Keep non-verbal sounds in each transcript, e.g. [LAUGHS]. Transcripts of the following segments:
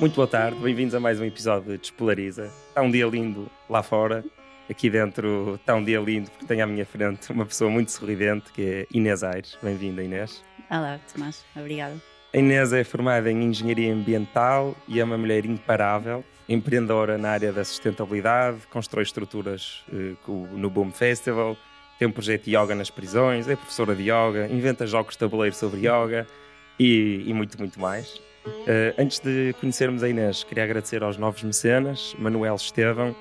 Muito boa tarde, bem-vindos a mais um episódio de Despolariza. Está um dia lindo lá fora, aqui dentro está um dia lindo porque tenho à minha frente uma pessoa muito sorridente que é Inês Aires. Bem-vinda, Inês. Olá, Tomás, obrigada. A Inês é formada em Engenharia Ambiental e é uma mulher imparável, empreendedora na área da sustentabilidade, constrói estruturas uh, no Boom Festival, tem um projeto de yoga nas prisões, é professora de yoga, inventa jogos de tabuleiro sobre yoga e, e muito, muito mais. Uh, antes de conhecermos a Inês, queria agradecer aos novos mecenas, Manuel Estevão,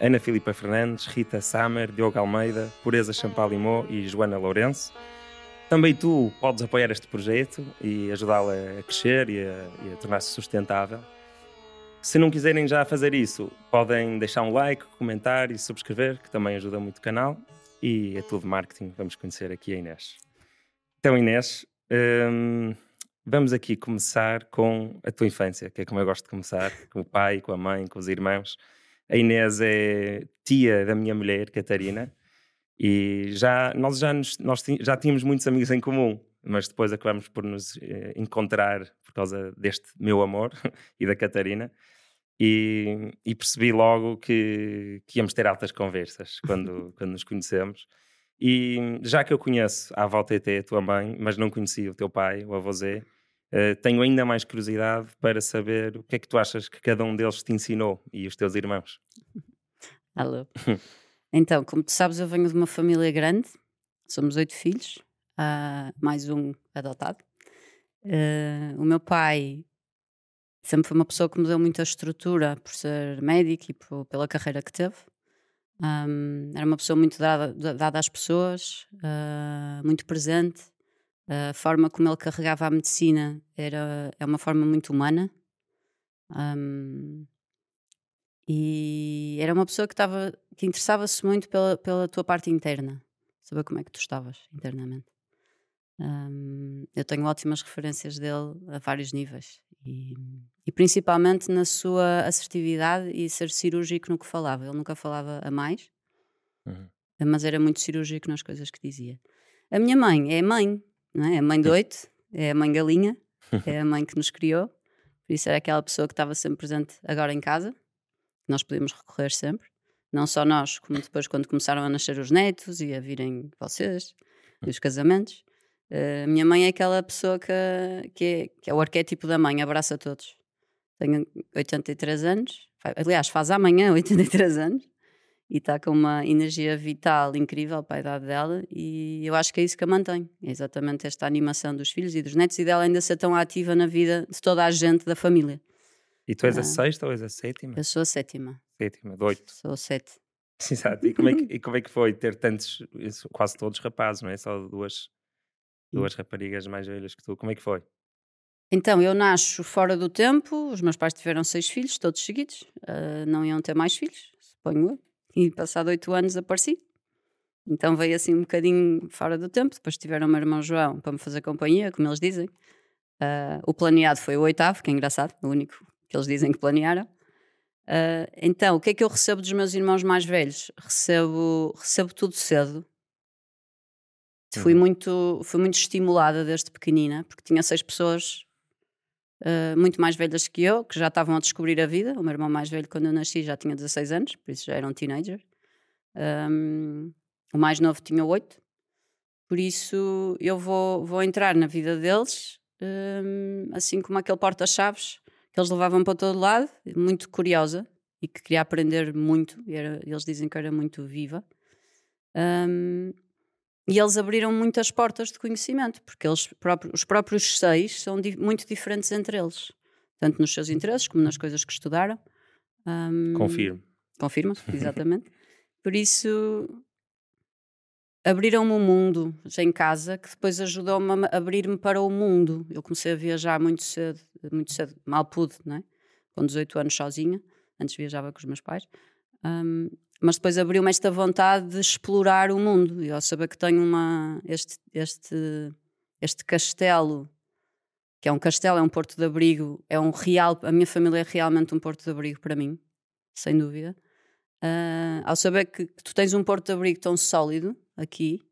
Ana Filipa Fernandes, Rita Samer, Diogo Almeida, Pureza Champalimau e Joana Lourenço. Também tu podes apoiar este projeto e ajudá-lo a crescer e a, a tornar-se sustentável. Se não quiserem já fazer isso, podem deixar um like, comentar e subscrever, que também ajuda muito o canal. E é tudo marketing, vamos conhecer aqui a Inês. Então, Inês, hum, Vamos aqui começar com a tua infância, que é como eu gosto de começar, com o pai, com a mãe, com os irmãos. A Inês é tia da minha mulher, Catarina, e já nós já nos, nós já tínhamos muitos amigos em comum, mas depois acabamos por nos eh, encontrar por causa deste meu amor [LAUGHS] e da Catarina. E, e percebi logo que, que, íamos ter altas conversas quando, [LAUGHS] quando nos conhecemos. E já que eu conheço a avó TT, mãe, mas não conhecia o teu pai, o avô Zé, uh, tenho ainda mais curiosidade para saber o que é que tu achas que cada um deles te ensinou e os teus irmãos. [LAUGHS] Alô. então, como tu sabes, eu venho de uma família grande, somos oito filhos, uh, mais um adotado. Uh, o meu pai sempre foi uma pessoa que me deu muita estrutura por ser médico e por, pela carreira que teve. Um, era uma pessoa muito dada, dada às pessoas, uh, muito presente. A forma como ele carregava a medicina era é uma forma muito humana. Um, e era uma pessoa que estava que interessava-se muito pela, pela tua parte interna, saber como é que tu estavas internamente. Um, eu tenho ótimas referências dele a vários níveis e, e, principalmente na sua assertividade e ser cirúrgico no que falava. Ele nunca falava a mais, uhum. mas era muito cirúrgico nas coisas que dizia. A minha mãe é mãe, não é? é mãe de oito, é a mãe galinha, é a [LAUGHS] mãe que nos criou, por isso era aquela pessoa que estava sempre presente agora em casa, nós podíamos recorrer sempre. Não só nós, como depois quando começaram a nascer os netos e a virem vocês, e os casamentos. A uh, minha mãe é aquela pessoa que, que, é, que é o arquétipo da mãe, abraça todos. Tenho 83 anos, aliás, faz amanhã [LAUGHS] 83 anos e está com uma energia vital incrível para a idade dela e eu acho que é isso que a mantém. É exatamente esta animação dos filhos e dos netos e dela ainda ser tão ativa na vida de toda a gente da família. E tu és a ah. sexta ou és a sétima? Eu sou a sétima. Sétima, de oito. Sou a sete. [LAUGHS] Exato. E como, é que, [LAUGHS] e como é que foi ter tantos, quase todos rapazes, não é? Só duas duas raparigas mais velhas que tu. Como é que foi? Então, eu nasço fora do tempo, os meus pais tiveram seis filhos, todos seguidos, uh, não iam ter mais filhos, suponho eu, e passado oito anos apareci. Então veio assim um bocadinho fora do tempo, depois tiveram o meu irmão João para me fazer companhia, como eles dizem. Uh, o planeado foi o oitavo, que é engraçado, o único que eles dizem que planearam. Uh, então, o que é que eu recebo dos meus irmãos mais velhos? Recebo, recebo tudo cedo, Fui, uhum. muito, fui muito estimulada desde pequenina, porque tinha seis pessoas uh, muito mais velhas que eu, que já estavam a descobrir a vida. O meu irmão mais velho, quando eu nasci, já tinha 16 anos, por isso já era um teenager. Um, o mais novo tinha 8. Por isso eu vou, vou entrar na vida deles, um, assim como aquele porta-chaves que eles levavam para todo lado, muito curiosa e que queria aprender muito. E era, eles dizem que era muito viva. Um, e eles abriram muitas portas de conhecimento, porque eles próprios, os próprios seis são di muito diferentes entre eles, tanto nos seus interesses como nas coisas que estudaram. Um, Confirmo. Confirma, [LAUGHS] exatamente. Por isso, abriram-me o um mundo já em casa, que depois ajudou-me a abrir-me para o mundo. Eu comecei a viajar muito cedo, muito cedo, mal pude, não é? com 18 anos sozinha, antes viajava com os meus pais. Um, mas depois abriu-me esta vontade de explorar o mundo e ao saber que tenho uma, este, este, este castelo, que é um castelo, é um porto de abrigo, é um real, a minha família é realmente um porto de abrigo para mim, sem dúvida. Uh, ao saber que, que, tu tens um porto de abrigo tão sólido aqui,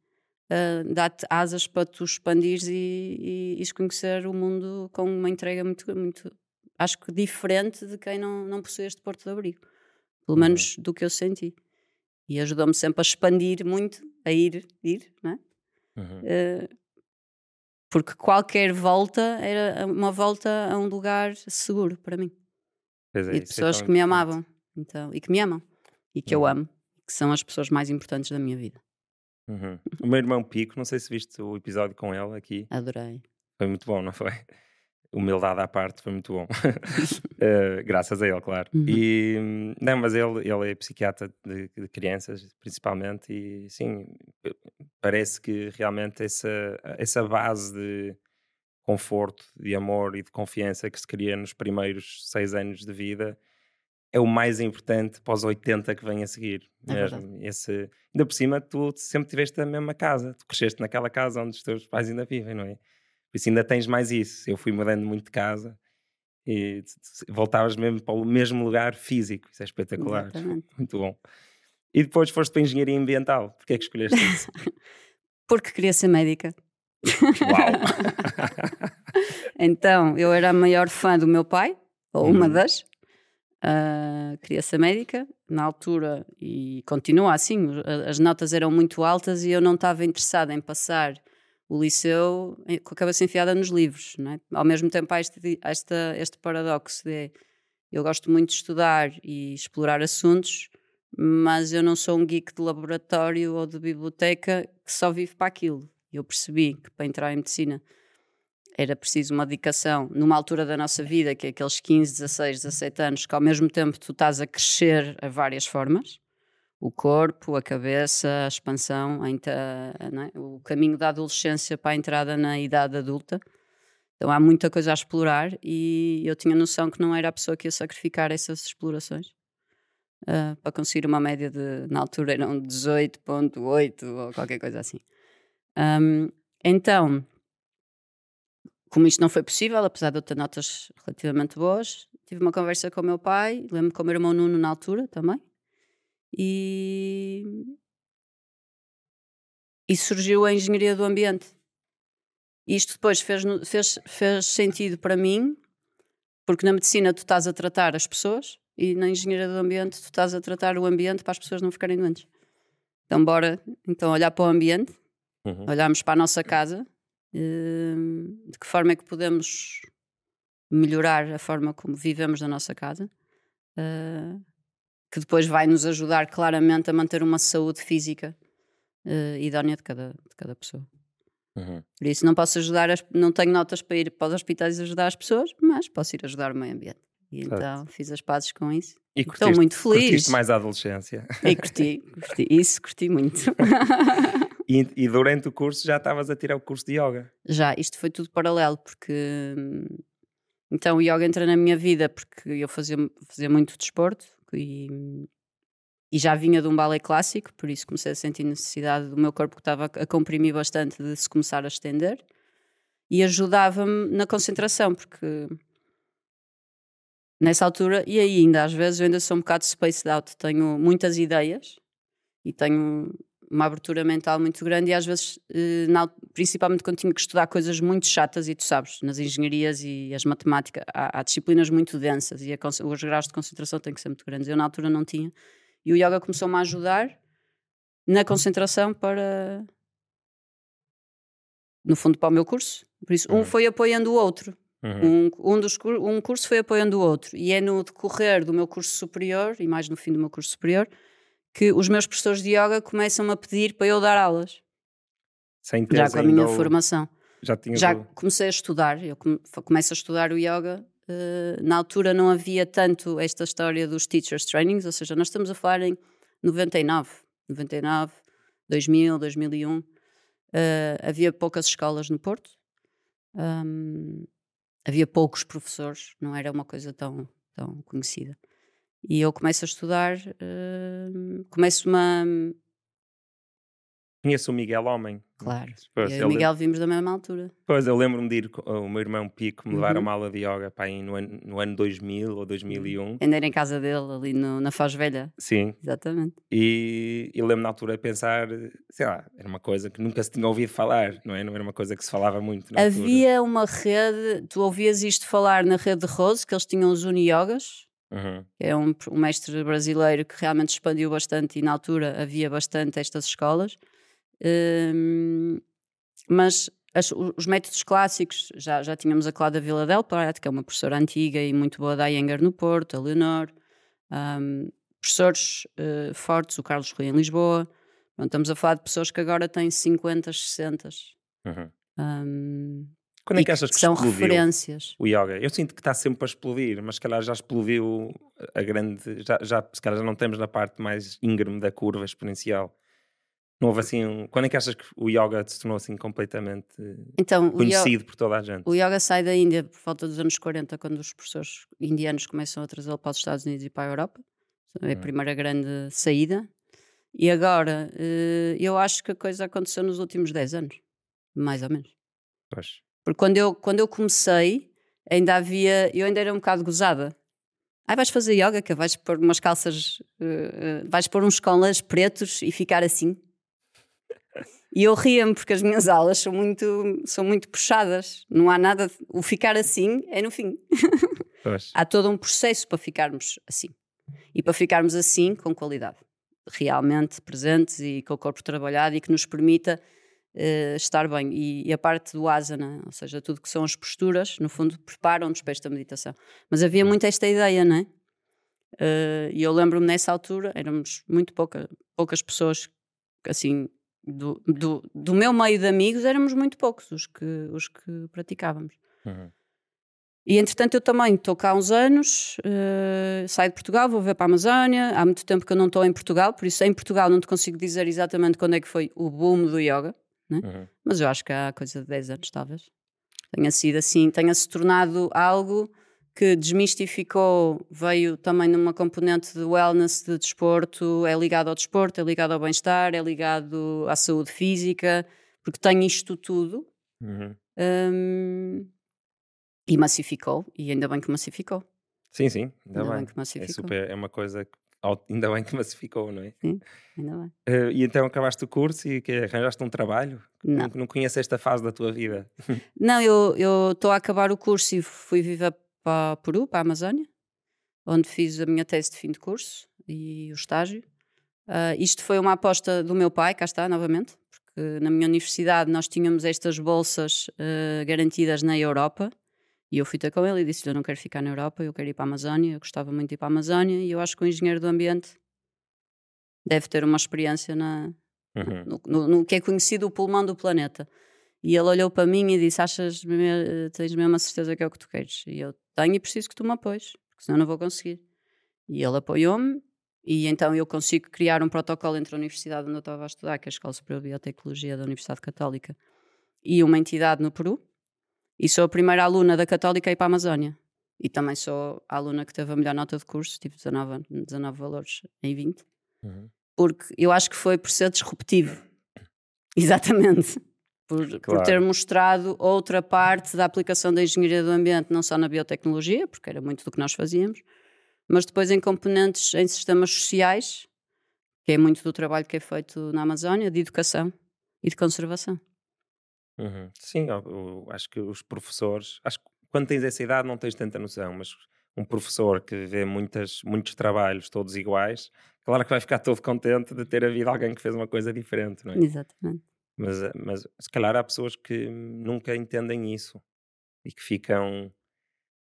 uh, dá-te asas para tu expandires e, e, e conhecer o mundo com uma entrega muito, muito acho que diferente de quem não, não possui este porto de abrigo. Pelo Uhum. menos do que eu senti. E ajudou-me sempre a expandir muito, a ir, ir, não é? Uhum. Eh, porque qualquer volta era uma volta a um lugar seguro para mim. É, e de é pessoas tão que me amavam. Então, e que me amam. E que eu Uhum. amo. Que são as pessoas mais importantes da minha vida. Uhum. O meu irmão Pico, não sei se viste o episódio com ele aqui, Adorei. foi muito bom, não foi? Humildade à parte, foi muito bom. [LAUGHS] Eh, graças a ele, claro. Uhum. E, não, mas ele, ele é psiquiatra de, de crianças, principalmente, e sim, p- parece que realmente essa, essa base de conforto, de amor e de confiança que se cria nos primeiros seis anos de vida é o mais importante para os 80 que vêm a seguir. É mesmo. Esse, ainda por cima, tu sempre tiveste a mesma casa, tu cresceste naquela casa onde os teus pais ainda vivem, não é? Por isso ainda tens mais isso. Eu fui mudando muito de casa e voltavas mesmo para o mesmo lugar físico. Isso é espetacular. [LAUGHS] Exatamente. Muito bom. E depois foste para a engenharia ambiental. Porquê é que escolheste isso? [LAUGHS] Porque queria ser médica. Uau! [LAUGHS] Então, eu era a maior fã do meu pai, ou uma Uhum. das. Ah, queria ser médica na altura e continua assim. As notas eram muito altas e eu não estava interessada em passar o liceu em- com a cabeça enfiada nos livros. Não é? Ao mesmo tempo, há este, esta, este paradoxo de eu gosto muito de estudar e explorar assuntos, mas eu não sou um geek de laboratório ou de biblioteca que só vive para aquilo. Eu percebi que para entrar em medicina era preciso uma dedicação numa altura da nossa vida, que é aqueles 15, 16, 17 anos, que ao mesmo tempo tu estás a crescer a várias formas. O corpo, a cabeça, a expansão, a é? o caminho da adolescência para a entrada na idade adulta. Então há muita coisa a explorar e eu tinha noção que não era a pessoa que ia sacrificar essas explorações ah, para conseguir uma média de, na altura eram 18.8 ou qualquer coisa assim. Ahm, então, como isto não foi possível, apesar de eu ter notas relativamente boas, tive uma conversa com o meu pai, lembro-me com o meu irmão Nuno na altura também, e, e surgiu a engenharia do ambiente. Isto depois fez, fez, fez sentido para mim, porque na medicina tu estás a tratar as pessoas e na engenharia do ambiente tu estás a tratar o ambiente para as pessoas não ficarem doentes. Então, bora então olhar para o ambiente, Uhum. olharmos para a nossa casa, hum, de que forma é que podemos melhorar a forma como vivemos na nossa casa, ah, que depois vai nos ajudar claramente a manter uma saúde física ah, idónea de cada, de cada pessoa. Uhum. Por isso não posso ajudar, as- não tenho notas para ir para os hospitais ajudar as pessoas, mas posso ir ajudar o meio ambiente. E Certo. então fiz as pazes com isso. E Estou curtiste, muito feliz. curtiste mais a adolescência. E curti, curti. Isso curti muito. [LAUGHS] E, e durante o curso já estavas a tirar o curso de yoga. Já, isto foi tudo paralelo, porque hum, então o yoga entra na minha vida porque eu fazia, fazia muito desporto e, e já vinha de um balé clássico, por isso comecei a sentir necessidade do meu corpo que estava a comprimir bastante de se começar a estender e ajudava-me na concentração, porque nessa altura, e ainda às vezes eu ainda sou um bocado spaced out, tenho muitas ideias e tenho uma abertura mental muito grande e às vezes, eh, principalmente quando tinha que estudar coisas muito chatas e tu sabes, nas engenharias e as matemáticas, há, há disciplinas muito densas e a os graus de concentração têm que ser muito grandes. Eu na altura não tinha. E o yoga começou-me a ajudar na concentração para, no fundo, para o meu curso. Por isso, um Uhum. foi apoiando o outro. Uhum. Um, um, dos, um curso foi apoiando o outro. E é no decorrer do meu curso superior, e mais no fim do meu curso superior, que os meus professores de yoga começam a pedir para eu dar aulas. Sem Já teres com a minha o- formação. Já tinhas Já o- comecei a estudar, eu começo a estudar o yoga. eh, na altura não havia tanto esta história dos teachers trainings, ou seja, nós estamos a falar em 99, 99, 2000, 2001. eh, havia poucas escolas no Porto, ahm, havia poucos professores, não era uma coisa tão, tão conhecida. E eu começo a estudar, eh, começo uma. Conheço o Miguel Homem, Claro. Pois, eu e eu o Miguel vimos da mesma altura. Pois, eu lembro-me de ir com o meu irmão Pico me levar a Uhum. uma aula de yoga pá, aí no, ano, no ano 2000 ou 2001. Ainda era em casa dele, ali no- na Foz Velha. Sim, Exatamente. e, e lembro na altura de pensar, sei lá, era uma coisa que nunca se tinha ouvido falar, não é? Não era uma coisa que se falava muito na altura. Havia uma rede, tu ouvias isto falar na rede de Rose, que eles tinham os Uni Yogas, Uhum. é um, um mestre brasileiro que realmente expandiu bastante e na altura havia bastante estas escolas. Hum, mas as- os métodos clássicos, já, já tínhamos a Cláudia Vila Del Prado, que é uma professora antiga e muito boa da Iyengar no Porto, a Leonor, hum, professores eh, fortes, o Carlos Rui em Lisboa. Pronto, estamos a falar de pessoas que agora têm 50, 60. Uhum. hum, Quando é que achas que são explodiu referências. o yoga? Eu sinto que está sempre a explodir, mas se calhar já explodiu a grande. Já, já, se calhar já não estamos na parte mais íngreme da curva exponencial. Não houve assim um. Quando é que achas que o yoga se tornou assim completamente Então, conhecido por toda a gente? O yoga sai da Índia por volta dos anos 40, quando os professores indianos começam a trazê-lo para os Estados Unidos e para a Europa. É a Hum. primeira grande saída. E agora, eh, eu acho que a coisa aconteceu nos últimos 10 anos, mais ou menos. Pois. Porque quando eu, quando eu comecei, ainda havia. Eu ainda era um bocado gozada. Ai, vais fazer yoga, que vais pôr umas calças. eh, eh, vais pôr uns colãs pretos e ficar assim. E eu ria-me porque as minhas aulas são muito, são muito puxadas. Não há nada. O ficar assim é no fim. [LAUGHS] Há todo um processo para ficarmos assim. E para ficarmos assim com qualidade. Realmente presentes e com o corpo trabalhado e que nos permita eh, estar bem. E, e a parte do asana, ou seja, tudo que são as posturas, no fundo, preparam-nos para esta meditação. Mas havia muito esta ideia, não é? Eh, E eu lembro-me nessa altura, éramos muito pouca, poucas pessoas, assim, do, do, do meu meio de amigos, éramos muito poucos os que, os que praticávamos. Uhum. E entretanto eu também estou cá há uns anos, eh, saio de Portugal, vou ver para a Amazónia. Há muito tempo que eu não estou em Portugal, por isso em Portugal não te consigo dizer exatamente quando é que foi o boom do yoga, Uhum. mas eu acho que há coisa de 10 anos talvez. Tenha sido assim, tenha se tornado algo que desmistificou, veio também numa componente de wellness, de desporto, é ligado ao desporto, é ligado ao bem-estar, é ligado à saúde física, porque tem isto tudo. Uhum. hum, e massificou, e ainda bem que massificou. Sim, sim, ainda, Ainda bem. bem que É, massificou. super, é uma coisa que ainda bem que [LAUGHS] massificou, não é? Ainda bem. Eh, e então acabaste o curso e que arranjaste um trabalho? Não. Não conheço esta fase da tua vida. [LAUGHS] Não, eu estou a acabar o curso e fui viver para Peru, para a Amazónia, onde fiz a minha tese de fim de curso e o estágio. Ah, isto foi uma aposta do meu pai, cá está, novamente, porque na minha universidade nós tínhamos estas bolsas ah, garantidas na Europa. E eu fui ter com ele e disse-lhe: Eu não quero ficar na Europa, eu quero ir para a Amazónia. Eu gostava muito de ir para a Amazónia e eu acho que o engenheiro do ambiente deve ter uma experiência na, Uhum. no, no- no que é conhecido o pulmão do planeta. E ele olhou para mim e disse: Achas, tens mesmo a certeza que é o que tu queres? E eu tenho e preciso que tu me apoies, porque senão não vou conseguir. E ele apoiou-me, e então eu consigo criar um protocolo entre a universidade onde eu estava a estudar, que é a Escola Superior de Biotecnologia da Universidade Católica, e uma entidade no Peru. E sou a primeira aluna da Católica a ir para a Amazónia. E também sou a aluna que teve a melhor nota de curso, tive 19, 19 valores em 20 Uhum. porque eu acho que foi por ser disruptivo. [LAUGHS] Exatamente. Por, por Claro. ter mostrado outra parte da aplicação da engenharia do ambiente, não só na biotecnologia, porque era muito do que nós fazíamos, mas depois em componentes em sistemas sociais, que é muito do trabalho que é feito na Amazónia, de educação e de conservação. Uhum. Sim, eu, eu acho que os professores, acho que quando tens essa idade não tens tanta noção, mas um professor que vê muitas, muitos trabalhos todos iguais, claro que vai ficar todo contente de ter havido alguém que fez uma coisa diferente, não é? Exatamente. Mas, eh, mas se calhar há pessoas que nunca entendem isso e que ficam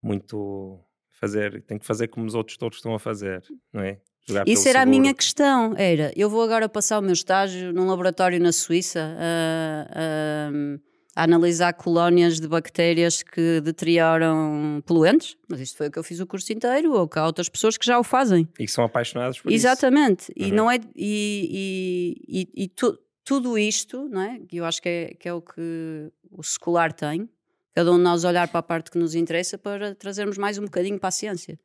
muito fazer, tem que fazer como os outros todos estão a fazer, não é? Isso era a minha questão. Era, eu vou agora passar o meu estágio num laboratório na Suíça a, a- a analisar colónias de bactérias que deterioram poluentes, mas isto foi o que eu fiz o curso inteiro, ou que há outras pessoas que já o fazem. E que são apaixonados por isso. Exatamente. E Uhum. não é e, e, e- e tu- tudo isto, não é? Que eu acho que é, que é o que o secular tem. Cada um de nós olhar para a parte que nos interessa para trazermos mais um bocadinho para a ciência.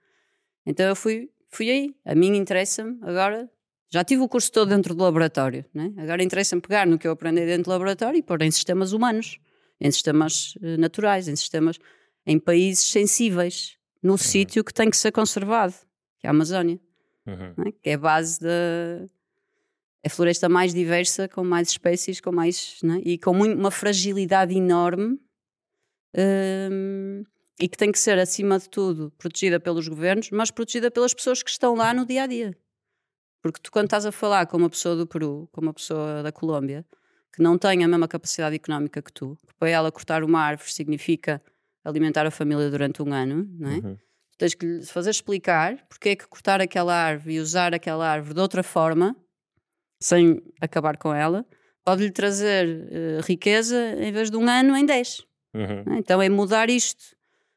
Então eu fui, fui aí. A mim interessa-me agora Já tive o curso todo dentro do laboratório, né? agora interessa-me pegar no que eu aprendi dentro do laboratório e pôr em sistemas humanos, em sistemas uh, naturais, em sistemas em países sensíveis, no uhum. sítio que tem que ser conservado, que é a Amazónia, uhum. né? que é a base da. É a floresta mais diversa, com mais espécies, com mais. Né? e com muito, uma fragilidade enorme. Um, e que tem que ser, acima de tudo, protegida pelos governos, mas protegida pelas pessoas que estão lá no dia a dia. Porque tu, quando estás a falar com uma pessoa do Peru, com uma pessoa da Colômbia, que não tem a mesma capacidade económica que tu, que para ela cortar uma árvore significa alimentar a família durante um ano, não é? Uhum. Tens que lhe fazer explicar porque é que cortar aquela árvore e usar aquela árvore de outra forma, sem acabar com ela, pode-lhe trazer uh, riqueza em vez de um ano em dez. Uhum. É? Então é mudar isto.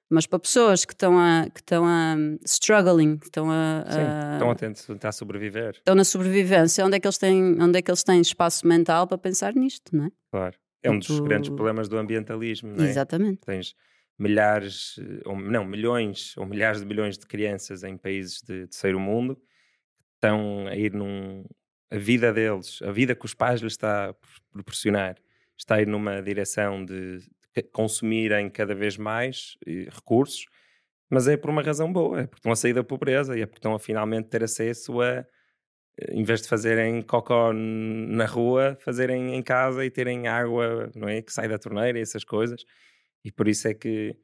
Mas para pessoas que estão a, que estão a struggling, que estão a, Sim, a, estão a tentar sobreviver. Estão na sobrevivência, onde é, que eles têm, onde é que eles têm espaço mental para pensar nisto, não é? Claro. É um dos tu... grandes problemas do ambientalismo, não é? Exatamente. Tens milhares, ou, não, milhões ou milhares de milhões de crianças em países de terceiro mundo que estão a ir num. A vida deles, a vida que os pais lhes está a proporcionar, está a ir numa direção de consumirem cada vez mais recursos, mas é por uma razão boa, é porque estão a sair da pobreza e é porque estão a finalmente ter acesso a, em vez de fazerem cocó na rua, fazerem em casa e terem água, não é? Que sai da torneira e essas coisas. E por isso é que,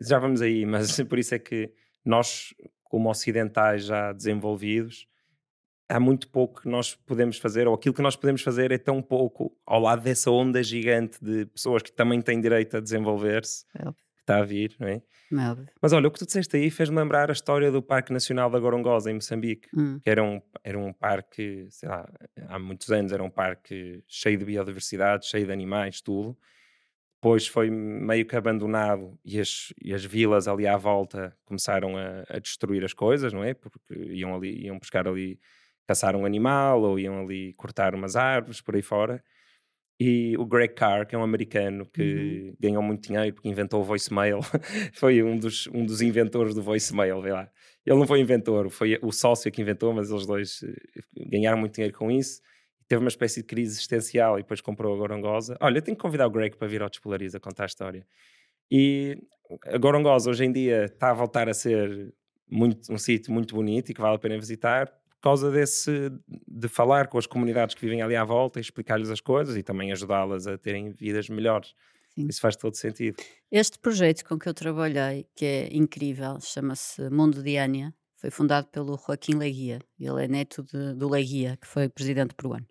já vamos aí, mas [LAUGHS] por isso é que nós, como ocidentais já desenvolvidos, há muito pouco que nós podemos fazer, ou aquilo que nós podemos fazer é tão pouco ao lado dessa onda gigante de pessoas que também têm direito a desenvolver-se, que está a vir, não é? é Mas olha, o que tu disseste aí fez-me lembrar a história do Parque Nacional da Gorongosa, em Moçambique, hum. que era um, era um parque, sei lá, há muitos anos era um parque cheio de biodiversidade, cheio de animais, tudo. Depois foi meio que abandonado e as, e as vilas ali à volta começaram a, a destruir as coisas, não é? Porque iam ali, iam buscar ali caçar um animal ou iam ali cortar umas árvores por aí fora. E o Greg Carr, que é um americano que uhum. ganhou muito dinheiro porque inventou o voicemail, [LAUGHS] foi um dos, um dos inventores do voicemail, vê lá. Ele não foi inventor, foi o sócio que inventou, mas eles dois eh, ganharam muito dinheiro com isso. Teve uma espécie de crise existencial e depois comprou a Gorongosa. Olha, eu tenho que convidar o Greg para vir ao Despolariza contar a história. E a Gorongosa hoje em dia está a voltar a ser muito, um sítio muito bonito e que vale a pena visitar causa desse de falar com as comunidades que vivem ali à volta e explicar-lhes as coisas e também ajudá-las a terem vidas melhores. Sim. Isso faz todo sentido. Este projeto com que eu trabalhei, que é incrível, chama-se Mundo de Ania, foi fundado pelo Joaquim Leguia. Ele é neto de, do Leguia, que foi presidente peruano.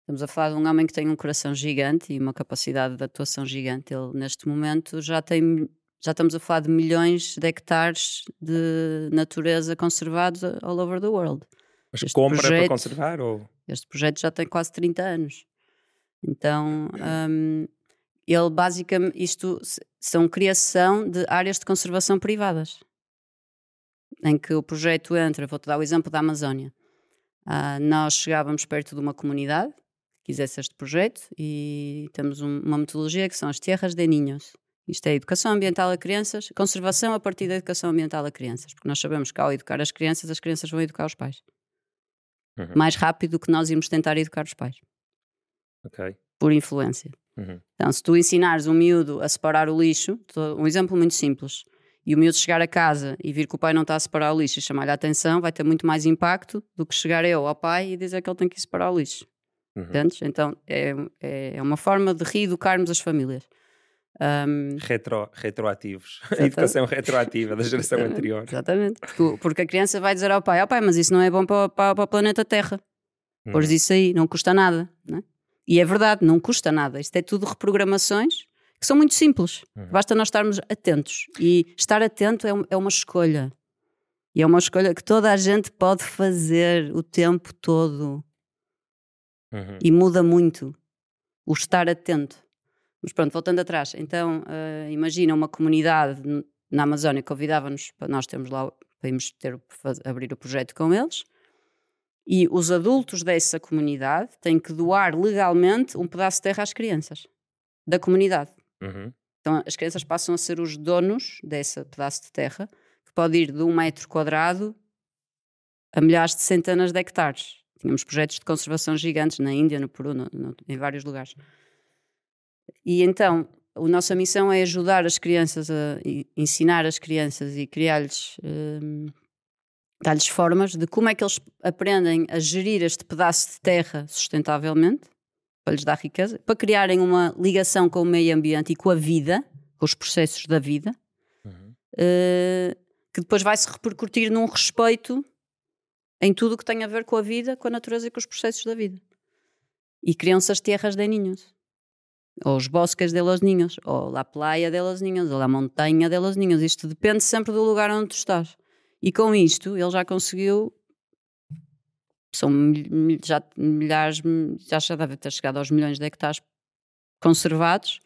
Estamos a falar de um homem que tem um coração gigante e uma capacidade de atuação gigante. Ele, neste momento, já tem. Já estamos a falar de milhões de hectares de natureza conservados all over the world. Mas este compra projeto, para conservar? Ou... Este projeto já tem quase 30 anos. Então, um, ele basicamente, isto são criação de áreas de conservação privadas, em que o projeto entra, vou-te dar o exemplo da Amazónia. Uh, nós chegávamos perto de uma comunidade que quisesse este projeto e temos um, uma metodologia que são as terras de ninhos. Isto é educação ambiental a crianças, conservação a partir da educação ambiental a crianças, porque nós sabemos que ao educar as crianças, as crianças vão educar os pais uhum. mais rápido do que nós íamos tentar educar os pais. Ok. Por influência. Uhum. Então, se tu ensinares um miúdo a separar o lixo, um exemplo muito simples, e o miúdo chegar a casa e vir que o pai não está a separar o lixo e chamar-lhe a atenção, vai ter muito mais impacto do que chegar eu ao pai e dizer que ele tem que separar o lixo. Uhum. Então, é, é, é uma forma de reeducarmos as famílias. Um... Retro, retroativos. [LAUGHS] A educação retroativa da geração [LAUGHS] anterior. Exatamente. Porque, porque, a criança vai dizer ao pai: Ó oh, pai, mas isso não é bom para, para, para o planeta Terra. Hum. Pôs isso aí, não custa nada. Né? E é verdade, não custa nada. Isto é tudo reprogramações que são muito simples. Uhum. Basta nós estarmos atentos. E estar atento é, é uma escolha. E é uma escolha que toda a gente pode fazer o tempo todo. Uhum. E muda muito o estar atento. Mas pronto, voltando atrás, então uh, imagina uma comunidade na Amazónia convidava-nos para nós termos lá, para irmos ter, abrir o projeto com eles, e os adultos dessa comunidade têm que doar legalmente um pedaço de terra às crianças da comunidade. Uhum. Então as crianças passam a ser os donos desse pedaço de terra, que pode ir de um metro quadrado a milhares de centenas de hectares. Tínhamos projetos de conservação gigantes na Índia, no Peru, no, no, em vários lugares. E então, a nossa missão é ajudar as crianças a ensinar as crianças e criar-lhes, um, dar-lhes formas de como é que eles aprendem a gerir este pedaço de terra sustentavelmente, para lhes dar riqueza, para criarem uma ligação com o meio ambiente e com a vida, com os processos da vida, uhum. uh, que depois vai se repercutir num respeito em tudo o que tem a ver com a vida, com a natureza e com os processos da vida. E criam-se as terras de ninhos. Ou os bosques de los niños, ou a praia de los niños, ou a montanha de los niños. Isto depende sempre do lugar onde tu estás. E com isto, ele já conseguiu. São já milhares, já, já deve ter chegado aos milhões de hectares conservados,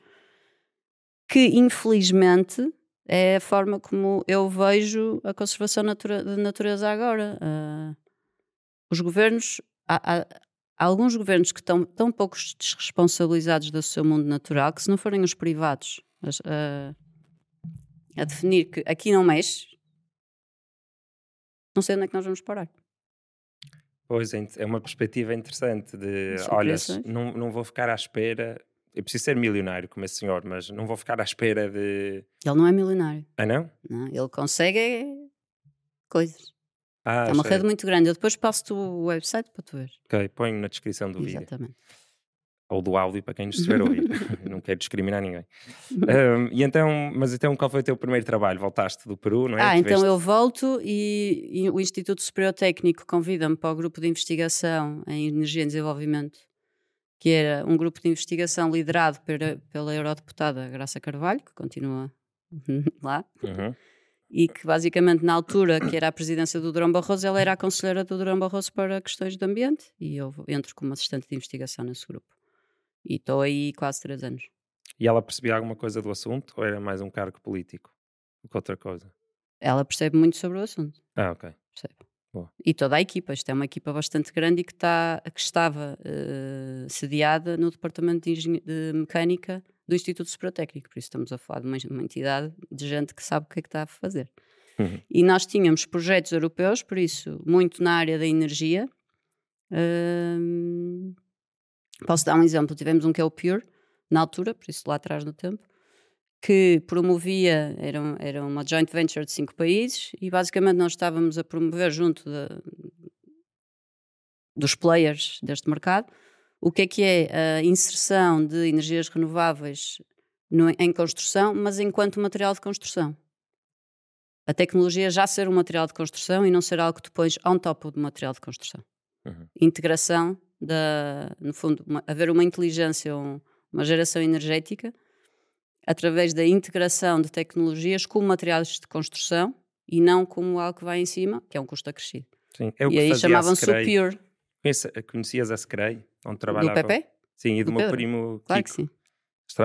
que infelizmente é a forma como eu vejo a conservação natura, natureza agora. Uh, os governos, há, há, alguns governos que estão tão pouco desresponsabilizados do seu mundo natural que, se não forem os privados a, a definir que aqui não mexe, não sei onde é que nós vamos parar. Pois é, é uma perspectiva interessante de, olha, não, não vou ficar à espera eu preciso ser milionário como esse senhor, mas não vou ficar à espera de. Ele não é milionário. Ah, não? não ele consegue coisas. Ah, é uma sei. rede muito grande. Eu depois passo-te o website para tu ver. Ok, ponho na descrição do Exatamente. vídeo. Exatamente. Ou do áudio para quem nos estiver a ouvir. [LAUGHS] [LAUGHS] não quero discriminar ninguém. Um, e então, mas então qual foi o teu primeiro trabalho? Voltaste do Peru, não é? Ah, então eu volto e, e o Instituto Superior Técnico convida-me para o grupo de investigação em energia e desenvolvimento que era um grupo de investigação liderado pela, pela eurodeputada Graça Carvalho, que continua [LAUGHS] lá, uhum. E que basicamente na altura que era a presidência do Durão Barroso, ela era a conselheira do Durão Barroso para questões de ambiente, e eu entro como assistente de investigação nesse grupo. E estou aí quase três anos. E ela percebia alguma coisa do assunto, ou era mais um cargo político do que outra coisa? Ela percebe muito sobre o assunto. Ah, ok. Percebe. Boa. E toda a equipa, isto é uma equipa bastante grande e que, está, que estava uh, sediada no Departamento de, de, Mecânica do Instituto Superior Técnico, por isso estamos a falar de uma, uma, entidade de gente que sabe o que é que está a fazer. Uhum. E nós tínhamos projetos europeus, por isso, muito na área da energia. Posso dar um exemplo, tivemos um que é o Pure, na altura, por isso lá atrás no tempo, que promovia, era, era uma joint venture de cinco países e basicamente nós estávamos a promover junto de, dos players deste mercado o que é que é a inserção de energias renováveis no, em construção, mas enquanto material de construção. A tecnologia já ser um material de construção e não ser algo que tu pões on top do material de construção. Uhum. Integração, da, no fundo, uma, haver uma inteligência, um, uma geração energética através da integração de tecnologias com materiais de construção e não como algo que vai em cima, que é um custo acrescido. Sim, é o e aí chamavam-se o Pure. Conhecias a Screi, onde trabalhava? Do Pepe? Sim, e do, do meu Pedro. primo Kiko. Claro que sim.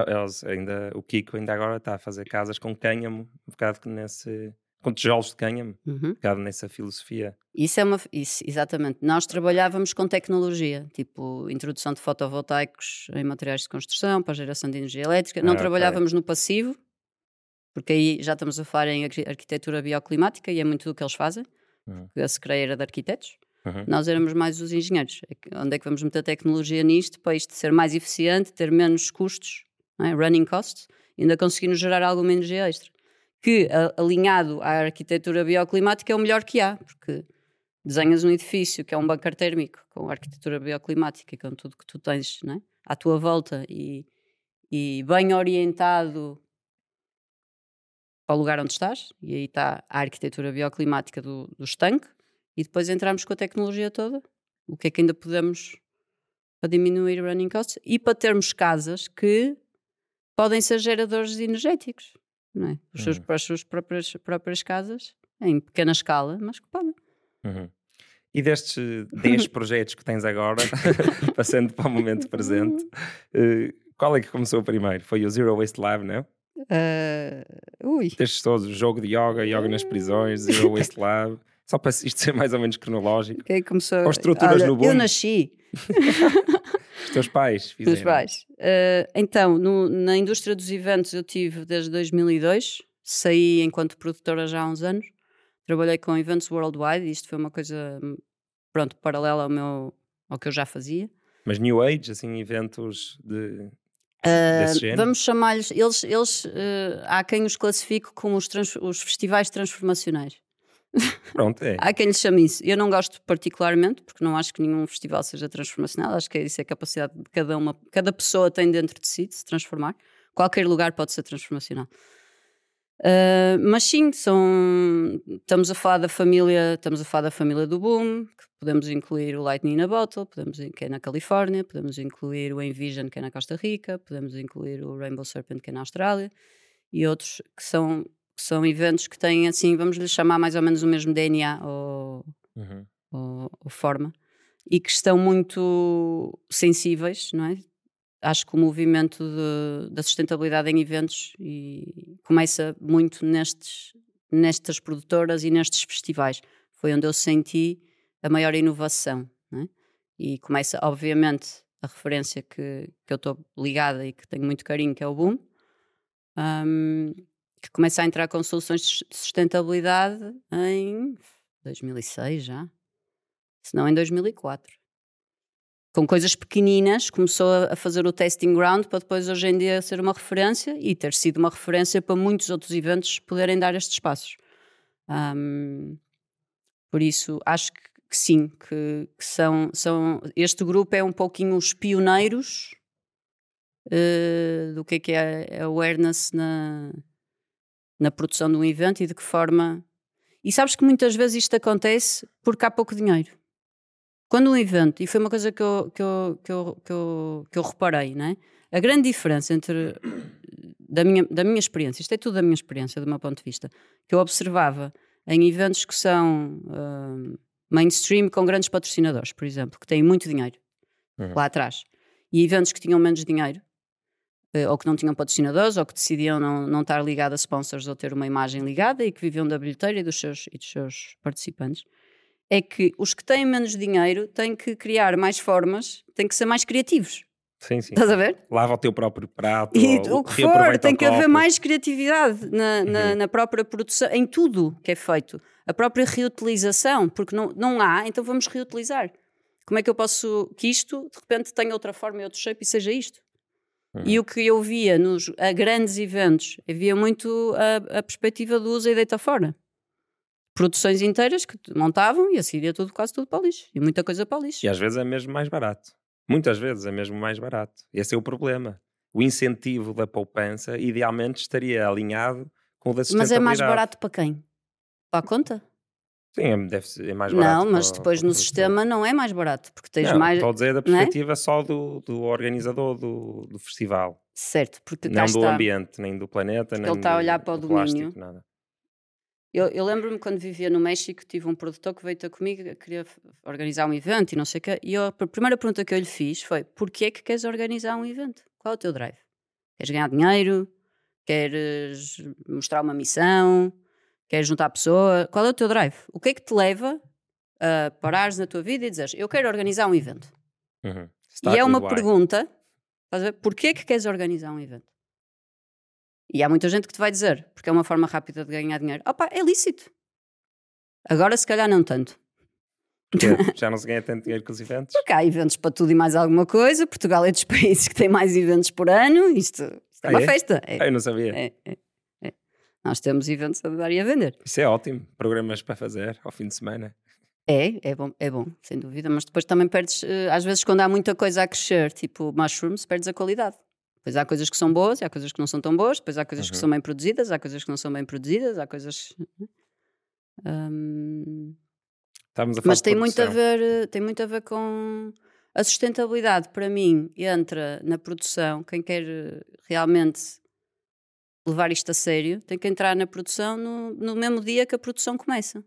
Eles ainda, o Kiko ainda agora está a fazer casas com cânhamo, um bocado nesse com tijolos de cânhamo, uhum. pegado nessa filosofia. Isso é uma. Isso, exatamente. Nós trabalhávamos com tecnologia, tipo introdução de fotovoltaicos em materiais de construção para a geração de energia elétrica. Não ah, trabalhávamos okay. no passivo, porque aí já estamos a falar em arquitetura bioclimática e é muito do que eles fazem. Uhum. A Secretaria era de arquitetos. Uhum. Nós éramos mais os engenheiros. É onde é que vamos meter tecnologia nisto para isto ser mais eficiente, ter menos custos, é? running costs, ainda conseguirmos gerar alguma energia extra? que alinhado à arquitetura bioclimática é o melhor que há, porque desenhas um edifício que é um bunker térmico com arquitetura bioclimática e com tudo que tu tens é? à tua volta e, e bem orientado para o lugar onde estás, e aí está a arquitetura bioclimática do, do estanque, e depois entramos com a tecnologia toda, o que é que ainda podemos para diminuir o running costs e para termos casas que podem ser geradores energéticos não é? Os seus, uhum. para as suas próprias, próprias casas, em pequena escala, mas que podem. Uhum. E destes 10 [LAUGHS] projetos que tens agora, [LAUGHS] [LAUGHS] passando para o momento presente, uh, qual é que começou primeiro? Foi o Zero Waste Lab, não é? Uh, ui. Destes todos, o jogo de yoga, yoga nas prisões, Zero Waste Lab, só para isto ser mais ou menos cronológico. Quem começou? Ou estruturas Olha, no boom. Eu nasci. [LAUGHS] Os teus pais fizeram. Os pais. Uh, então, no, na indústria dos eventos eu tive desde 2002, saí enquanto produtora já há uns anos, trabalhei com eventos worldwide, isto foi uma coisa, pronto, paralela ao meu ao que eu já fazia. Mas New Age, assim, eventos de, Uh, vamos chamar-lhes, eles, eles uh, há quem os classifique como os, trans- os festivais transformacionais. Pronto, é. Há quem lhes chame isso. Eu não gosto particularmente, porque não acho que nenhum festival seja transformacional. Acho que é isso é a capacidade de cada uma, cada pessoa tem dentro de si de se transformar. Qualquer lugar pode ser transformacional. Uh, mas sim, são, estamos a falar da família, estamos a falar da família do Boom, que podemos incluir o Lightning in a Bottle, podemos, que é na Califórnia, podemos incluir o Envision, que é na Costa Rica, podemos incluir o Rainbow Serpent, que é na Austrália, e outros que são, que são eventos que têm, assim, vamos lhe chamar mais ou menos o mesmo DNA ou, Uhum. ou, ou forma, e que estão muito sensíveis, não é? Acho que o movimento de- da sustentabilidade em eventos e começa muito nestes, nestas produtoras e nestes festivais. Foi onde eu senti a maior inovação. não é? E começa, obviamente, a referência que, que eu estou ligada e que tenho muito carinho, que é o Boom, hum, que começa a entrar com soluções de sustentabilidade em 2006 já, se não em 2004. Com coisas pequeninas, começou a fazer o testing ground para depois hoje em dia ser uma referência e ter sido uma referência para muitos outros eventos poderem dar estes passos. Hum, por isso, acho que, que sim, que, que são, são. Este grupo é um pouquinho os pioneiros eh, do que é que é a awareness na, na produção de um evento e de que forma. E sabes que muitas vezes isto acontece porque há pouco dinheiro. Quando um evento, e foi uma coisa que eu, que eu, que eu, que eu, que eu reparei, não é? A grande diferença entre, da minha, da minha experiência, isto é tudo da minha experiência, do meu ponto de vista, que eu observava em eventos que são ah, mainstream com grandes patrocinadores, por exemplo, que têm muito dinheiro Uhum. lá atrás, e eventos que tinham menos dinheiro, ou que não tinham patrocinadores, ou que decidiam não, não estar ligado a sponsors ou ter uma imagem ligada e que viviam da bilheteira e dos seus, e dos seus participantes, é que os que têm menos dinheiro têm que criar mais formas, têm que ser mais criativos. Sim, sim. Estás a ver? Lava o teu próprio prato. E ou o que for, tem que haver mais criatividade na, na, Uhum. na própria produção, em tudo que é feito. A própria reutilização, porque não, não há, então vamos reutilizar. Como é que eu posso que isto de repente tenha outra forma e outro shape e seja isto? E Uhum. o que eu via nos a grandes eventos, havia muito a, a perspectiva do usa e deita fora. Produções inteiras que montavam e a seguir ia tudo, quase tudo para o lixo. E muita coisa para o lixo. E às vezes é mesmo mais barato. Muitas vezes é mesmo mais barato. Esse é o problema. O incentivo da poupança idealmente estaria alinhado com o da Mas sustentabilidade. é mais barato para quem? Para a conta? Sim, é, deve ser, é mais barato. Não, mas para depois para no sistema não é mais barato, porque tens Não, mais. Estou a dizer da é? perspectiva só do, do organizador do, do festival. Certo, porque não do está. ambiente, nem do planeta, Porque nem ele está a olhar para o do domínio. plástico, nada. Eu, eu lembro-me quando vivia no México, tive um produtor que veio ter comigo, que queria organizar um evento e não sei o quê. E eu- a primeira pergunta que eu lhe fiz foi: porquê é que queres organizar um evento? Qual é o teu drive? Queres ganhar dinheiro? Queres mostrar uma missão? Queres juntar pessoa? Qual é o teu drive? O que é que te leva a parares na tua vida e dizeres: eu quero organizar um evento? Uhum. e é uma why. pergunta, estás a ver? Porquê que queres organizar um evento? E há muita gente que te vai dizer, porque é uma forma rápida de ganhar dinheiro. Opa, é lícito. Agora se calhar não tanto. [LAUGHS] Já não se ganha tanto dinheiro com os eventos. Porque há eventos para tudo e mais alguma coisa. Portugal é dos [LAUGHS] países que tem mais eventos por ano. Isto, isto é Ah, uma é? festa. É, Ah, eu não sabia. é, é. Nós temos eventos a dar e a vender. Isso é ótimo. Programas para fazer ao fim de semana. É, é bom, é bom, sem dúvida, mas depois também perdes, eh, às vezes quando há muita coisa a crescer, tipo mushrooms, perdes a qualidade. Depois há coisas que são boas, e há coisas que não são tão boas, depois há coisas que Uhum. são bem produzidas, há coisas que não são bem produzidas, há coisas. Hum, falar mas tem muito a ver, eh, tem muito a ver com a sustentabilidade para mim entra na produção, quem quer eh, realmente levar isto a sério, tem que entrar na produção no, no mesmo dia que a produção começa.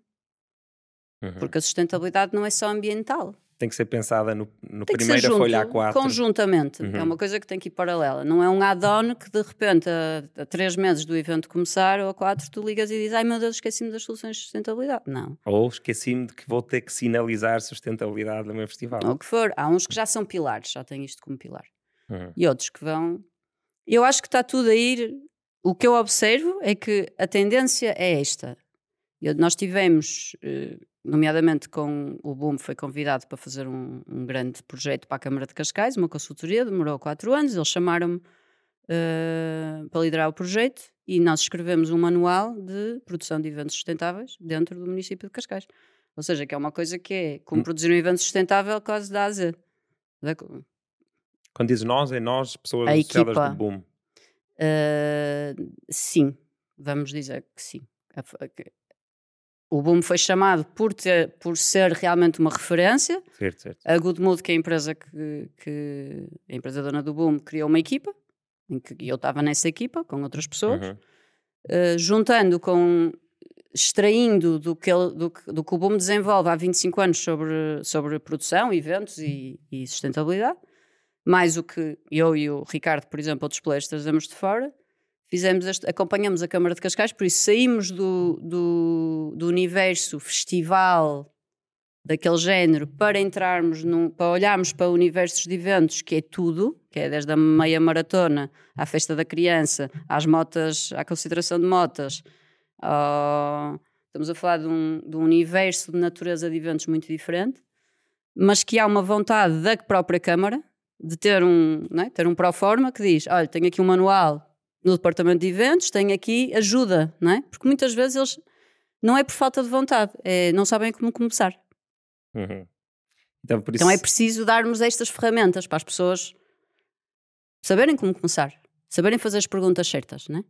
Uhum. Porque a sustentabilidade não é só ambiental. Tem que ser pensada no, no Tem que ser primeira junto, folha A4. conjuntamente. É Uhum. uma coisa que tem que ir paralela. Não é um add-on que de repente, a, a três meses do evento começar ou a quatro, tu ligas e dizes: Ai meu Deus, esqueci-me das soluções de sustentabilidade. Não. Ou esqueci-me de que vou ter que sinalizar sustentabilidade no meu festival. Ou o que for. Há uns que já são pilares, já têm isto como pilar. Uhum. E outros que vão. Eu acho que está tudo a ir. O que eu observo é que a tendência é esta. Eu- nós tivemos. eh, nomeadamente com o Boom, foi convidado para fazer um, um, grande projeto para a Câmara de Cascais, uma consultoria, demorou quatro anos, eles chamaram-me uh, para liderar o projeto e nós escrevemos um manual de produção de eventos sustentáveis dentro do município de Cascais. Ou seja, que é uma coisa que é como hum. produzir um evento sustentável quase da a Quando diz nós, é nós, pessoas a equipa, do Boom. Uh, sim, vamos dizer que sim. O Boom foi chamado por, ter, por ser realmente uma referência. Certo, certo. A Goodmood, que é a empresa que, que a empresa dona do Boom, criou uma equipa, em que eu estava nessa equipa com outras pessoas, uhum. uh, juntando com extraindo do que, ele, do, do, que o Boom desenvolve há 25 anos sobre, sobre produção, eventos e, e sustentabilidade, mais o que eu e o Ricardo, por exemplo, outros players trazemos de fora, fizemos este, acompanhamos a Câmara de Cascais, por isso saímos do, do, do universo festival daquele género para entrarmos, num, para olharmos para universos de eventos, que é tudo, que é desde a meia maratona à festa da criança, às motas, à consideração de motas. Uh, estamos a falar de um, de um universo de natureza de eventos muito diferente, mas que há uma vontade da própria Câmara de ter um, é? ter um proforma que diz: olha, tenho aqui um manual no departamento de eventos, tem aqui ajuda, não é? Porque muitas vezes eles não é por falta de vontade, é, não sabem como começar. Uhum. Então, isso... então, é preciso darmos estas ferramentas para as pessoas saberem como começar, saberem fazer as perguntas certas, não é?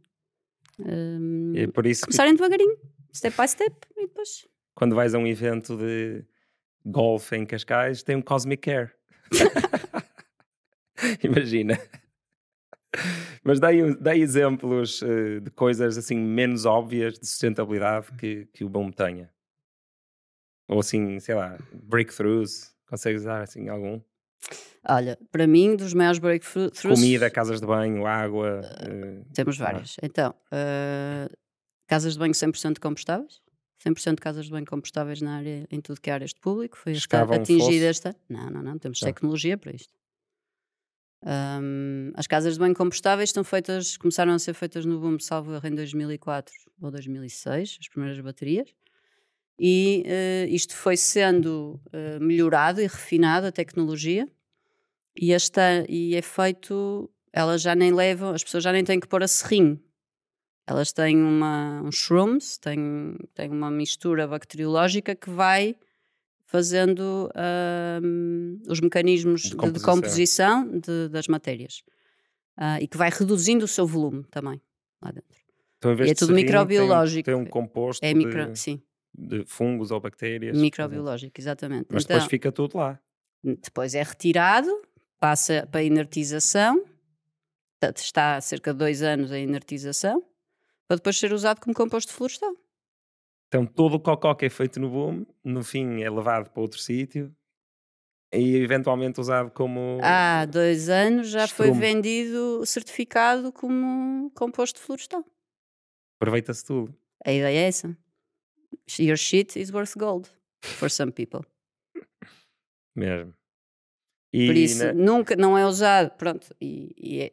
Um, é por isso começarem que... devagarinho, step by step, e depois. Quando vais a um evento de golfe em Cascais, tem um Cosmic Care. [LAUGHS] [LAUGHS] Imagina. Mas dai, dai exemplos uh, de coisas assim menos óbvias de sustentabilidade que, que o bom tenha. Ou assim, sei lá, breakthroughs. Consegues dar assim algum? Olha, para mim, dos maiores breakthroughs. Comida, casas de banho, água. Uh, temos várias. Então, uh, casas de banho 100% compostáveis. 100% de casas de banho compostáveis na área, em tudo que é áreas de público. Foi esta, atingida esta. Não, não, não. Temos tecnologia para isto. Um, as casas de banho compostáveis estão feitas, começaram a ser feitas no Boom Salvo em 2004 ou 2006, as primeiras baterias, e uh, isto foi sendo uh, melhorado e refinado a tecnologia, e, esta, e é feito, elas já nem levam, as pessoas já nem têm que pôr a serrinho, elas têm uma, uns shrooms, têm, têm uma mistura bacteriológica que vai fazendo uh, os mecanismos de composição, de, composição de, das matérias uh, e que vai reduzindo o seu volume também lá dentro. Então, e é tudo microbiológico. Tem, tem, um composto é micro, de, de fungos ou bactérias. Microbiológico, exatamente. Mas então, depois fica tudo lá. Depois é retirado, passa para a inertização, está há cerca de dois anos a inertização, para depois ser usado como composto florestal. Então todo o cocó que é feito no boom, no fim é levado para outro sítio e eventualmente usado como. Há dois anos já estrume. foi vendido certificado como composto florestal. Aproveita-se tudo. A ideia é essa. Your shit is worth gold for some people. [LAUGHS] Mesmo. E Por isso, na... nunca, não é usado, pronto, e, e é,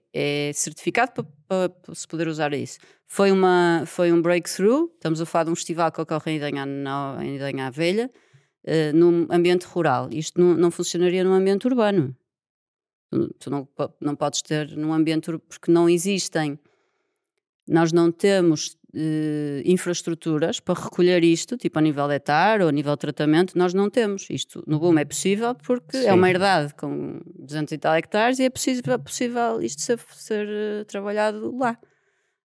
é, certificado para, para, se poder usar isso. Foi, uma, foi um breakthrough, estamos a falar de um festival que ocorre em Idanha, em Idanha Velha, uh, num ambiente rural. Isto não, não funcionaria num ambiente urbano. Tu, tu não, não podes ter num ambiente, porque não existem, nós não temos uh, infraestruturas para recolher isto, tipo a nível de etar ou a nível de tratamento, nós não temos. Isto no Boom é possível porque Sim. é uma herdade com 200 e tal hectares e é possível, é possível isto ser, ser uh, trabalhado lá.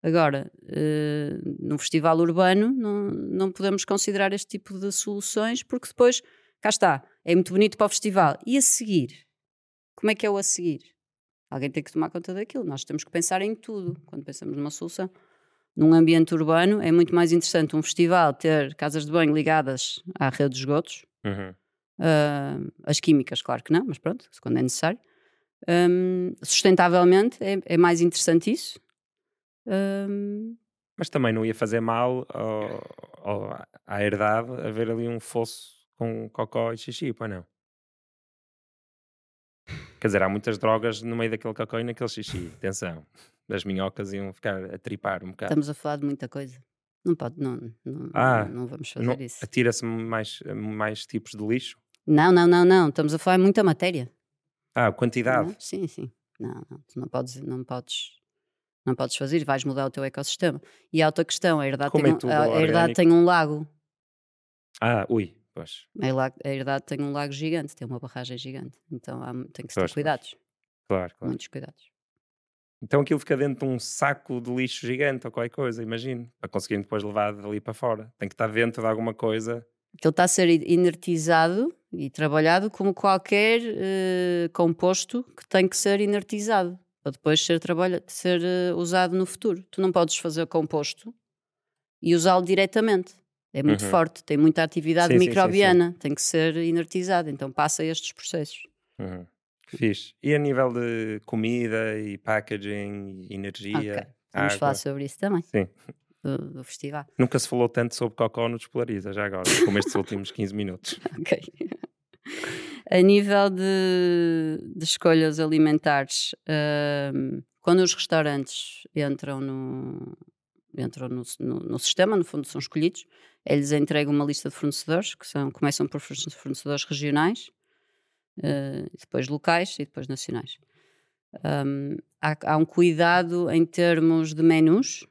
Agora, uh, num festival urbano, não, não podemos considerar este tipo de soluções porque depois, cá está, é muito bonito para o festival. E a seguir? Como é que é o a seguir? Alguém tem que tomar conta daquilo. Nós temos que pensar em tudo quando pensamos numa solução num ambiente urbano é muito mais interessante um festival ter casas de banho ligadas à rede de esgotos. Uhum. Uh, as químicas, claro que não, mas pronto, quando é necessário. Um, sustentavelmente é, é, mais interessante isso. Um, mas também não ia fazer mal ao, ao, à herdade haver ali um fosso com cocó e xixi, pá, não? Quer dizer, há muitas drogas no meio daquele cocó e naquele xixi. Atenção das minhocas iam ficar a tripar um bocado. Estamos a falar de muita coisa. Não pode, não, não, Ah, não vamos fazer Não, isso. Atira-se mais, mais tipos de lixo? Não, não, não, não. Estamos a falar de muita matéria. Ah, quantidade. Não? Sim, sim. Não, não. Tu não podes, não podes, não podes fazer, vais mudar o teu ecossistema. E há outra questão, a herdade, Como tem é um, a, a herdade tem um lago. Ah, ui, pois. A herdade, a tem um lago gigante, tem uma barragem gigante. Então há, tem que se ter Pois, pois. cuidados, Claro, claro. muitos cuidados. Então aquilo fica dentro de um saco de lixo gigante ou qualquer coisa, imagino, para conseguirem depois levar dali para fora. Tem que estar dentro de alguma coisa. Aquilo está a ser inertizado e trabalhado como qualquer eh, composto que tem que ser inertizado para depois ser, trabalha, ser eh, usado no futuro. Tu não podes fazer composto e usá-lo diretamente. É muito Uhum. forte, tem muita atividade Sim, sim, sim, microbiana, tem que ser inertizado, então passa estes processos. Uhum. E a nível de comida e packaging e energia? Ok, Vamos água? falar sobre isso também, Sim. do, do festival. Nunca se falou tanto sobre cocó no Despolariza, já agora, como estes últimos 15 minutos. [LAUGHS] Ok. A nível de, de escolhas alimentares, hum, quando os restaurantes entram no, entram no, no- no sistema, no fundo são escolhidos, eles entregam uma lista de fornecedores, que são, começam por forne- fornecedores regionais, eh, depois locais e depois nacionais. Hum, há, há um cuidado em termos de menus,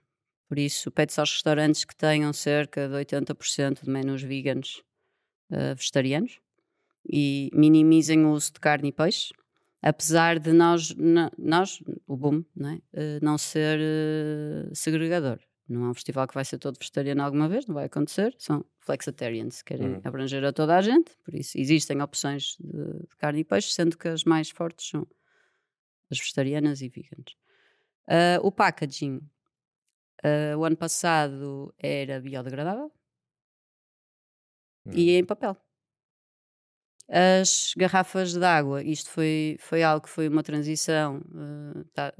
por isso pede-se aos restaurantes que tenham cerca de 80% de menus veganos eh, vegetarianos e minimizem o uso de carne e peixe, apesar de nós, nós o boom, não, é? Eh, não ser eh, segregador. Não é um festival que vai ser todo vegetariano alguma vez, não vai acontecer. São flexitarians, querem Uhum. abranger a toda a gente, por isso existem opções de, de carne e peixe, sendo que as mais fortes são as vegetarianas e veganas. Ah, o packaging, ah, o ano passado era biodegradável e em papel. As garrafas de água, isto foi, foi algo que foi uma transição. eh, tá-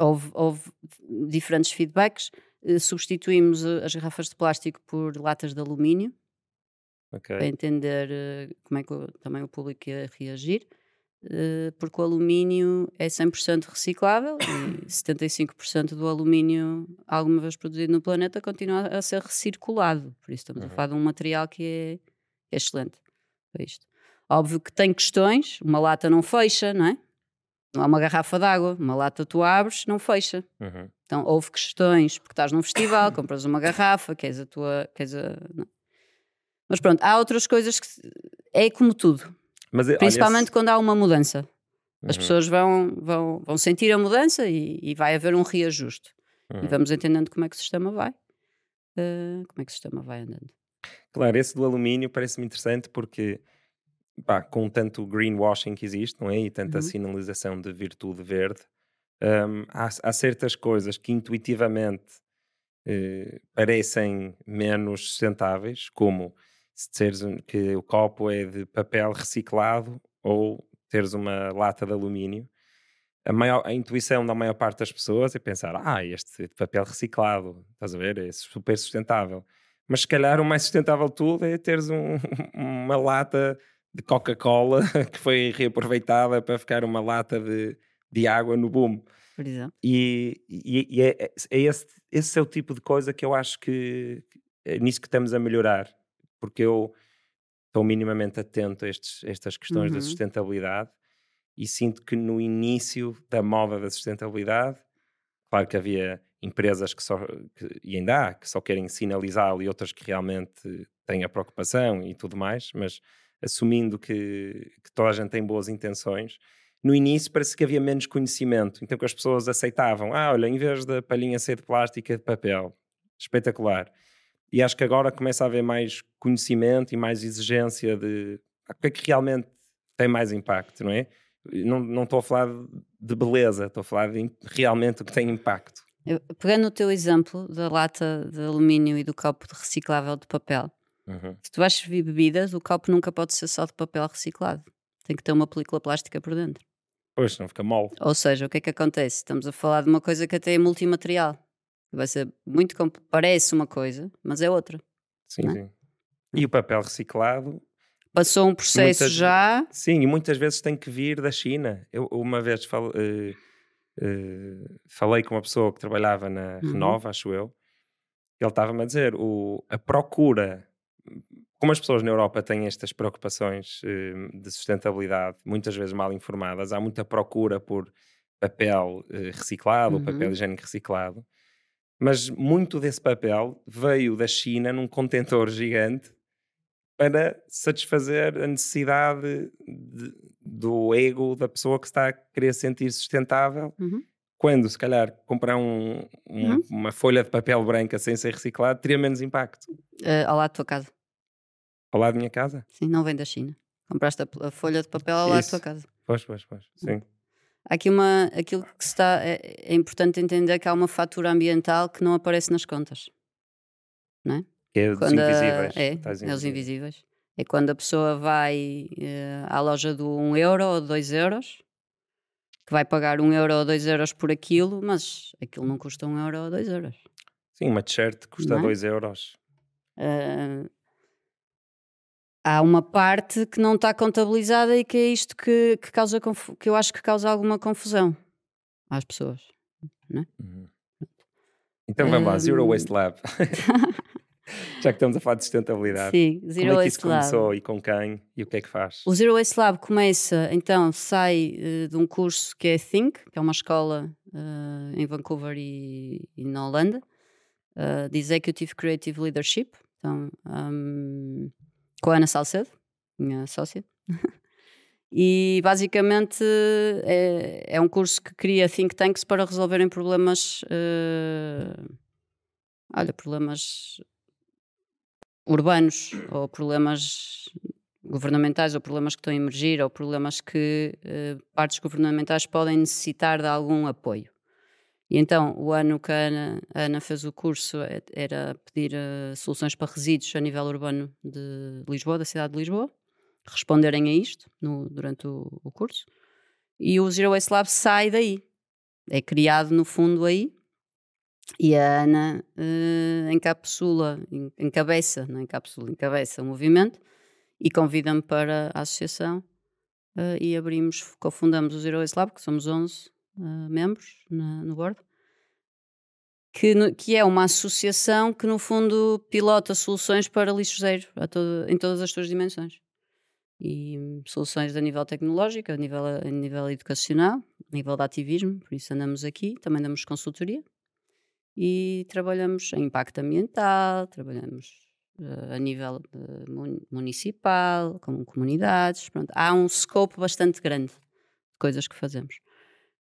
houve, houve diferentes feedbacks. eh, substituímos eh, as garrafas de plástico por latas de alumínio Ok. para entender eh, como é que também o público ia reagir, porque o alumínio é 100% reciclável e [COUGHS] 75% do alumínio alguma vez produzido no planeta continua a ser recirculado. Por isso estamos a Uhum. falar de um material que é, que é excelente para isto. Óbvio que tem questões, uma lata não fecha, não é? Não é uma garrafa de água, uma lata tu abres, não fecha. Uhum. Então houve questões, porque estás num festival, compras uma garrafa, queres a tua. Queres a, não. Mas pronto, há outras coisas que é como tudo, Mas, olha, principalmente quando há uma mudança. As Uhum, pessoas vão, vão, vão sentir a mudança e, e vai haver um reajuste. E uhum. vamos entendendo como é que o sistema vai. eh, como é que o sistema vai andando. Claro, esse do alumínio parece-me interessante porque, pá, com tanto greenwashing que existe, não é? E tanta Uhum. sinalização de virtude verde, hum, há, há certas coisas que intuitivamente eh, parecem menos sustentáveis, como se disseres um- que o copo é de papel reciclado ou teres uma lata de alumínio. A, maior, a intuição da maior parte das pessoas é pensar, ah, este papel reciclado, estás a ver, é super sustentável. Mas se calhar o mais sustentável de tudo é teres um- [LAUGHS] uma lata de Coca-Cola [LAUGHS] que foi reaproveitada para ficar uma lata de, de água no boom. Por exemplo. E, e- e é, é esse, esse é o tipo de coisa que eu acho que é nisso que estamos a melhorar, porque eu estou minimamente atento a estes, estas questões da Uhum. sustentabilidade e sinto que no início da moda da sustentabilidade, claro que havia empresas que só, que, e ainda há, que só querem sinalizá-lo e outras que realmente têm a preocupação e tudo mais, mas assumindo que, que toda a gente tem boas intenções, no início parece que havia menos conhecimento, então que as pessoas aceitavam, ah, olha, em vez da palhinha ser de plástico é de papel, espetacular. E acho que agora começa a haver mais conhecimento e mais exigência de ah, o que é que realmente tem mais impacto, não é? Não, não estou a falar de beleza, estou a falar de realmente o que tem impacto. Pegando o teu exemplo da lata de alumínio e do copo de reciclável de papel, Uhum. se tu vais servir bebidas, o copo nunca pode ser só de papel reciclado. Tem que ter uma película plástica por dentro. Pois, não fica mole. Ou seja, o que é que acontece? Estamos a falar de uma coisa que até é multimaterial. Vai ser muito. Parece uma coisa, mas é outra. Sim, é? sim. E o papel reciclado, Passou um processo Muitas- já. sim, e muitas vezes tem que vir da China. Eu uma vez falo, eh, uh, falei com uma pessoa que trabalhava na Uhum. Renova, acho eu, ele estava-me a dizer o, a procura, como as pessoas na Europa têm estas preocupações eh, de sustentabilidade, muitas vezes mal informadas, há muita procura por papel eh, reciclado, Uhum. papel higiênico reciclado, mas muito desse papel veio da China num contentor gigante para satisfazer a necessidade de- do ego da pessoa que está a querer sentir sustentável Uhum. quando se calhar comprar um- um- Uhum. uma folha de papel branca sem ser reciclado teria menos impacto. Eh, ao lado da tua casa. Ao lado da minha casa? Sim, não vem da China. Compraste a, a folha de papel ao lado da tua casa. Pois, pois, pois. Sim. Há aqui uma. Aquilo que está. É, é importante entender que há uma fatura ambiental que não aparece nas contas. Que é dos Quando a- invisíveis. é, tais é os invisíveis. É quando a pessoa vai eh, à loja do 1 euro ou 2 euros, que vai pagar 1 euro ou 2 euros por aquilo, mas aquilo não custa 1 euro ou 2 euros. Sim, uma t-shirt custa Não é? 2 euros. Eh, há uma parte que não está contabilizada e que é isto que, que causa que eu acho que causa alguma confusão às pessoas. Uhum. Então vamos lá, Zero. Waste Lab. [LAUGHS] Já que estamos a falar de sustentabilidade. Sim, Como Zero é que Waste isso Lab. começou e com quem e o que é que faz? O Zero Waste Lab começa, então, sai eh, de um curso que é Think, que é uma escola eh, em Vancouver e, e na Holanda, eh, de Executive Creative Leadership, então, ahm, com a Ana Salcedo, minha sócia. [LAUGHS] e basicamente é, é um curso que cria think tanks para resolverem problemas, eh, olha, problemas urbanos ou problemas governamentais ou problemas que estão a emergir ou problemas que eh, partes governamentais podem necessitar de algum apoio. E então, o ano que a Ana, a Ana fez o curso eh, era pedir eh, soluções para resíduos a nível urbano de Lisboa, da cidade de Lisboa, responderem a isto no- durante o, o curso. E o Zero Waste Lab sai daí. É criado, no fundo, aí. E a Ana eh, encapsula, en- encabeça, não encapsula, encabeça o movimento e convida-me para a associação eh, e abrimos, cofundamos o Zero Waste Lab, que somos 11 eh, membros na- no board, que, no- que é uma associação que no fundo pilota soluções para lixo zero todo- em todas as suas dimensões. E hum, soluções a nível tecnológico, a nível, a nível educacional, a nível de ativismo, por isso andamos aqui, também damos consultoria e trabalhamos em impacto ambiental, trabalhamos eh, a nível mun- municipal, com comunidades, pronto. Há um scope bastante grande de coisas que fazemos.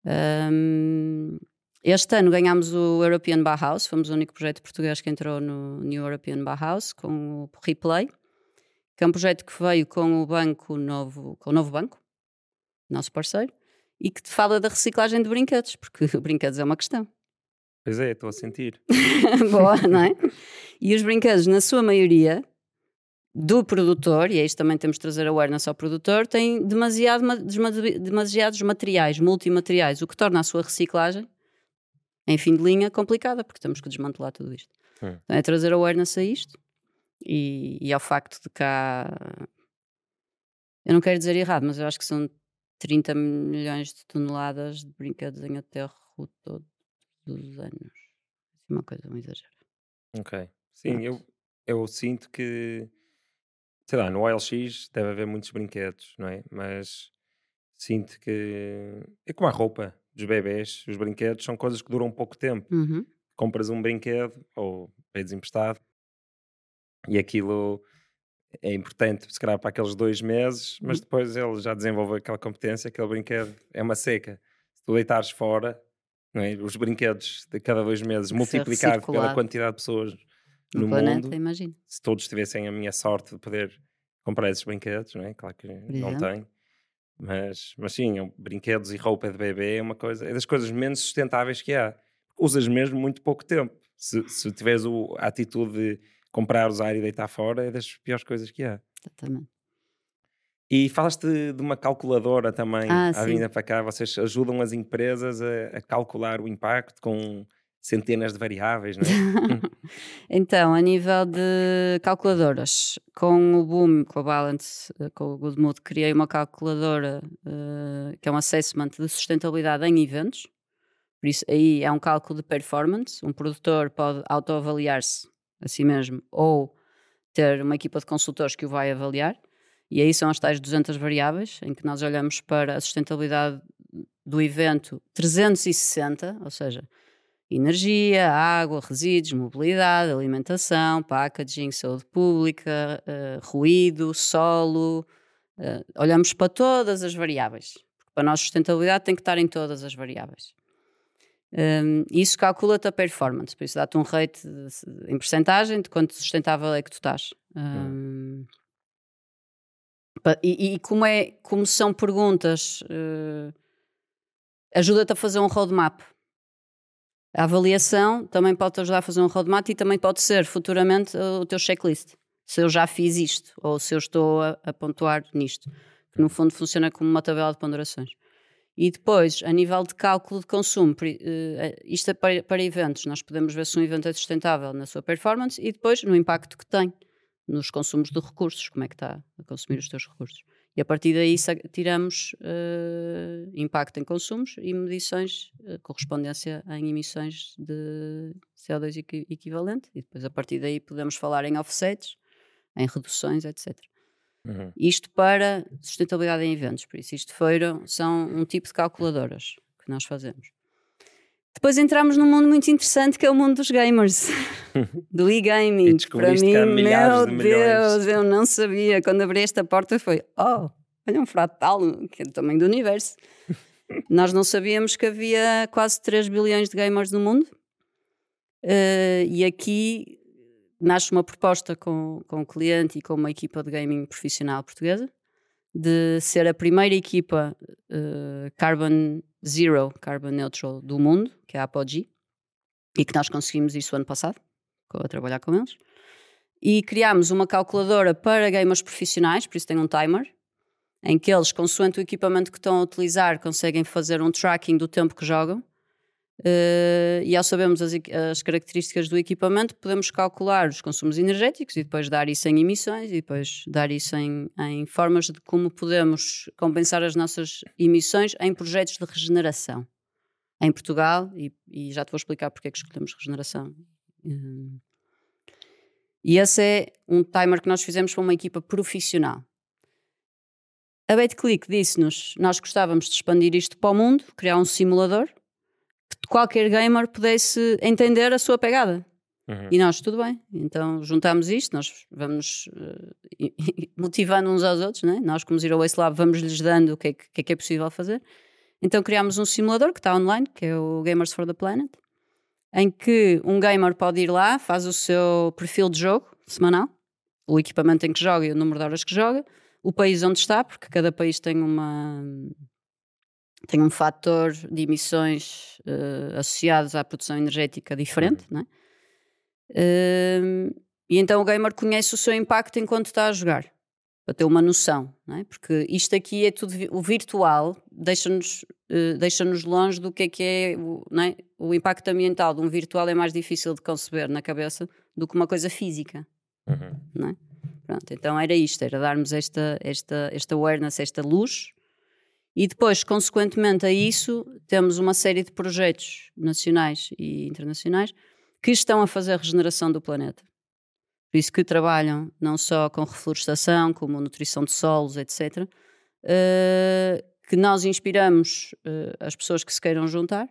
Ahm, este ano ganhámos o European Bauhaus, fomos o único projeto português que entrou no New European Bauhaus com o Replay, que é um projeto que veio com o banco novo, com o novo banco, nosso parceiro, e que te fala da reciclagem de brinquedos, porque [LAUGHS] brinquedos é uma questão. Pois é, estou a sentir. [LAUGHS] Boa, não é? E os brinquedos, na sua maioria, do produtor, e é isto também temos de trazer awareness ao produtor, têm demasiado, demasiados materiais, multimateriais, o que torna a sua reciclagem, em fim de linha, complicada, porque temos que desmantelar tudo isto. Hum. Então é trazer awareness a isto e, e ao facto de cá. Eu não quero dizer errado, mas eu acho que são 30 milhões de toneladas de brinquedos em aterro todos os anos. É uma coisa, um exagero. Ok. Sim, eu, eu sinto que, sei lá, no OLX deve haver muitos brinquedos, não é? Mas sinto que é como a roupa dos bebés, os brinquedos são coisas que duram pouco tempo. Uhum. Compras um brinquedo ou pedes emprestado e aquilo é importante, se calhar, para aqueles dois meses, mas Uhum. depois ele já desenvolve aquela competência, aquele brinquedo é uma seca. Se tu deitares fora, é? os brinquedos de cada dois meses, Ser multiplicado pela quantidade de pessoas No, no planeta, mundo, imagino. se todos tivessem a minha sorte de poder comprar esses brinquedos, não é? Claro que não tenho. Mas, mas sim, brinquedos e roupa de bebê é uma coisa, é das coisas menos sustentáveis que há. Usas mesmo muito pouco tempo. Se, se tiveres o- a atitude de comprar, usar e deitar fora, é das piores coisas que há. Exatamente. E falaste de, de uma calculadora também Ah, à sim. vinda para cá. Vocês ajudam as empresas a, a calcular o impacto com centenas de variáveis, não é? [LAUGHS] Então, a nível de calculadoras, com o Boom, com a Balance, eh, com o Goodmood, criei uma calculadora eh, que é um assessment de sustentabilidade em eventos. Por isso, aí é um cálculo de performance. Um produtor pode autoavaliar-se a si mesmo ou ter uma equipa de consultores que o vai avaliar. E aí são as tais 200 variáveis, em que nós olhamos para a sustentabilidade do evento 360, ou seja, energia, água, resíduos, mobilidade, alimentação, packaging, saúde pública, uh, ruído, solo. Uh, olhamos para todas as variáveis. Para nós, sustentabilidade tem que estar em todas as variáveis. Um, isso calcula-te a performance, por isso dá-te um rate de, em percentagem de quanto sustentável é que tu estás. Um, e, e, como, é, como são perguntas, uh, ajuda-te a fazer um roadmap. A avaliação também pode te ajudar a fazer um roadmap e também pode ser futuramente o teu checklist. Se eu já fiz isto ou se eu estou a, a pontuar nisto, que no fundo funciona como uma tabela de ponderações. E depois, a nível de cálculo de consumo, uh, isto é para, para, eventos, nós podemos ver se um evento é sustentável na sua performance e depois no impacto que tem nos consumos de recursos, como é que está a consumir os teus recursos. E a partir daí tiramos uh, impacto em consumos e medições, uh, correspondência em emissões de CO2 equi equivalente, e depois a partir daí podemos falar em offsets, em reduções, etc. Uhum. Isto para sustentabilidade em eventos, por isso isto foram, são um tipo de calculadoras que nós fazemos. Depois entramos num mundo muito interessante que é o mundo dos gamers, [LAUGHS] do e-gaming. Para mim, meu de Deus, eu não sabia. Quando abri esta porta foi, oh, olha um fratal, que é do tamanho do universo. [LAUGHS] Nós não sabíamos que havia quase 3 bilhões de gamers no mundo. Uh, e aqui nasce uma proposta com, com o cliente e com uma equipa de gaming profissional portuguesa de ser a primeira equipa uh, carbon zero, carbon neutral do mundo, que é a Apogee, e que nós conseguimos isso ano passado, a trabalhar com eles. E criámos uma calculadora para gamers profissionais, por isso tem um timer, em que eles, consoante o equipamento que estão a utilizar, conseguem fazer um tracking do tempo que jogam Uh, e ao sabermos as, as, características do equipamento, podemos calcular os consumos energéticos e depois dar isso em emissões e depois dar isso em, em formas de como podemos compensar as nossas emissões em projetos de regeneração. Em Portugal, e, e já te vou explicar porque é que escolhemos regeneração. Uh, e esse é um timer que nós fizemos para uma equipa profissional. A BetClick disse-nos: nós gostávamos de expandir isto para o mundo, criar um simulador que qualquer gamer pudesse entender a sua pegada. Uhum. E nós, tudo bem. Então juntamos isto, nós vamos uh, [LAUGHS] motivando uns aos outros, né? nós, como Zero Waste Lab, vamos-lhes dando o que é que, é que é possível fazer. Então criámos um simulador que está online, que é o Gamers for the Planet, em que um gamer pode ir lá, faz o seu perfil de jogo semanal, o equipamento em que joga e o número de horas que joga, o país onde está, porque cada país tem uma tem um fator de emissões uh, associados à produção energética diferente, uhum. né? Uh, e então o gamer conhece o seu impacto enquanto está a jogar, para ter uma noção, né? porque isto aqui é tudo, o virtual deixa-nos uh, deixa longe do que é que é o, né? o impacto ambiental de um virtual é mais difícil de conceber na cabeça do que uma coisa física. Uhum. Né? Pronto, então era isto, era darmos esta, esta, esta awareness, esta luz e depois, consequentemente a isso, temos uma série de projetos nacionais e internacionais que estão a fazer a regeneração do planeta. Por isso que trabalham não só com reflorestação, como nutrição de solos, etc. Uh, eh, que nós inspiramos uh, as pessoas que se queiram juntar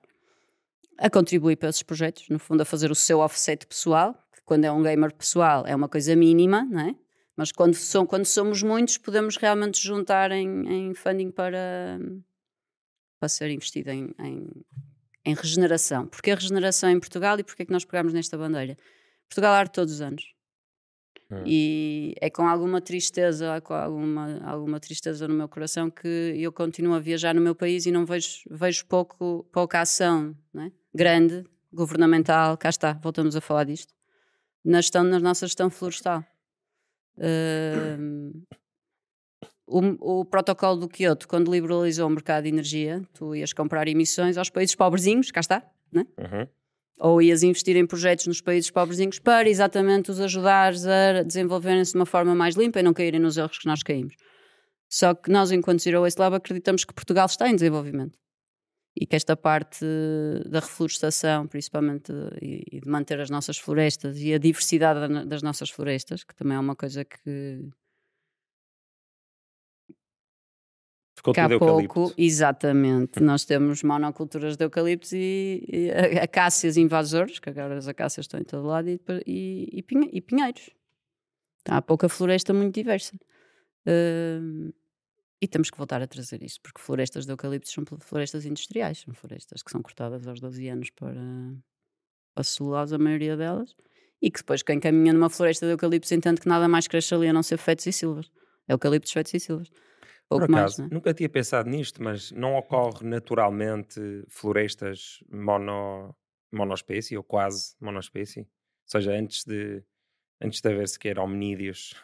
a contribuir para esses projetos, no fundo a fazer o seu offset pessoal, que quando é um gamer pessoal é uma coisa mínima, não é? Mas quando, são, quando somos muitos, podemos realmente juntar em, em funding para, para ser investido em, em, em, regeneração. Porque a regeneração em Portugal e porque é que nós pegamos nesta bandeira? Portugal arde todos os anos. Hum. E é com alguma tristeza, com alguma, alguma tristeza no meu coração que eu continuo a viajar no meu país e não vejo, vejo pouco, pouca ação é? grande, governamental, cá está, voltamos a falar disto, na, gestão, na nossa gestão florestal. Uh, o, o, protocolo do Kyoto, quando liberalizou o mercado de energia, tu ias comprar emissões aos países pobrezinhos, cá está, né? Uhum. ou ias investir em projetos nos países pobrezinhos para exatamente os ajudares a desenvolverem-se de uma forma mais limpa e não caírem nos erros que nós caímos. Só que nós, enquanto Zero Waste Lab, acreditamos que Portugal está em desenvolvimento. E que esta parte da reflorestação, principalmente, e de manter as nossas florestas e a diversidade das nossas florestas, que também é uma coisa que. Ficou que há pouco, exatamente, nós temos monoculturas de eucaliptos e, e acácias invasores, que agora as acácias estão em todo lado, e, e, e pinheiros. Então, há pouca floresta muito diversa. Uh, e temos que voltar a trazer isso, porque florestas de eucaliptos são florestas industriais, são florestas que são cortadas aos 12 anos para, para celulose, a maioria delas, e que depois quem caminha numa floresta de eucaliptos entende que nada mais cresce ali a não ser feitos e silvas. Eucaliptos, feitos e silvas. Pouco Por acaso, mais, é? nunca tinha pensado nisto, mas não ocorre naturalmente florestas mono, monospécie ou quase monospécie? Ou seja, antes de, antes de haver sequer hominídeos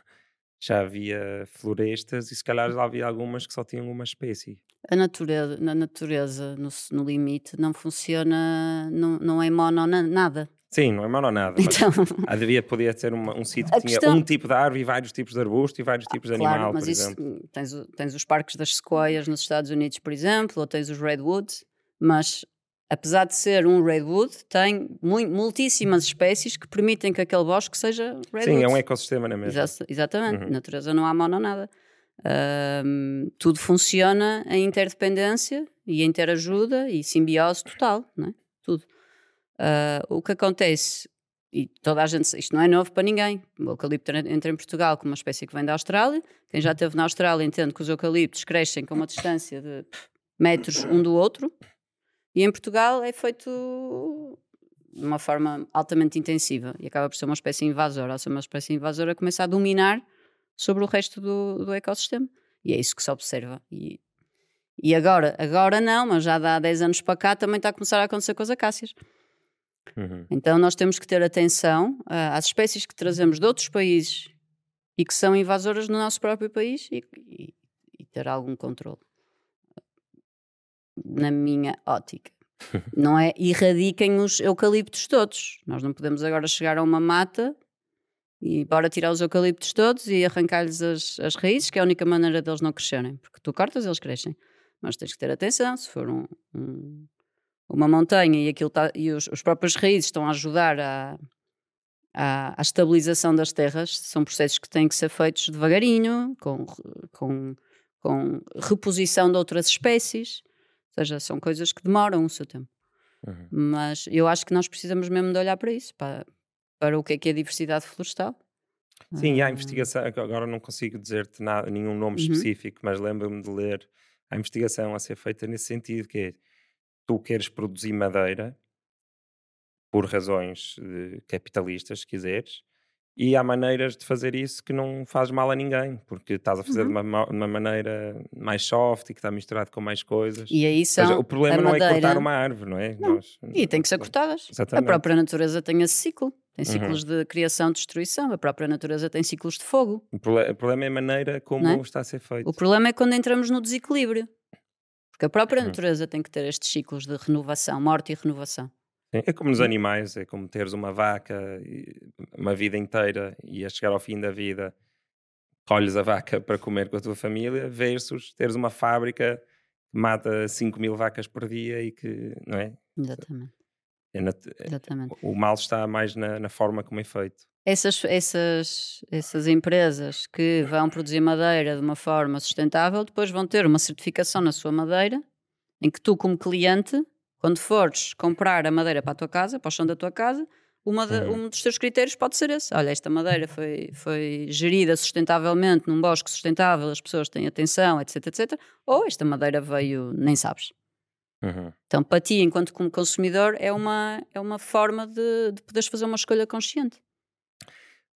já havia florestas e se calhar já havia algumas que só tinham uma espécie. A natureza, na natureza, no, no limite, não funciona, não, não é mono nada. Sim, não é mono nada. Então... Havia, podia ser uma, um sítio [LAUGHS] que tinha um tipo de árvore e vários tipos de arbusto e vários tipos de claro, animal, mas por isso, exemplo. Tens, tens os parques das sequoias nos Estados Unidos, por exemplo, ou tens os redwoods, mas apesar de ser um redwood, tem muitíssimas espécies que permitem que aquele bosque seja redwood. Sim, é um ecossistema na mesma. Exa exatamente, uhum. na natureza não há mono nada. Um, tudo funciona em interdependência e interajuda e simbiose total, não é? Tudo. Uh, o que acontece, e toda a gente, isto não é novo para ninguém, o eucalipto entra em Portugal como uma espécie que vem da Austrália, quem já esteve na Austrália entende que os eucaliptos crescem com uma distância de metros um do outro, e em Portugal é feito de uma forma altamente intensiva e acaba por ser uma espécie invasora. Ao ser uma espécie invasora, começa a dominar sobre o resto do, do ecossistema. E é isso que se observa. E, e agora, agora não, mas já há 10 anos para cá também está a começar a acontecer com as acácias. Uhum. Então nós temos que ter atenção uh, às espécies que trazemos de outros países e que são invasoras no nosso próprio país e, e, e ter algum controle na minha ótica. [LAUGHS] não é? Erradiquem os eucaliptos todos. Nós não podemos agora chegar a uma mata e bora tirar os eucaliptos todos e arrancar-lhes as, as raízes, que é a única maneira deles não crescerem. Porque tu cortas, eles crescem. Mas tens que ter atenção, se for um, um, uma montanha e, aquilo tá, e os, os próprios raízes estão a ajudar a, a, a, estabilização das terras, são processos que têm que ser feitos devagarinho, com, com, com reposição de outras espécies seja, são coisas que demoram o seu tempo. Uhum. Mas eu acho que nós precisamos mesmo de olhar para isso, para, para o que é que é diversidade florestal. Sim, e há ah. investigação, agora não consigo dizer-te nenhum nome uhum. específico, mas lembro-me de ler a investigação a ser feita nesse sentido, que é tu queres produzir madeira por razões capitalistas, se quiseres, e há maneiras de fazer isso que não faz mal a ninguém, porque estás a fazer uhum. de, uma, de, uma, maneira mais soft e que está misturado com mais coisas. E aí são seja, o problema não madeira... é cortar uma árvore, não é? Não. Nós, e tem que ser cortadas. Exatamente. A própria natureza tem esse ciclo. Tem uhum. ciclos uhum. de criação e destruição. A própria natureza tem ciclos de fogo. O, o problema é a maneira como é? está a ser feito. O problema é quando entramos no desequilíbrio. Porque a própria uhum. natureza tem que ter estes ciclos de renovação, morte e renovação. É como nos animais, é como teres uma vaca uma vida inteira e a chegar ao fim da vida colhes a vaca para comer com a tua família versus teres uma fábrica que mata 5 mil vacas por dia e que, não é? Exatamente. É na, é, Exatamente. O mal está mais na, na, forma como é feito. Essas, essas, essas empresas que vão produzir madeira de uma forma sustentável depois vão ter uma certificação na sua madeira em que tu, como cliente, quando fores comprar a madeira para a tua casa, para o chão da tua casa, de, uhum. um dos teus critérios pode ser esse. Olha, esta madeira foi, foi gerida sustentavelmente num bosque sustentável, as pessoas têm atenção, etc, etc. Ou esta madeira veio, nem sabes. Uhum. Então, para ti, enquanto consumidor, é uma, é uma forma de, de poderes fazer uma escolha consciente.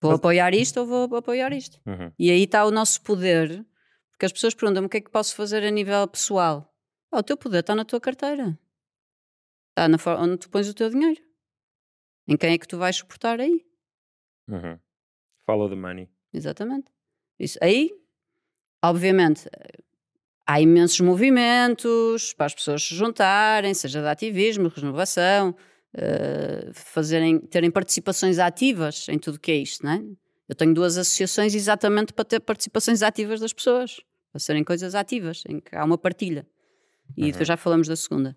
Vou Mas... apoiar isto ou vou apoiar isto. Uhum. E aí está o nosso poder, porque as pessoas perguntam-me o que é que posso fazer a nível pessoal. Oh, o teu poder está na tua carteira. Está na forma onde tu pões o teu dinheiro. Em quem é que tu vais suportar aí? Uhum. Follow the money. Exatamente. Isso aí, obviamente, há imensos movimentos para as pessoas se juntarem, seja de ativismo, renovação, uh, fazerem, terem participações ativas em tudo o que é isto, não é? Eu tenho duas associações exatamente para ter participações ativas das pessoas, para serem coisas ativas, em que há uma partilha. E uhum. depois já falamos da segunda.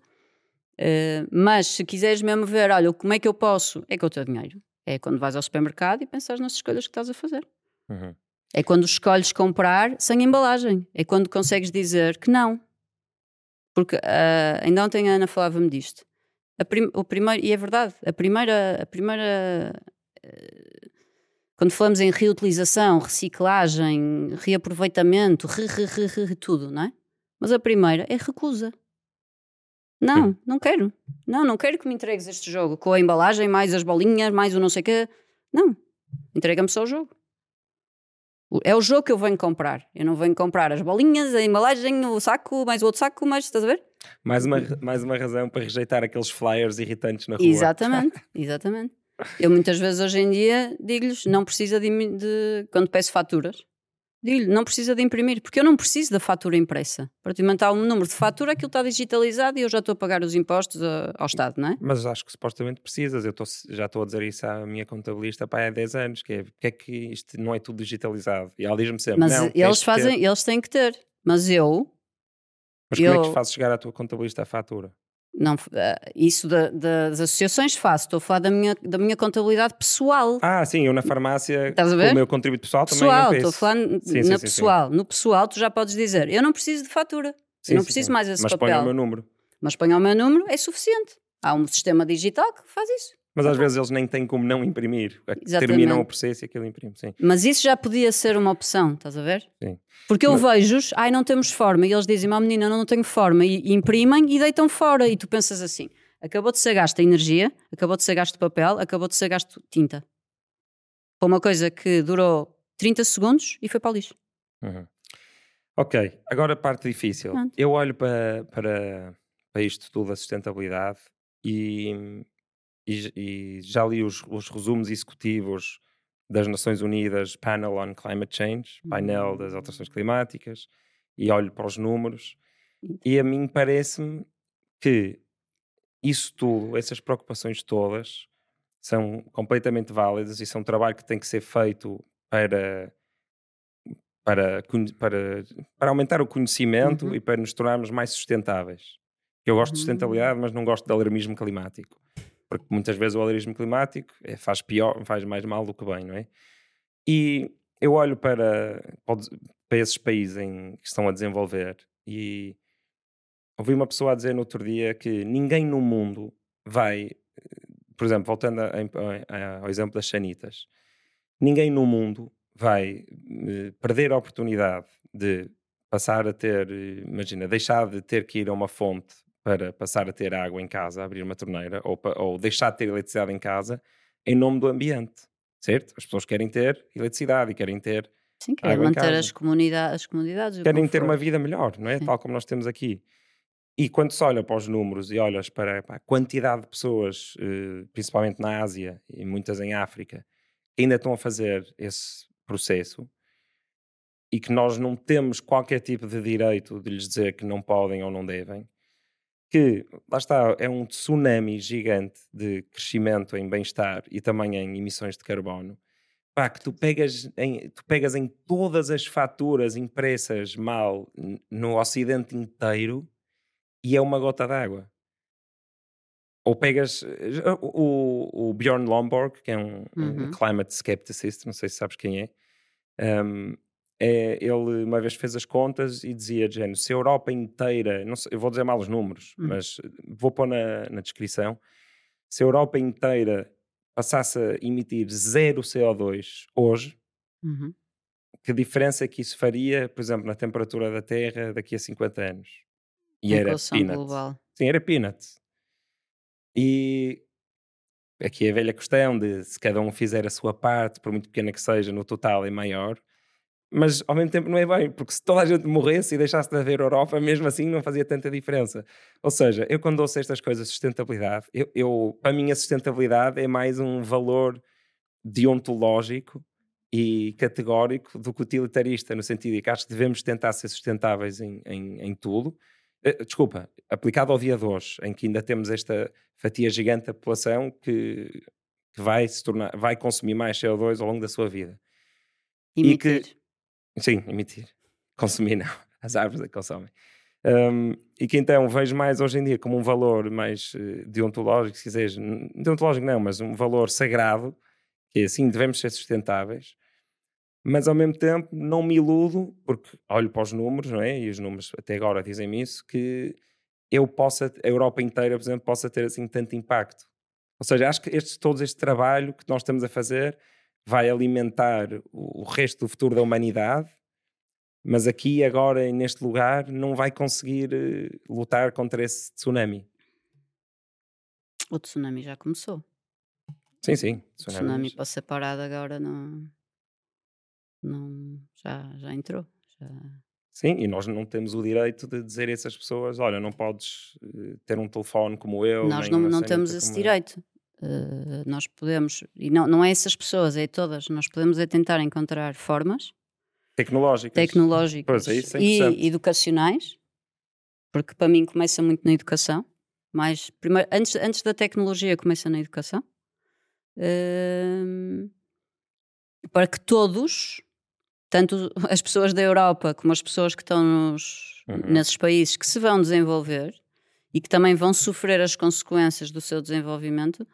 Uh, mas se quiseres mesmo ver, olha, como é que eu posso? É com o teu dinheiro. É quando vais ao supermercado e pensas nas escolhas que estás a fazer. Uhum. É quando escolhes comprar sem embalagem. É quando consegues dizer que não. Porque uh, ainda ontem a Ana falava-me disto. Prim o primeiro, e é verdade, a primeira, a primeira uh, quando falamos em reutilização, reciclagem, reaproveitamento, re, re, re, re, tudo, não é? Mas a primeira é recusa. Não, não quero. Não, não quero que me entregues este jogo com a embalagem, mais as bolinhas, mais o não sei o quê. Não. Entrega-me só o jogo. É o jogo que eu venho comprar. Eu não venho comprar as bolinhas, a embalagem, o saco, mais o outro saco, mas estás a ver? Mais uma, mais uma razão para rejeitar aqueles flyers irritantes na rua. Exatamente, [LAUGHS] exatamente. Eu muitas vezes hoje em dia digo-lhes: não precisa de, de, Quando peço faturas, Digo-lhe, não precisa de imprimir, porque eu não preciso da fatura impressa. Para te manter um número de fatura, aquilo está digitalizado e eu já estou a pagar os impostos ao Estado, não é? Mas acho que supostamente precisas. Eu estou, já estou a dizer isso à minha contabilista pá, há 10 anos, que é porque é que isto não é tudo digitalizado? E ela diz-me sempre, mas não, eles fazem, eles têm que ter. Mas eu... Mas como é que fazes chegar à tua contabilista a fatura? Não, eh, isso da, das associações faço, estou a falar da minha, da minha contabilidade pessoal. Ah, sim, eu na farmácia, Estás a ver? o meu contributo pessoal, pessoal também Estou a falar sim, na sim, pessoal. Sim. No pessoal, tu já podes dizer, eu não preciso de fatura, eu não preciso mais esse Mas papel. Mas põe o meu número. Mas põe o meu número, é suficiente. Há um sistema digital que faz isso. Mas às vezes eles nem têm como não imprimir. Exatamente. Terminam o processo e aquilo imprime, sim. Mas isso já podia ser uma opção, estás a ver? Sim. Porque eu Mas... vejo-os, ai não temos forma, e eles dizem, uma menina, não, não tenho forma, e, e imprimem e deitam fora. E tu pensas assim, acabou de ser gasto energia, acabou de ser gasto papel, acabou de ser gasto tinta. Foi uma coisa que durou 30 segundos e foi para o lixo. Uhum. Ok, agora a parte difícil. Pronto. Eu olho para, para, para isto tudo, a sustentabilidade, e e, e já li os, os, resumos executivos das Nações Unidas, Panel on Climate Change, painel das alterações climáticas, e olho para os números, e a mim parece-me que isso tudo, essas preocupações todas, são completamente válidas e são um trabalho que tem que ser feito para para, para, para aumentar o conhecimento uhum. e para nos tornarmos mais sustentáveis. Eu gosto de sustentabilidade, mas não gosto de alarmismo climático porque muitas vezes o alergismo climático é, faz pior, faz mais mal do que bem, não é? E eu olho para, para esses países em, que estão a desenvolver e ouvi uma pessoa a dizer no outro dia que ninguém no mundo vai, por exemplo, voltando a, a, ao exemplo das sanitas, ninguém no mundo vai eh, perder a oportunidade de passar a ter, imagina, deixar de ter que ir a uma fonte para passar a ter água em casa, abrir uma torneira, ou, ou deixar de ter eletricidade em casa, em nome do ambiente, certo? As pessoas querem ter eletricidade e querem ter. Sim, querem manter as, comunidade, as comunidades. Querem ter uma vida melhor, não é? Sim. Tal como nós temos aqui. E quando se olha para os números e olhas para, para a quantidade de pessoas, eh, principalmente na Ásia e muitas em África, que ainda estão a fazer esse processo e que nós não temos qualquer tipo de direito de lhes dizer que não podem ou não devem, que, lá está, é um tsunami gigante de crescimento em bem-estar e também em emissões de carbono, pá, que tu pegas, em, tu pegas em todas as faturas impressas mal no Ocidente inteiro e é uma gota d'água. Ou pegas eh, o, o Bjorn Lomborg, que é um, uhum. um climate skepticist, não sei se sabes quem é, um, é, ele uma vez fez as contas e dizia, género, se a Europa inteira, sei, eu vou dizer mal os números, hum. mas vou pôr na, na descrição, se a Europa inteira passasse a emitir zero CO2 hoje, uhum. que diferença é que isso faria, por exemplo, na temperatura da Terra daqui a 50 anos? E era peanut. Global. Sim, era peanut. E aqui é a velha questão de se cada um fizer a sua parte, por muito pequena que seja, no total é maior mas ao mesmo tempo não é bem, porque se toda a gente morresse e deixasse de haver Europa, mesmo assim não fazia tanta diferença. Ou seja, eu quando ouço estas coisas, sustentabilidade, eu, eu, para mim a sustentabilidade é mais um valor deontológico e categórico do que utilitarista, no sentido de que acho que devemos tentar ser sustentáveis em, em, em tudo. Uh, desculpa, aplicado ao dia de hoje, em que ainda temos esta fatia gigante da população que, que vai, se tornar, vai consumir mais CO2 ao longo da sua vida. Emitir. E que Sim, emitir. [LAUGHS] Consumir não. As árvores é que consomem. Um, e que então vejo mais hoje em dia como um valor mais uh, deontológico, se quiseres, deontológico não, mas um valor sagrado, que é assim, devemos ser sustentáveis, mas ao mesmo tempo não me iludo, porque olho para os números, não é? E os números até agora dizem-me isso, que eu possa, a Europa inteira, por exemplo, possa ter assim tanto impacto. Ou seja, acho que este, todo este trabalho que nós estamos a fazer vai alimentar o, resto do futuro da humanidade, mas aqui, agora, neste lugar, não vai conseguir uh, lutar contra esse tsunami. O tsunami já começou. Sim, sim. O tsunami para ser parado agora não, não já, já entrou. Já... Sim, e nós não temos o direito de dizer a essas pessoas: olha, não podes uh, ter um telefone como eu. Nós não, não temos esse direito. Uh, nós podemos, e não, não é essas pessoas, é todas, nós podemos é tentar encontrar formas tecnológicas, tecnológicas pois, é e educacionais, porque para mim começa muito na educação, mas primeiro, antes, antes da tecnologia começa na educação, uh, para que todos tanto as pessoas da Europa como as pessoas que estão nos, uhum. nesses países que se vão desenvolver e que também vão sofrer as consequências do seu desenvolvimento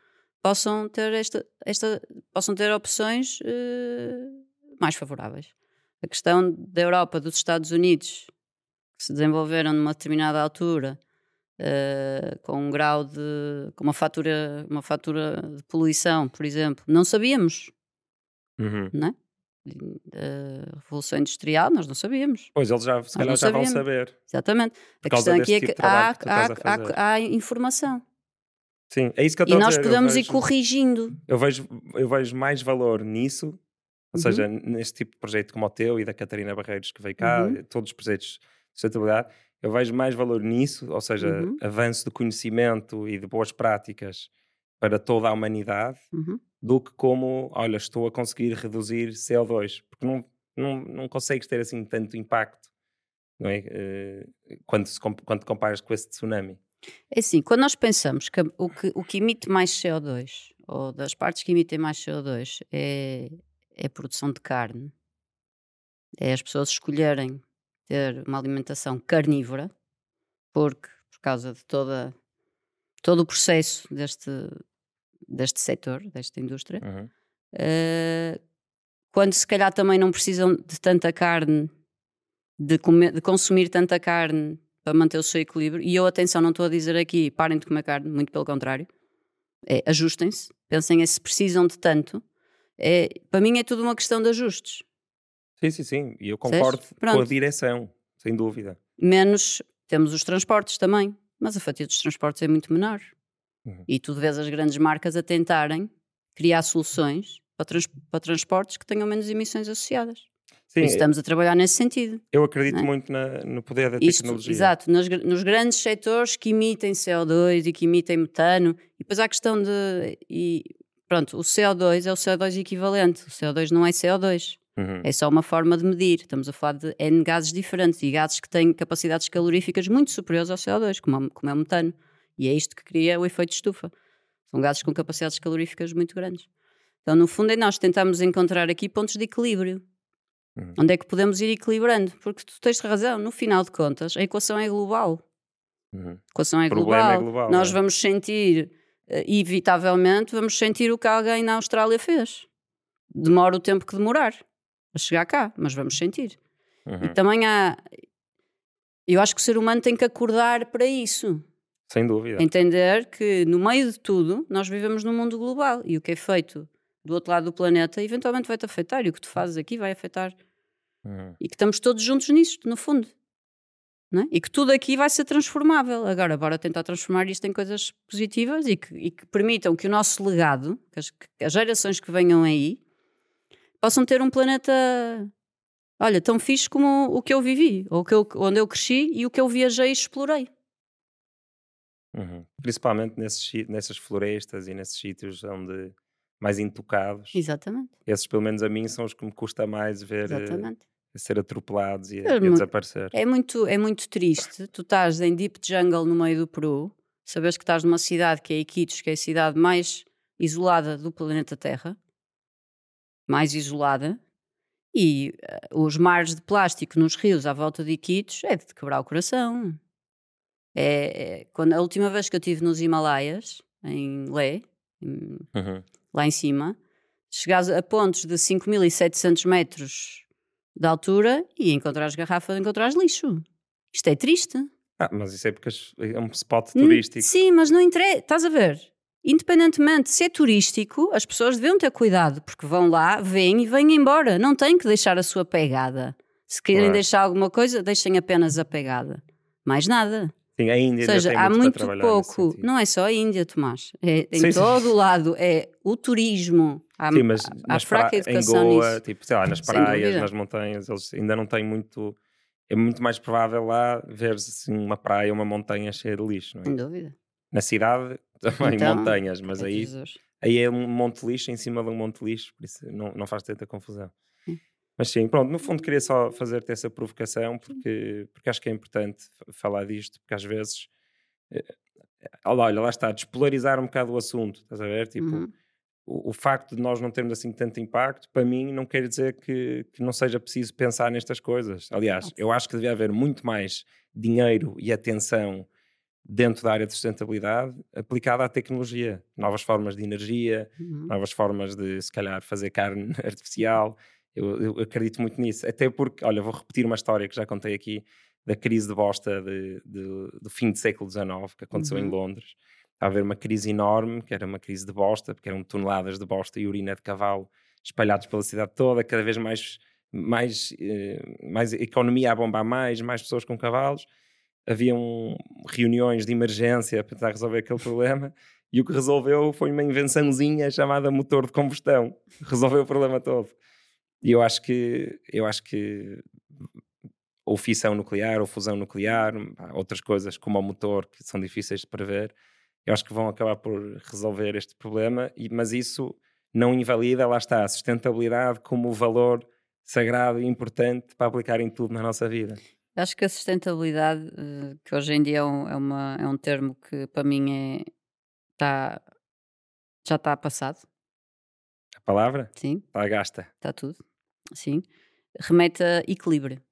possam ter esta, esta possam ter opções uh, mais favoráveis. A questão da Europa, dos Estados Unidos, que se desenvolveram numa determinada altura, uh, com um grau de, com uma fatura, uma fatura de poluição, por exemplo, não sabíamos, uhum. é? da Revolução Industrial, nós não sabíamos. Pois, eles já, se calhar já vão saber. Exatamente. A questão aqui é tipo que há, que há, há, há, informação. Sim, é isso que eu estou E nós dizer. podemos vejo, ir corrigindo. Eu vejo, eu vejo mais valor nisso, ou uhum. seja, neste tipo de projeto como o teu e da Catarina Barreiros que veio cá, uhum. todos os projetos de sustentabilidade, eu vejo mais valor nisso, ou seja, uhum. avanço de conhecimento e de boas práticas para toda a humanidade, uhum do que como, olha, estou a conseguir reduzir CO2, porque não, não, não consegues ter assim tanto impacto, não é? Uh, quando, se, quando comparas com esse tsunami. É assim, quando nós pensamos que o que, o que emite mais CO2, ou das partes que emitem mais CO2, é, é a produção de carne, é as pessoas escolherem ter uma alimentação carnívora, porque por causa de toda, todo o processo deste, deste setor, desta indústria, uhum. uh, quando se calhar também não precisam de tanta carne, de, comer, de, consumir tanta carne para manter o seu equilíbrio. E eu, atenção, não estou a dizer aqui parem de comer carne, muito pelo contrário. É, ajustem-se, pensem se precisam de tanto. É, para mim é tudo uma questão de ajustes. Sim, sim, sim. E eu concordo com a direção, sem dúvida. Menos temos os transportes também, mas a fatia dos transportes é muito menor. Uhum. E tu vês as grandes marcas a tentarem criar soluções para, trans, para transportes que tenham menos emissões associadas. Sim, e estamos a trabalhar nesse sentido. Eu acredito é? muito na, no poder da Isto, tecnologia. Exato, nos, nos, grandes setores que emitem CO2 e que emitem metano, e depois há a questão de. E, pronto, o CO2 é o CO2 equivalente, o CO2 não é CO2. Uhum. É só uma forma de medir. Estamos a falar de N gases diferentes e gases que têm capacidades caloríficas muito superiores ao CO2, como, como é o metano. E é isto que cria o efeito de estufa. São gases com capacidades caloríficas muito grandes. Então, no fundo, é nós tentamos encontrar aqui pontos de equilíbrio. Uhum. Onde é que podemos ir equilibrando? Porque tu tens razão, no final de contas, a equação é global. Uhum. A equação é global. é global. Nós é? vamos sentir, uh, inevitavelmente, vamos sentir o que alguém na Austrália fez. Demora o tempo que demorar a chegar cá, mas vamos sentir. Uhum. E também há. Eu acho que o ser humano tem que acordar para isso. Sem dúvida. Entender que no meio de tudo nós vivemos num mundo global e o que é feito do outro lado do planeta eventualmente vai-te afetar e o que tu fazes aqui vai afetar. Uhum. E que estamos todos juntos nisto, no fundo. É? E que tudo aqui vai ser transformável. Agora, bora tentar transformar isto em coisas positivas e que, e que permitam que o nosso legado, que as, que as, gerações que venham aí, possam ter um planeta, olha, tão fixe como o que eu vivi, ou que eu, onde eu cresci e o que eu viajei e explorei. Uhum. Principalmente nesses, nessas florestas e nesses sítios onde mais intocados. Exatamente. Esses, pelo menos a mim, são os que me custa mais ver eh, Exatamente. a ser atropelados e, a, é, e a desaparecer. É muito, é muito triste. Tu estás em deep jungle no meio do Peru, sabes que estás numa cidade que é Iquitos, que é a cidade mais isolada do planeta Terra, mais isolada, E uh, os mares de plástico nos rios à volta de Iquitos é de quebrar o coração. É, é, quando a última vez que eu estive nos Himalaias, em Lé, em, uhum. Lá em cima, chegares a pontos de 5.700 metros de altura e encontrares garrafas, encontrares lixo. Isto é triste. Ah, mas isso é porque é um spot turístico. Sim, mas não interessa. Estás a ver? Independentemente de ser turístico, as pessoas deviam ter cuidado, porque vão lá, vêm e vêm embora. Não têm que deixar a sua pegada. Se querem deixar alguma coisa, deixem apenas a pegada. Mais nada. Sim, a Índia Ou seja, há muito pouco. Não é só a Índia, Tomás. É em sim, todo o lado. É o turismo. Há, sim, mas, há mas fraca educação em Goa, nisso. tipo, sei lá, nas [LAUGHS] praias, nas montanhas, eles ainda não têm muito. É muito mais provável lá ver assim, uma praia, uma montanha cheia de lixo. Não é? Sem dúvida. Na cidade [LAUGHS] também então, montanhas, mas é aí, aí é um monte de lixo em cima de um monte de lixo, por isso não, não faz tanta confusão. Mas sim, pronto, no fundo queria só fazer-te essa provocação porque, porque acho que é importante falar disto, porque às vezes, eh, olha, lá está, despolarizar um bocado o assunto, estás a ver? Tipo, uhum. o, o, facto de nós não termos assim tanto impacto, para mim, não quer dizer que, que não seja preciso pensar nestas coisas. Aliás, eu acho que devia haver muito mais dinheiro e atenção dentro da área de sustentabilidade aplicada à tecnologia, novas formas de energia, uhum. novas formas de se calhar fazer carne [LAUGHS] artificial. Eu, eu, acredito muito nisso, até porque, olha, vou repetir uma história que já contei aqui da crise de bosta de, de, do fim do século XIX que aconteceu uhum. em Londres. Estava a haver uma crise enorme, que era uma crise de bosta, porque eram toneladas de bosta e urina de cavalo espalhados pela cidade toda, cada vez mais mais, eh, mais economia a bombar mais, mais pessoas com cavalos haviam reuniões de emergência para tentar resolver aquele problema e o que resolveu foi uma invençãozinha chamada motor de combustão. Resolveu o problema todo. E eu acho que, eu acho que ou fissão nuclear ou fusão nuclear, outras coisas como o motor que são difíceis de prever, eu acho que vão acabar por resolver este problema, mas isso não invalida, lá está, a sustentabilidade como valor sagrado e importante para aplicar em tudo na nossa vida. Acho que a sustentabilidade, eh, que hoje em dia é um, é uma, é um termo que para mim é, tá, já está passado. A palavra? Sim. Está gasta. Está tudo. Sim. Remete a equilíbrio.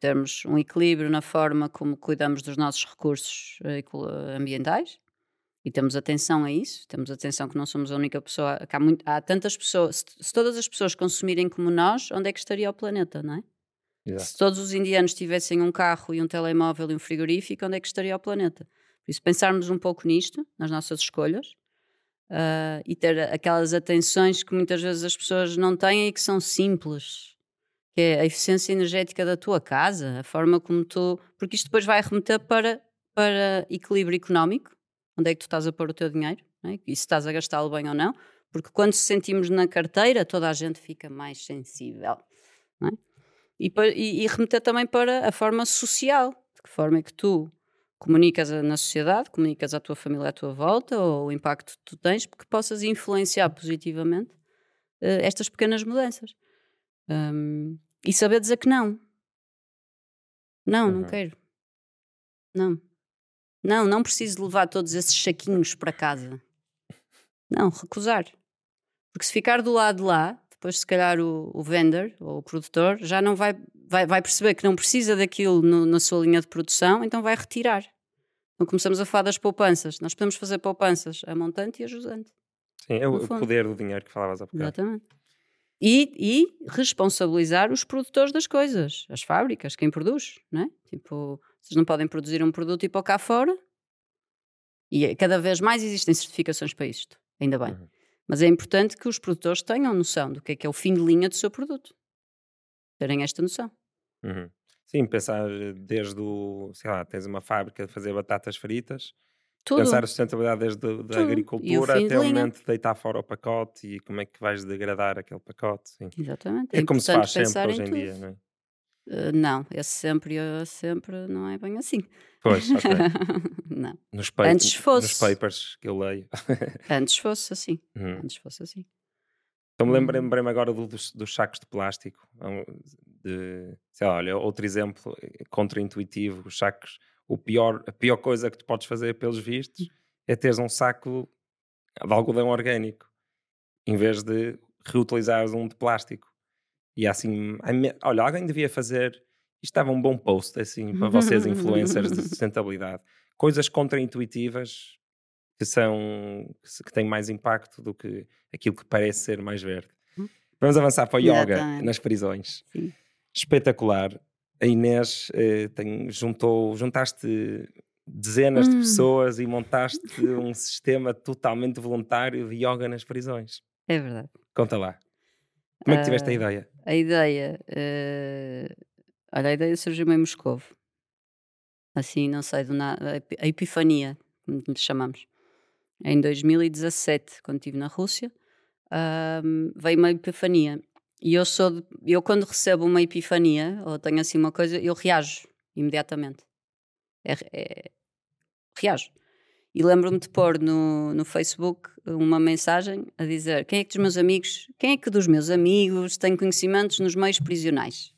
Termos um equilíbrio na forma como cuidamos dos nossos recursos eh, ambientais e temos atenção a isso, temos atenção que não somos a única pessoa, há, muito, há tantas pessoas, se, todas as pessoas consumirem como nós, onde é que estaria o planeta, não é? Se todos os indianos tivessem um carro e um telemóvel e um frigorífico, onde é que estaria o planeta? Por isso, pensarmos um pouco nisto, nas nossas escolhas, uh, e ter aquelas atenções que muitas vezes as pessoas não têm e que são simples, que é a eficiência energética da tua casa, a forma como tu. Porque isto depois vai remeter para, para equilíbrio económico, onde é que tu estás a pôr o teu dinheiro, é? e se estás a gastá-lo bem ou não, porque quando se sentimos na carteira, toda a gente fica mais sensível. É? e, e, e remeter também para a forma social, de que forma é que tu comunicas na sociedade, comunicas à tua família à tua volta, ou o impacto que tu tens, porque possas influenciar positivamente uh, estas pequenas mudanças. Um, e saber dizer que não. Não, uhum. não quero. Não. Não, não preciso levar todos esses saquinhos para casa. Não, recusar. Porque se ficar do lado de lá, depois se calhar o, o vendor ou o produtor já não vai, vai, vai perceber que não precisa daquilo no, na sua linha de produção, então vai retirar. Então começamos a falar das poupanças. Nós podemos fazer poupanças a montante e a jusante. Sim, é o, poder do dinheiro que falavas há pouco. Exatamente. E, e, responsabilizar os produtores das coisas, as fábricas, quem produz, não é? Tipo, vocês não podem produzir um produto e pôr cá fora. E cada vez mais existem certificações para isto, ainda bem. Uhum. Mas é importante que os produtores tenham noção do que é que é o fim de linha do seu produto. Terem esta noção. Uhum. Sim, pensar desde o, sei lá, tens uma fábrica de fazer batatas fritas, Tudo. pensar a sustentabilidade desde a agricultura até de o momento de deitar fora o pacote e como é que vais degradar aquele pacote. Sim. Exatamente. É, é como se faz sempre hoje em, em dia, não é? Uh, não, esse sempre, sempre não é bem assim. Pois, ok. [LAUGHS] não. Nos, Antes fosse. nos papers que eu leio. [LAUGHS] Antes fosse assim. Uhum. Antes fosse assim. Então me lembrei-me lembrei agora do, dos, dos, sacos de plástico. De, sei lá, olha, outro exemplo eh, contra-intuitivo, os sacos. O pior, a pior coisa que tu podes fazer, pelos vistos, é teres um saco de algodão orgânico, em vez de reutilizares um de plástico. E assim, olha, alguém devia fazer. Isto estava um bom post, assim, para vocês, influencers de [LAUGHS] sustentabilidade. Coisas contraintuitivas que são que têm mais impacto do que aquilo que parece ser mais verde. Hum. Vamos avançar para o yoga nas prisões. Sim. Espetacular. A Inês eh, tem, juntou, juntaste dezenas hum. de pessoas e montaste [LAUGHS] um sistema totalmente voluntário de yoga nas prisões. É verdade. Conta lá. Como é que tiveste uh, a ideia? A ideia. Uh, olha, a ideia surgiu em Moscou. Assim, não sei, do nada. A epifania, como lhe chamamos. Em 2017, quando estive na Rússia, uh, veio uma epifania. E eu sou. De, eu, quando recebo uma epifania, ou tenho assim uma coisa, eu reajo imediatamente. É, é, reajo. E lembro-me de pôr no, no Facebook uma mensagem a dizer quem é que dos meus amigos, quem é que dos meus amigos tem conhecimentos nos meios prisionais?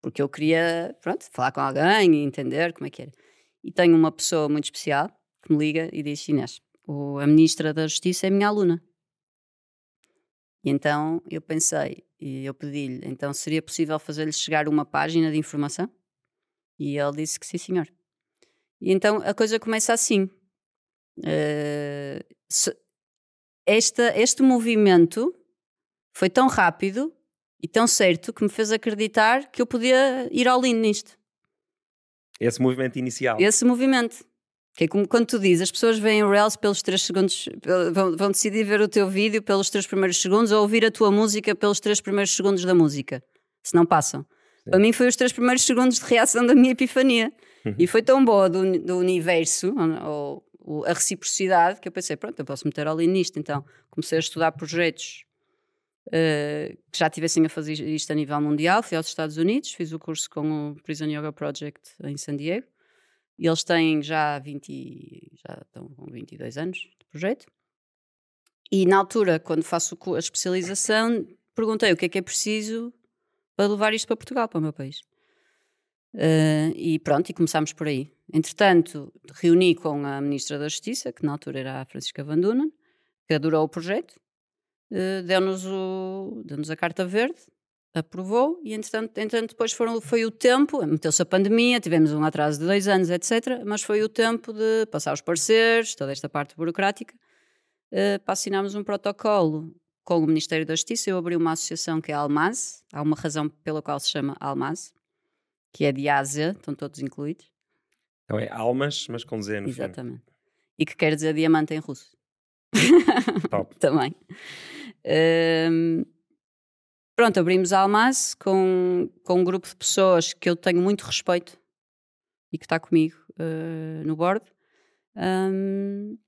Porque eu queria, pronto, falar com alguém e entender como é que era. E tenho uma pessoa muito especial que me liga e diz, Inês, a Ministra da Justiça é minha aluna. E então eu pensei, e eu pedi-lhe, então seria possível fazer-lhe chegar uma página de informação? E ele disse que sim, senhor. E então a coisa começa assim. Se, esta, este movimento foi tão rápido e tão certo que me fez acreditar que eu podia ir ao lindo nisto. Esse movimento inicial. Esse movimento. Que é como quando tu dizes, as pessoas veem o Reels pelos 3 segundos, vão, vão, decidir ver o teu vídeo pelos 3 primeiros segundos ou ouvir a tua música pelos 3 primeiros segundos da música. Se não passam. Sim. Para mim foi os 3 primeiros segundos de reação da minha epifania. Uhum. E foi tão boa do, do universo, ou, ou, a reciprocidade, que eu pensei, pronto, eu posso meter ali nisto. Então comecei a estudar projetos uh, que já tivessem a fazer isto a nível mundial. Fui aos Estados Unidos, fiz o curso com o Prison Yoga Project em San Diego. E eles têm já 20, já estão com 22 anos de projeto. E na altura, quando faço a especialização, perguntei o que é que é preciso para levar isto para Portugal, para o meu país. Uh, e pronto, e começámos por aí. Entretanto, reuni com a Ministra da Justiça, que na altura era a Francisca Van Dunen, que adorou o projeto, uh, deu-nos, deu a carta verde, aprovou, e entretanto, entretanto depois foram, foi o tempo, meteu-se a pandemia, tivemos um atraso de dois anos, etc., mas foi o tempo de passar os parceiros, toda esta parte burocrática, uh, para assinarmos um protocolo com o Ministério da Justiça. Eu abri uma associação que é a Almaz, há uma razão pela qual se chama Almaz, que é de Ásia, estão todos incluídos. Então é almas, mas com Z no Exatamente. Fim. E que quer dizer diamante em russo. Top. [LAUGHS] Também. Um, pronto, abrimos a Almaz com, com um grupo de pessoas que eu tenho muito respeito e que está comigo uh, no board. Um,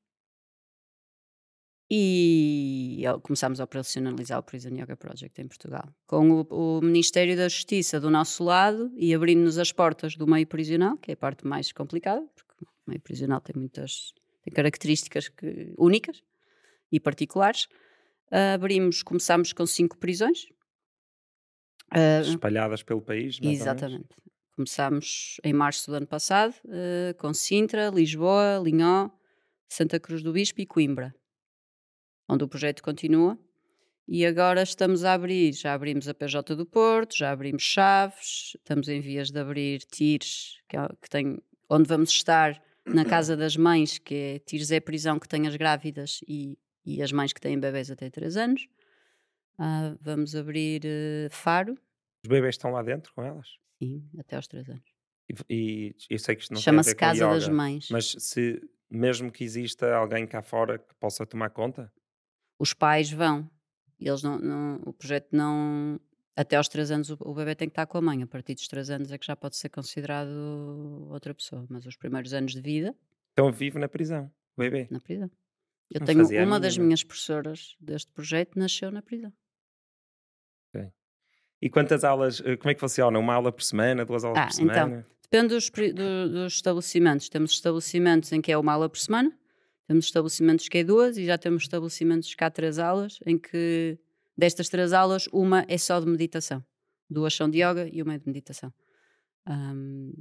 e começámos a operacionalizar o Prison Yoga Project em Portugal, com o, o Ministério da Justiça do nosso lado e abrindo-nos as portas do meio prisional, que é a parte mais complicada, porque o meio prisional tem muitas tem características que, únicas e particulares. Uh, abrimos, começámos com cinco prisões. Uh, Espalhadas pelo país, Exatamente. Começámos em março do ano passado, uh, com Sintra, Lisboa, Linhó, Santa Cruz do Bispo e Coimbra onde o projeto continua. E agora estamos a abrir, já abrimos a PJ do Porto, já abrimos Chaves, estamos em vias de abrir Tires, que, é, que tem, onde vamos estar na Casa das Mães, que é Tires é a prisão que tem as grávidas e, e as mães que têm bebês até 3 anos. Uh, vamos abrir uh, Faro. Os bebês estão lá dentro com elas? Sim, até aos 3 anos. E, e eu sei que isto não Chama-se Casa das Mães. Mas se mesmo que exista alguém cá fora que possa tomar conta? Os pais vão. Eles não, não, o projeto não. Até aos 3 anos o, o bebê tem que estar com a mãe. A partir dos 3 anos é que já pode ser considerado outra pessoa. Mas os primeiros anos de vida. Então vive na prisão, o bebê. Na prisão. Eu não tenho uma das minhas professoras deste projeto nasceu na prisão. Okay. E quantas aulas, eh, como é que funciona? Uma aula por semana, duas aulas ah, por semana? Então, depende dos, do, dos estabelecimentos. Temos estabelecimentos em que é uma aula por semana, temos estabelecimentos que é duas e já temos estabelecimentos que há três aulas, em que destas três aulas, uma é só de meditação. Duas são de yoga e uma é de meditação. Um,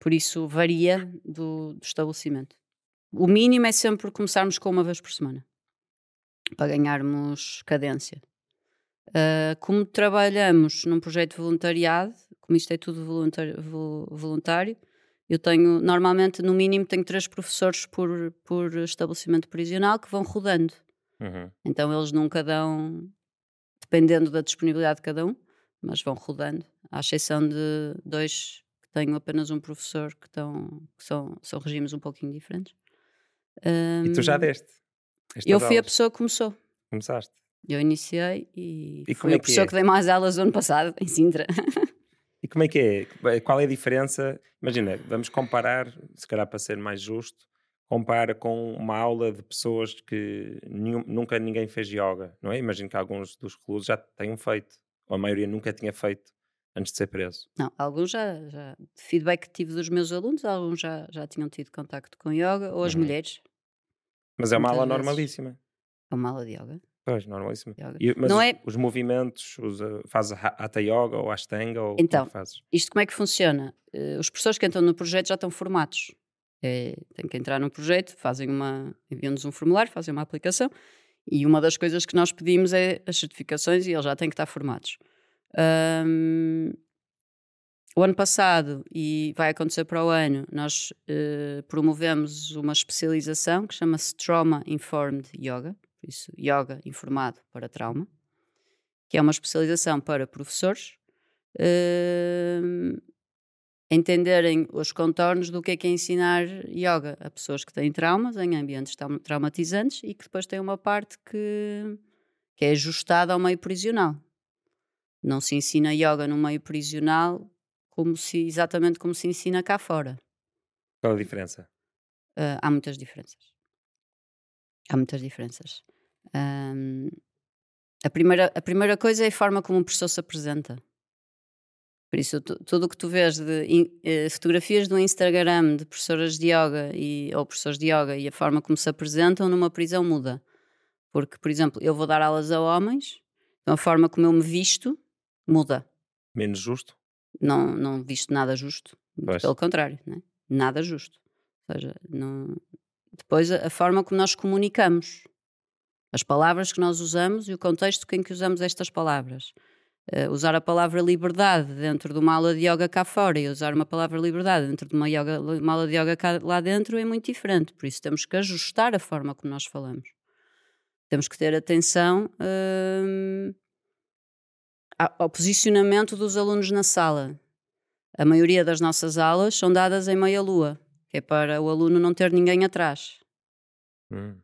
por isso varia do, do, estabelecimento. O mínimo é sempre começarmos com uma vez por semana para ganharmos cadência. Uh, como trabalhamos num projeto de voluntariado, como isto é tudo voluntário, voluntário, eu tenho, normalmente, no mínimo, tenho três professores por, por estabelecimento prisional que vão rodando. Uhum. Então eles nunca dão, dependendo da disponibilidade de cada um, mas vão rodando, à exceção de dois que tenho apenas um professor que, estão, que são, são regimes um pouquinho diferentes. Um, e tu já deste? Eu fui aulas. a pessoa que começou. Começaste? Eu iniciei e, e fui é a pessoa que, é? que dei mais aulas o ano passado, em Sintra. [LAUGHS] Como é que é? Qual é a diferença? Imagina, vamos comparar, se calhar para ser mais justo, compara com uma aula de pessoas que nenhum, nunca ninguém fez yoga, não é? Imagino que alguns dos reclusos já tenham feito, ou a maioria nunca tinha feito antes de ser preso. Não, alguns já, já feedback que tive dos meus alunos, alguns já, já tinham tido contacto com yoga, ou as uhum. mulheres. Mas é uma aula vezes. normalíssima. É uma aula de yoga? Pois, normalíssimo. E, mas não os, é... os movimentos, os, fazes Hatha Yoga ou Ashtanga? Ou então, como é isto como é que funciona? Uh, os professores que entram no projeto já estão formados. É, têm que entrar no projeto, fazem uma, enviam-nos um formulário, fazem uma aplicação e uma das coisas que nós pedimos é as certificações e eles já têm que estar formados. Um, o ano passado, e vai acontecer para o ano, nós uh, promovemos uma especialização que chama-se Trauma Informed Yoga por isso, yoga informado para trauma, que é uma especialização para professores uh, entenderem os contornos do que é que é ensinar yoga a pessoas que têm traumas em ambientes traumatizantes e que depois tem uma parte que, que é ajustada ao meio prisional. Não se ensina yoga no meio prisional como se, exatamente como se ensina cá fora. Qual a diferença? Uh, há muitas diferenças. Há muitas diferenças. Um, a, primeira, a primeira coisa é a forma como o professor se apresenta. Por isso, tudo o que tu vês de in, eh, fotografias do Instagram de professoras de yoga e, ou professores de yoga e a forma como se apresentam numa prisão muda. Porque, por exemplo, eu vou dar aulas a homens, então a forma como eu me visto muda. Menos justo? Não, não visto nada justo. Pois. Pelo contrário, é? nada justo. Ou seja, não... depois a, a forma como nós comunicamos as palavras que nós usamos e o contexto em que usamos estas palavras. Uh, usar a palavra liberdade dentro de uma aula de yoga cá fora e usar uma palavra liberdade dentro de uma, yoga, uma aula de yoga cá, lá dentro é muito diferente. Por isso temos que ajustar a forma como nós falamos. Temos que ter atenção uh, ao posicionamento dos alunos na sala. A maioria das nossas aulas são dadas em meia-lua, que é para o aluno não ter ninguém atrás. Hum.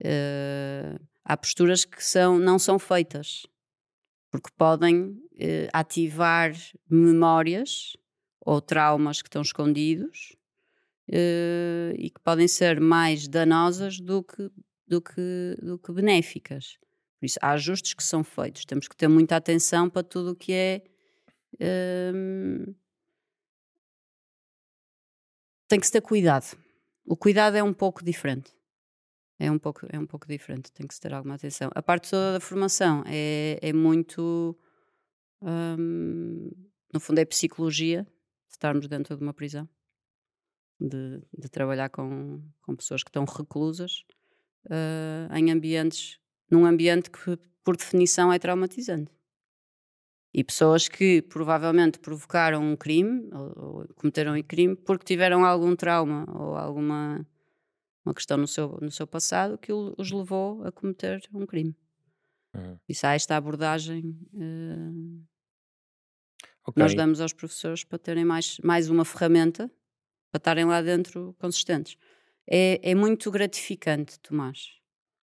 Uh, há posturas que são, não são feitas, porque podem uh, ativar memórias ou traumas que estão escondidos uh, e que podem ser mais danosas do que, do, que, do que benéficas. Por isso, há ajustes que são feitos. Temos que ter muita atenção para tudo o que é. tem que se ter cuidado. O cuidado é um pouco diferente. É um pouco, é um pouco diferente, tem que se ter alguma atenção. A parte toda da formação é, é muito. Hum, no fundo, é psicologia, estarmos dentro de uma prisão, de, de trabalhar com, com pessoas que estão reclusas uh, em ambientes, num ambiente que, por definição, é traumatizante. E pessoas que provavelmente provocaram um crime, ou, ou cometeram um crime, porque tiveram algum trauma ou alguma uma questão no seu, no seu passado que os levou a cometer um crime. Uhum. Isso há esta abordagem uh, okay. que nós damos aos professores para terem mais, mais uma ferramenta para estarem lá dentro consistentes. É, é muito gratificante, Tomás.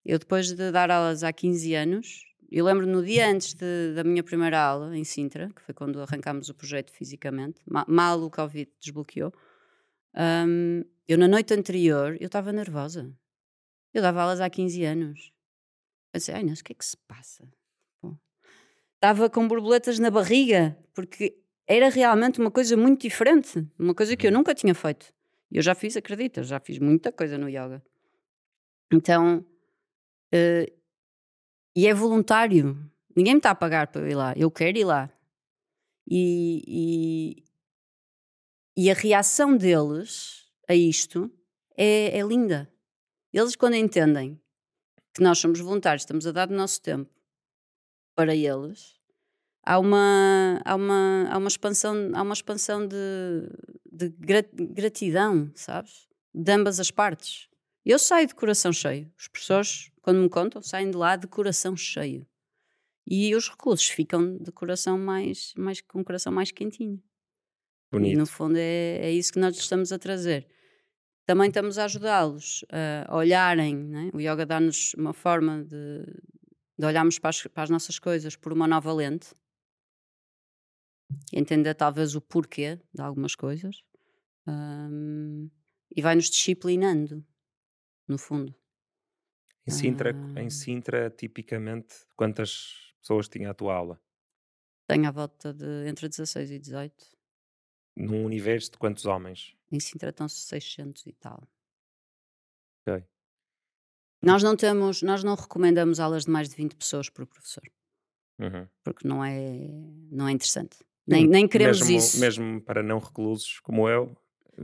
Eu, depois de dar aulas há 15 anos, eu lembro no dia antes de, da minha primeira aula em Sintra, que foi quando arrancámos o projeto fisicamente, mal o Covid desbloqueou, um, eu, na noite anterior, eu estava nervosa. Eu dava aulas há 15 anos. Pensei, ai, Inês, o que é que se passa? estava com borboletas na barriga, porque era realmente uma coisa muito diferente, uma coisa que eu uhum. nunca tinha feito. Eu já fiz, acredita, já fiz muita coisa no yoga. Então, uh, e é voluntário. Ninguém me está a pagar para eu ir lá. Eu quero ir lá. E, e, a reação deles a isto é, é linda. Eles, quando entendem que nós somos voluntários, estamos a dar o nosso tempo para eles, há uma, há uma, há uma expansão, há uma expansão de, de gratidão, sabes? De ambas as partes. Eu saio de coração cheio. Os professores, quando me contam, saem de lá de coração cheio. E os reclusos ficam de coração mais, mais com o coração mais quentinho. Bonito. E no fundo é, é isso que nós estamos a trazer. Também estamos a ajudá-los a olharem, né? o yoga dá-nos uma forma de, de olharmos para as, para as, nossas coisas por uma nova lente, entender talvez o porquê de algumas coisas um, e vai-nos disciplinando, no fundo. Em Sintra, em ah. Sintra, tipicamente, quantas pessoas tinha a tua aula? Tenho à volta de entre 16 e 18 num universo de quantos homens? Em Sintra estão 600 e tal. Ok. Nós não temos, nós não recomendamos aulas de mais de 20 pessoas por professor. Uhum. Porque não é, não é interessante. Nem, nem queremos mesmo, isso. Mesmo para não reclusos como eu,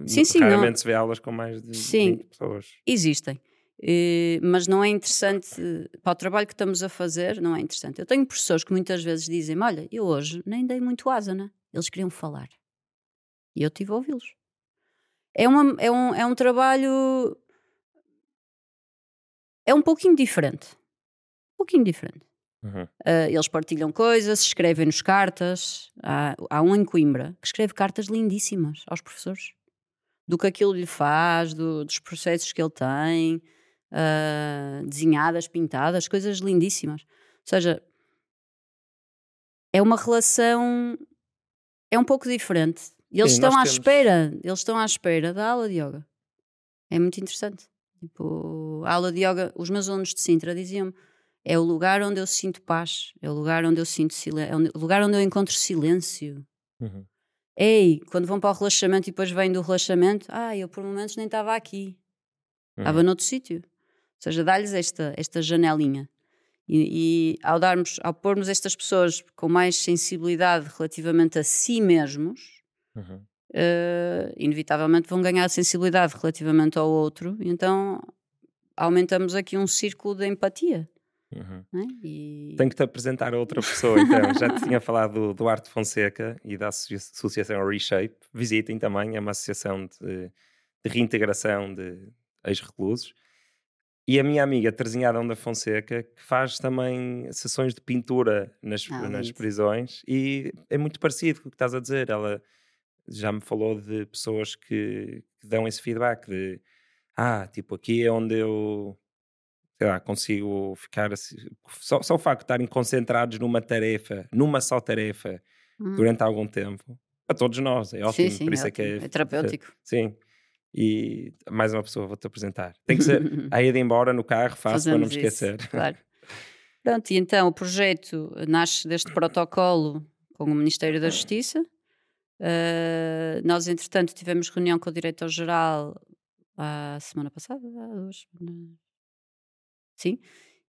sim, sim, raramente não... se vê aulas com mais de sim, 20 pessoas. Existem. Uh, mas não é interessante para o trabalho que estamos a fazer, não é interessante. Eu tenho professores que muitas vezes dizem: Olha, eu hoje nem dei muito asana, eles queriam falar. E eu tive a ouvi-los. É, uma, é, um, é um trabalho. É um pouquinho diferente. Um pouquinho diferente. Uhum. Uh, eles partilham coisas, escrevem-nos cartas. Há, há um em Coimbra que escreve cartas lindíssimas aos professores do que aquilo lhe faz, do, dos processos que ele tem, uh, desenhadas, pintadas, coisas lindíssimas. Ou seja, é uma relação. É um pouco diferente. E eles Sim, estão à temos... espera, eles estão à espera da aula de yoga. É muito interessante. Tipo, a aula de yoga, os meus alunos de Sintra diziam-me: é o lugar onde eu sinto paz, é o lugar onde eu sinto silêncio, é o lugar onde eu encontro silêncio. Uhum. Ei, quando vão para o relaxamento e depois vêm do relaxamento, ah, eu por momentos nem estava aqui, uhum. estava noutro sítio. Ou seja, dá-lhes esta, esta janelinha. E, e, ao darmos, ao pormos estas pessoas com mais sensibilidade relativamente a si mesmos, uhum. uh, inevitavelmente vão ganhar sensibilidade relativamente ao outro, então aumentamos aqui um círculo de empatia. Uhum. É? E... Tenho que te apresentar a outra pessoa, então. Já te tinha falado do Duarte Fonseca e da Associação Reshape. Visitem também, é uma associação de, de reintegração de ex-reclusos. E a minha amiga Terezinha Adão da Fonseca, que faz também sessões de pintura nas, ah, nas prisões, e é muito parecido com o que estás a dizer. Ela já me falou de pessoas que, que, dão esse feedback de ah, tipo, aqui é onde eu sei lá, consigo ficar assim, só, só o facto de estarem concentrados numa tarefa, numa só tarefa hum. durante algum tempo, a todos nós, é ótimo, sim, sim, por isso é, é que é, é terapêutico. Sim. E mais uma pessoa vou-te apresentar. Tem que ser [LAUGHS] a ir embora no carro, faço para não me esquecer. Isso, claro. [LAUGHS] Pronto, e então o projeto nasce deste protocolo com o Ministério da Justiça, Uh, nós, entretanto, tivemos reunião com o diretor-geral a semana passada, semanas. Sim,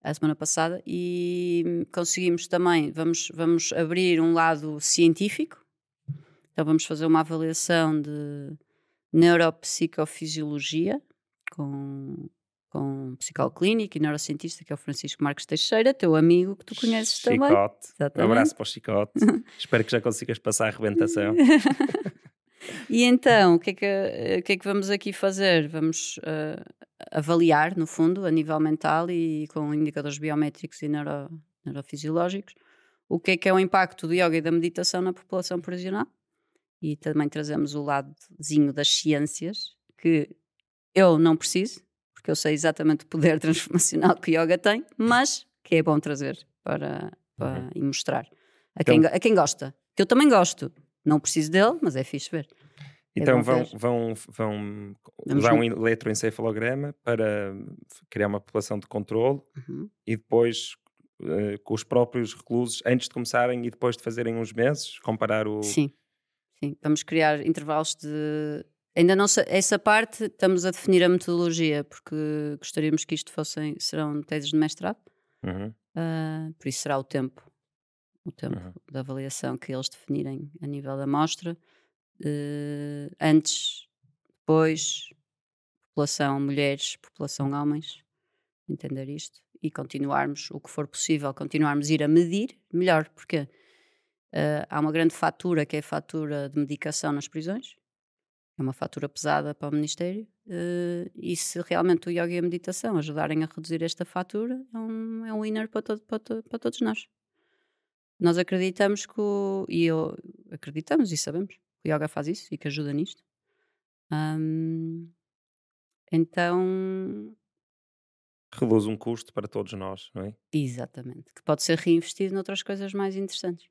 a semana passada, e conseguimos também, vamos, vamos abrir um lado científico, então vamos fazer uma avaliação de neuropsicofisiologia com com um psicólogo clínico e neurocientista, que é o Francisco Marques Teixeira, teu amigo que tu conheces Chicote. também. Exatamente. Um abraço para o Chicote. [LAUGHS] Espero que já consigas passar a arrebentação. [LAUGHS] e então, o que, é que, o que é que vamos aqui fazer? Vamos uh, avaliar, no fundo, a nível mental e com indicadores biométricos e neuro, neurofisiológicos, o que é que é o impacto do yoga e da meditação na população prisional. E também trazemos o ladozinho das ciências, que eu não preciso, porque eu sei exatamente o poder [LAUGHS] transformacional que o yoga tem, mas que é bom trazer para, para uhum. e mostrar a, então, quem, a quem gosta. Que eu também gosto. Não preciso dele, mas é fixe ver. É então é vão, vão, vão usar um eletroencefalograma para criar uma população de controle uhum. e depois uh, com os próprios reclusos, antes de começarem e depois de fazerem uns meses, comparar o... Sim, sim. Vamos criar intervalos de Ainda não sei, essa parte estamos a definir a metodologia, porque gostaríamos que isto fossem, serão teses de mestrado, uhum. uh, por isso será o tempo, o tempo uhum. da avaliação que eles definirem a nível da amostra, uh, antes, depois, população mulheres, população homens, entender isto, e continuarmos o que for possível, continuarmos a ir a medir, melhor, porque uh, há uma grande fatura que é a fatura de medicação nas prisões, é uma fatura pesada para o Ministério, uh, e se realmente o yoga e a meditação ajudarem a reduzir esta fatura, é um, é um winner para, todo, para, para todos nós. Nós acreditamos que o, e eu acreditamos e sabemos que o yoga faz isso e que ajuda nisto. Então reduz um custo para todos nós, não é? Exatamente, que pode ser reinvestido noutras coisas mais interessantes.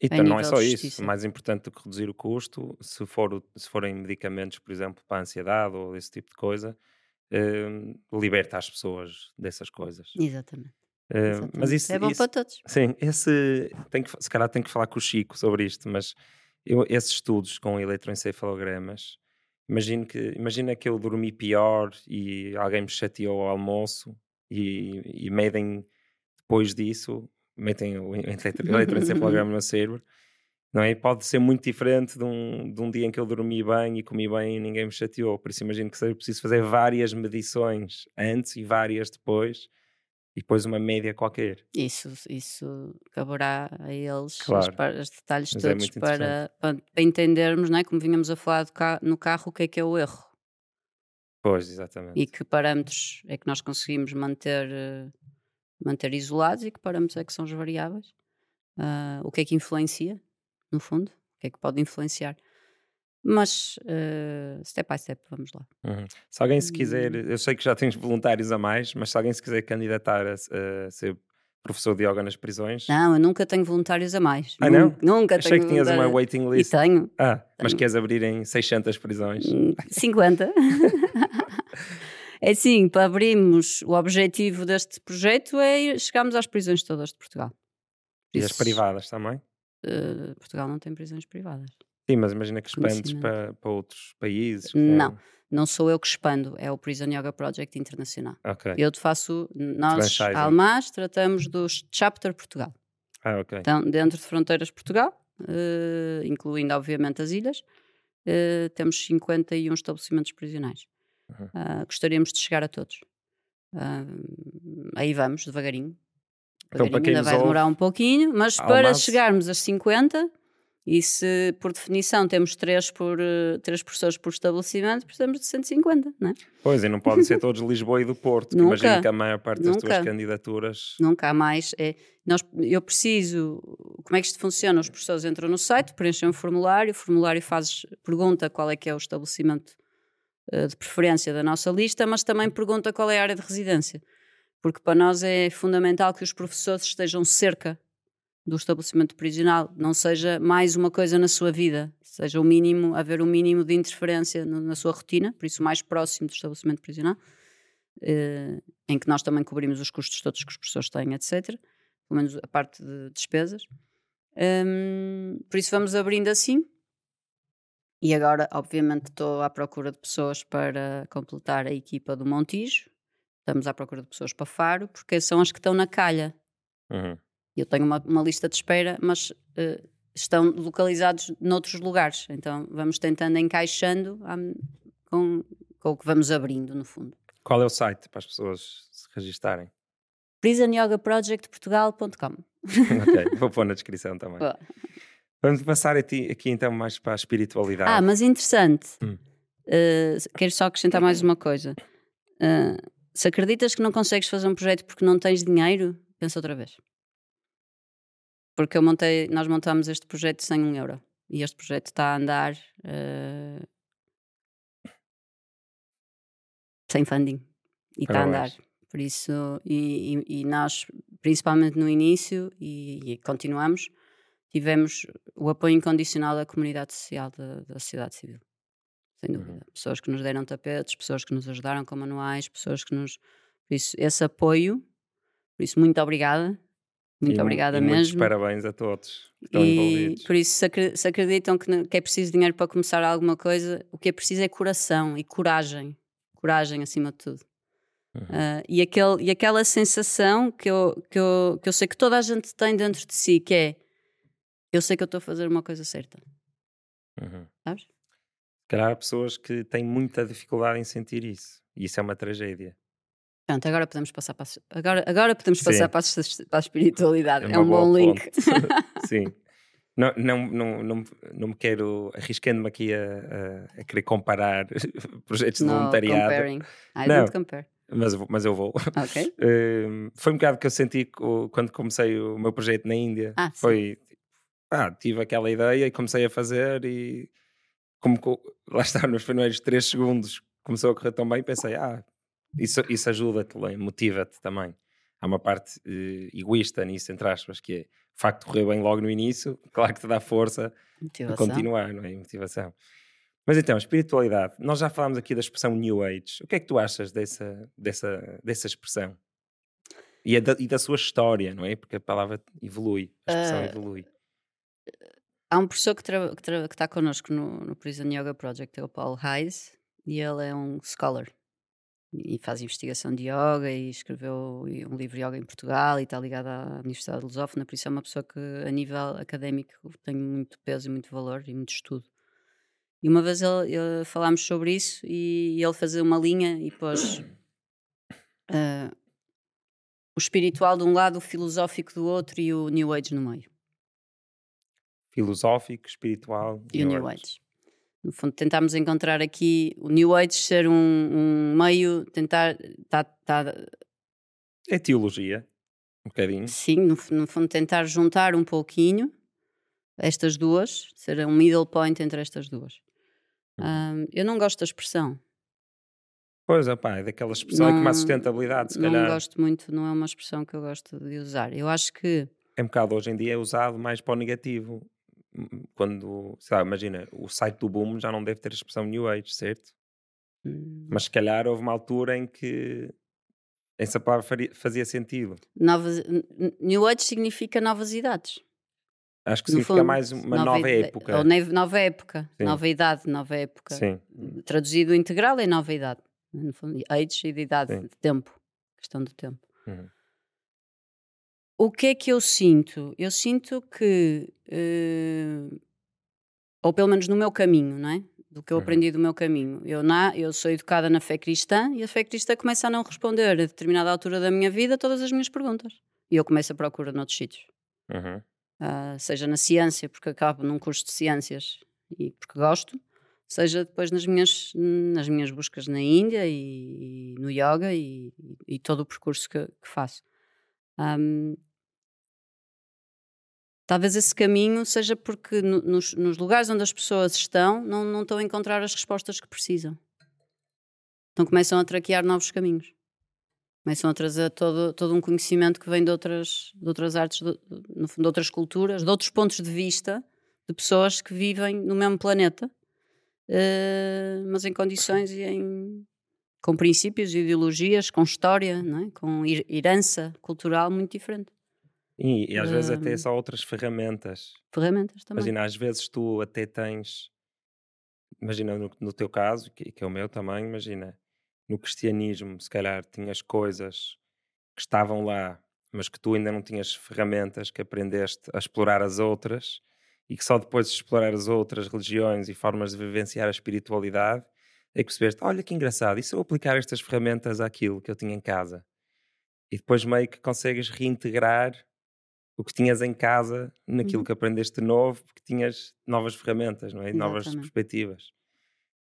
E então, não é só isso, mais importante do que reduzir o custo, se, for, se forem medicamentos, por exemplo, para a ansiedade ou esse tipo de coisa, eh, liberta as pessoas dessas coisas. Exatamente. Uh, mas isso, é bom isso, para todos. Sim, esse, tem que, se calhar tem que falar com o Chico sobre isto, mas eu, esses estudos com eletroencefalogramas, imagino que, imagina que eu dormi pior e alguém me chateou ao almoço e, e medem depois disso, metem o eletroencefalograma [LAUGHS] no cérebro, não é? Pode ser muito diferente de um, de um dia em que eu dormi bem e comi bem e ninguém me chateou. Por isso imagino que seja preciso fazer várias medições antes e várias depois e depois uma média qualquer. Isso, isso caberá a eles claro. os, os detalhes Mas é todos é para, para, entendermos, não é? como vínhamos a falar no carro, o que é que é o erro. Pois, exatamente. E que parâmetros é que nós conseguimos manter, eh, manter isolados e que parâmetros é que são as variáveis. Uh, o que é que influencia, no fundo, o que é que pode influenciar. Mas uh, step by step, vamos lá. Uhum. Se alguém se quiser, hum. eu sei que já tens voluntários a mais, mas se alguém se quiser candidatar a, a ser professor de yoga nas prisões. Não, eu nunca tenho voluntários a mais. Ah, não? Nunca Achei que tinhas uma waiting list. E tenho. Ah, tenho. mas queres abrir em 600 prisões? 50. [LAUGHS] [LAUGHS] É assim, para abrirmos, o objetivo deste projeto é chegarmos às prisões todas de Portugal. E as privadas também? Uh, Portugal não tem prisões privadas. Sim, mas imagina que expandes para, para outros países. Não, não sou eu que expando, é o Prison Yoga Project Internacional. Okay. Eu te faço, nós, Almas, tratamos do Chapter Portugal. Ah, ok. Então, dentro de fronteiras de Portugal, uh, incluindo obviamente as ilhas, uh, temos 51 estabelecimentos prisionais. Uhum. Uh, gostaríamos de chegar a todos. aí vamos, devagarinho. Então, devagarinho ainda vai demorar ouve, um pouquinho, mas para chegarmos aos 50 e se, por definição, temos três, por, uh, três professores por estabelecimento, precisamos de 150, não é? Pois, e não podem ser todos de Lisboa e do Porto, nunca, imagino que a maior parte das nunca, tuas candidaturas... Nunca há mais. É, nós, eu preciso... Como é que isto funciona? Os professores entram no site, preenchem um formulário, o formulário faz, pergunta qual é que é o estabelecimento uh, de preferência da nossa lista, mas também pergunta qual é a área de residência. Porque para nós é fundamental que os professores estejam cerca do estabelecimento prisional, não seja mais uma coisa na sua vida, seja o mínimo, haver o mínimo de interferência na sua rotina, por isso mais próximo do estabelecimento prisional, eh, em que nós também cobrimos os custos todos que os professores têm, etc. Pelo menos a parte de despesas. Um, por isso vamos abrindo assim. E agora, obviamente, estou à procura de pessoas para completar a equipa do Montijo. Estamos à procura de pessoas para Faro, porque são as que estão na calha. Uhum. Eu tenho uma, uma lista de espera, mas uh, estão localizados noutros lugares. Então vamos tentando encaixando com, com o que vamos abrindo, no fundo. Qual é o site para as pessoas se registarem? prisonyogaprojectportugal.com [LAUGHS] Ok, vou pôr na [LAUGHS] descrição também. Boa. Vamos passar aqui, aqui então mais para a espiritualidade. Ah, mas interessante. Hum. Uh, quero só acrescentar mais uma coisa. Uh, se acreditas que não consegues fazer um projeto porque não tens dinheiro, pensa outra vez. Porque eu montei, nós montamos este projeto sem um euro. E este projeto está a andar uh, sem funding. E está a andar. Por isso, e, e, e, nós, principalmente no início, e, e, continuamos, tivemos o apoio incondicional da comunidade social, da, da sociedade civil. Sem dúvida. Uhum. Pessoas que nos deram tapetes, pessoas que nos ajudaram com manuais, pessoas que nos. Por isso, esse apoio, por isso, muito obrigada. Muito e, obrigada e mesmo. parabéns a todos que estão e, envolvidos. Por isso, se acreditam que, que é preciso dinheiro para começar alguma coisa, o que é preciso é coração e coragem. Coragem acima de tudo. Uhum. Uh, e, aquele, e aquela sensação que eu, que, eu, que eu sei que toda a gente tem dentro de si, que é eu sei que eu estou a fazer uma coisa certa. Uhum. Sabes? Calhar há pessoas que têm muita dificuldade em sentir isso. E isso é uma tragédia. Pronto, agora podemos passar para a, agora, agora podemos Sim. passar para a, para a espiritualidade. É, uma um bom link. [LAUGHS] [LAUGHS] Sim. Não, não, não, não, não me quero, arriscando-me aqui a, a, a querer comparar [LAUGHS] projetos de no voluntariado, comparing. I Não. don't compare. mas, eu vou- mas eu vou. Ok. Hum, foi um bocado que eu senti quando comecei o meu projeto na Índia. Ah, sim. foi, ah, tive aquela ideia e comecei a fazer e como co- [LAUGHS] lá está, nos primeiros três segundos começou a correr tão bem, pensei, ah, isso, isso ajuda-te, motiva-te também. Há uma parte eh, egoísta nisso, entre aspas, que é o facto de correr bem logo no início, [LAUGHS] claro que te dá força Motivação. continuar, não é? Motivação. Mas então, espiritualidade. Nós já falámos aqui da expressão New Age. O que é que tu achas dessa, dessa, dessa expressão? E, a da, e da sua história, não é? Porque a palavra evolui, a expressão Ah, evolui. Há um professor que está que está connosco no, no Prison Yoga Project, é o Paulo Reis, e ele é um scholar. E faz investigação de yoga e escreveu um livro de yoga em Portugal e está ligado à Universidade de Lusófona, por isso é uma pessoa que, a nível académico, tem muito peso e muito valor e muito estudo. E uma vez ele, ele- falámos sobre isso e ele fazia uma linha e pôs ah, o espiritual de um lado, o filosófico do outro e o New Age no meio. Filosófico, espiritual. e o New Age. No fundo, tentámos encontrar aqui o New Age ser um, um meio, tentar, tá, tá, É teologia, um bocadinho. sim, no, no fundo, tentar juntar um pouquinho estas duas, ser um middle point entre estas duas. Uhum. Ahm, eu não gosto da expressão, Pois, opá, é daquela expressão aí que Não- uma sustentabilidade, se não calhar. gosto muito, não é uma expressão que eu gosto de usar. Eu acho que É um bocado hoje em dia é usado mais para o negativo. Quando, sei lá, imagina, o site do Boom já não deve ter a expressão New Age, certo? hum, Mas se calhar houve uma altura em que essa palavra faria- fazia sentido. novas, New Age significa novas idades. Acho que No significa fundo, mais uma nova, ide- época. Ou nova época, Sim. nova idade, nova época. Sim, traduzido integral é nova idade. No fundo, age e de idade, Sim. de tempo. Questão do tempo. Uhum. O que é que eu sinto? Eu sinto que, eh, ou pelo menos no meu caminho, não é? Do que eu Uhum. aprendi do meu caminho. Eu, na, eu sou educada na fé cristã e a fé cristã começa a não responder a determinada altura da minha vida todas as minhas perguntas. E eu começo a procurar noutros sítios. Uhum. Ah, seja na ciência, porque acabo num curso de ciências e porque gosto, seja depois nas minhas, nas minhas buscas na Índia e, e no yoga e, e todo o percurso que, que faço. Ahm, talvez esse caminho seja porque no- nos, nos lugares onde as pessoas estão não, não estão a encontrar as respostas que precisam. Então começam a traquear novos caminhos. Começam a trazer todo, todo um conhecimento que vem de outras, de outras artes, de, no fundo, de outras culturas, de outros pontos de vista, de pessoas que vivem no mesmo planeta, eh, mas em condições e em, com princípios ideologias, com história, é? com her- herança cultural muito diferente. E, e às vezes até Hum. só outras ferramentas. Ferramentas também. Imagina, às vezes tu até tens. Imagina, no, no teu caso, que, que é o meu também, imagina, no cristianismo, se calhar tinhas coisas que estavam lá, mas que tu ainda não tinhas ferramentas que aprendeste a explorar as outras e que só depois de explorar as outras religiões e formas de vivenciar a espiritualidade é que percebeste, olha que engraçado, e se eu aplicar estas ferramentas àquilo que eu tinha em casa? E depois meio que consegues reintegrar o que tinhas em casa naquilo Uhum. que aprendeste de novo, porque tinhas novas ferramentas, não é? E Novas perspectivas.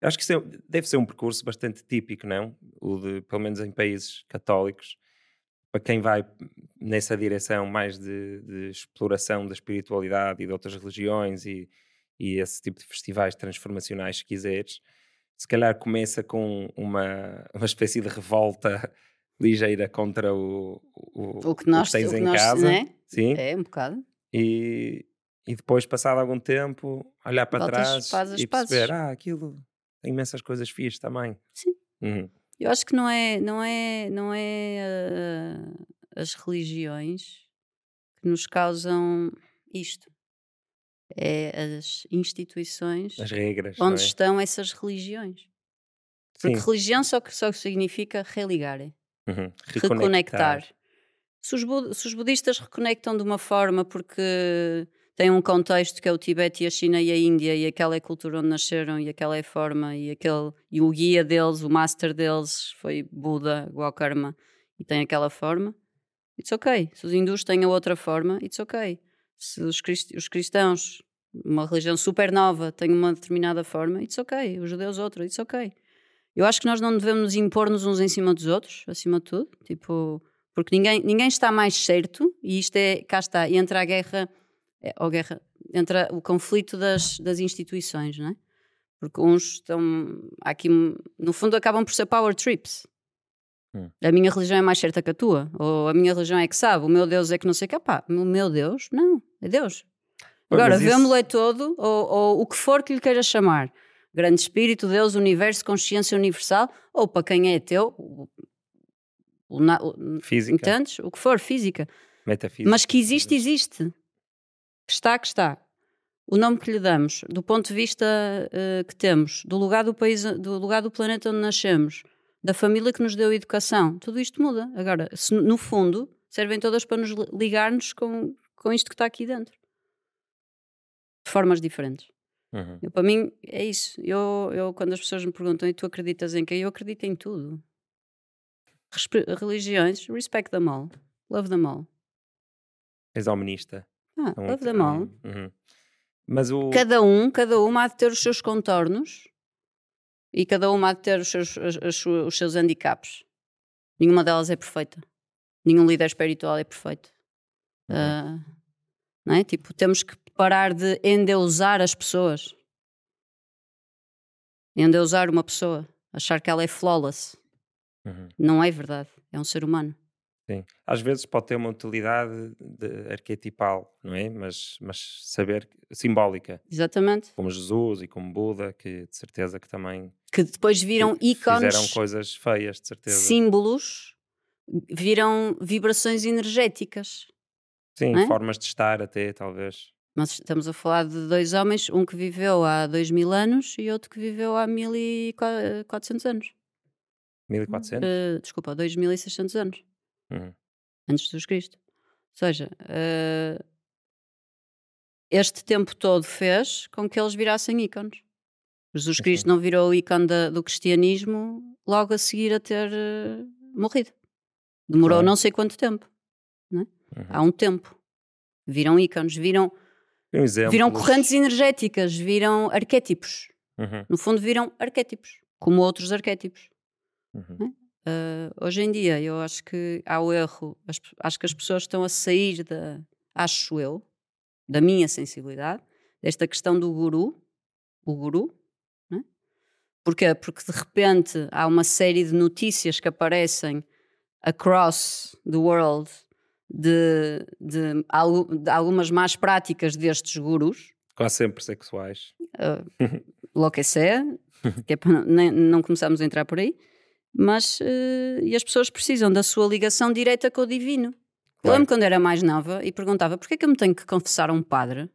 Acho que isso é- deve ser um percurso bastante típico, não? O de, pelo menos em países católicos, para quem vai nessa direção mais de, de exploração da espiritualidade e de outras religiões e, e esse tipo de festivais transformacionais, se quiseres, se calhar começa com uma, [LAUGHS] uma espécie de revolta ligeira contra o, o, O que nós, tens o que em nós casa. né? Sim. É, um bocado. E, e depois, passado algum tempo, olhar para Voltas, trás e perceber, pazes. ah, aquilo tem imensas coisas fixas também. Sim. Uhum. Eu acho que não é, não é, não é ah, as religiões que nos causam isto. É as instituições As regras. onde é? estão essas religiões. Porque Sim. religião só, que- só significa religar, é Uhum. reconectar. Se, os, bud- se os budistas reconectam de uma forma porque tem um contexto que é o Tibete e a China e a Índia e aquela é a cultura onde nasceram e aquela é a forma e aquele e o guia deles, o master deles foi Buda, Gaukarma e tem aquela forma. It's ok. Se os hindus têm a outra forma, it's ok. Se os, crist os cristãos, uma religião super nova, têm uma determinada forma, it's ok. Os judeus outra, it's ok. Eu acho que nós não devemos impor-nos uns em cima dos outros, acima de tudo. Tipo, porque ninguém, ninguém está mais certo, e isto é, cá está, e entra a guerra, é, ou guerra, entra o conflito das, das instituições, não é? Porque uns estão, aqui, no fundo, acabam por ser power trips. Hum. A minha religião é mais certa que a tua, ou a minha religião é que sabe, o meu Deus é que não sei o que, pá, o meu Deus, não, é Deus. Agora, isso... vê-me-lo é todo, ou, ou o que for que lhe queira chamar, grande espírito, Deus, universo, consciência universal, ou para quem é teu, o, o, física. Entendes? O que for, física. Metafísica. Mas que existe, existe. Que está, que está. O nome que lhe damos, do ponto de vista uh, que temos, do lugar do país, do lugar do planeta onde nascemos, da família que nos deu educação, tudo isto muda. Agora, se, no fundo, servem todas para nos ligar-nos com, com isto que está aqui dentro. De formas diferentes. Uhum. Eu, para mim, é isso. Eu, eu, quando as pessoas me perguntam, e tu acreditas em quem? Eu acredito em tudo religiões, respect them all. Love them all. És hominista. Ah, love them all. Uhum. Mas o... Cada um, cada uma há de ter os seus contornos e cada uma há de ter os seus, os, os seus handicaps. Nenhuma delas é perfeita. Nenhum líder espiritual é perfeito. Uhum. Uh, não é? Tipo, temos que parar de endeusar as pessoas. Endeusar uma pessoa. Achar que ela é flawless. Uhum. Não é verdade, é um ser humano. Sim. Às vezes pode ter uma utilidade arquetipal, não é? Mas, mas saber, simbólica. Exatamente. Como Jesus e como Buda, que de certeza que também... Que depois viram ícones... Fizeram coisas feias, de certeza. Símbolos, viram vibrações energéticas. Sim, é? formas de estar até, talvez. Mas estamos a falar de dois homens, um que viveu há dois mil anos e outro que viveu há mil e quatrocentos anos. 1400? Uh, desculpa, 2600 anos. Uhum. Antes de Jesus Cristo. Ou seja, uh, este tempo todo fez com que eles virassem ícones. Jesus Cristo não virou o ícone da, do cristianismo logo a seguir a ter uh, morrido. Demorou claro. não sei quanto tempo. É? Uhum. Há um tempo. Viram ícones, viram, viram correntes energéticas, viram arquétipos. Uhum. No fundo, viram arquétipos, como outros arquétipos. Uhum. Uh, hoje em dia, eu acho que há o erro, as, acho que as pessoas estão a sair da, acho eu, da minha sensibilidade, desta questão do guru, o guru, né? Porquê? Porque de repente há uma série de notícias que aparecem across the world de, de, de algumas más práticas destes gurus. Quase sempre sexuais. Uh, lo que sea, que é para, nem, não começamos a entrar por aí mas uh, e as pessoas precisam da sua ligação direta com o divino. Claro. Eu lembro quando era mais nova e perguntava porquê que eu me tenho que confessar a um padre?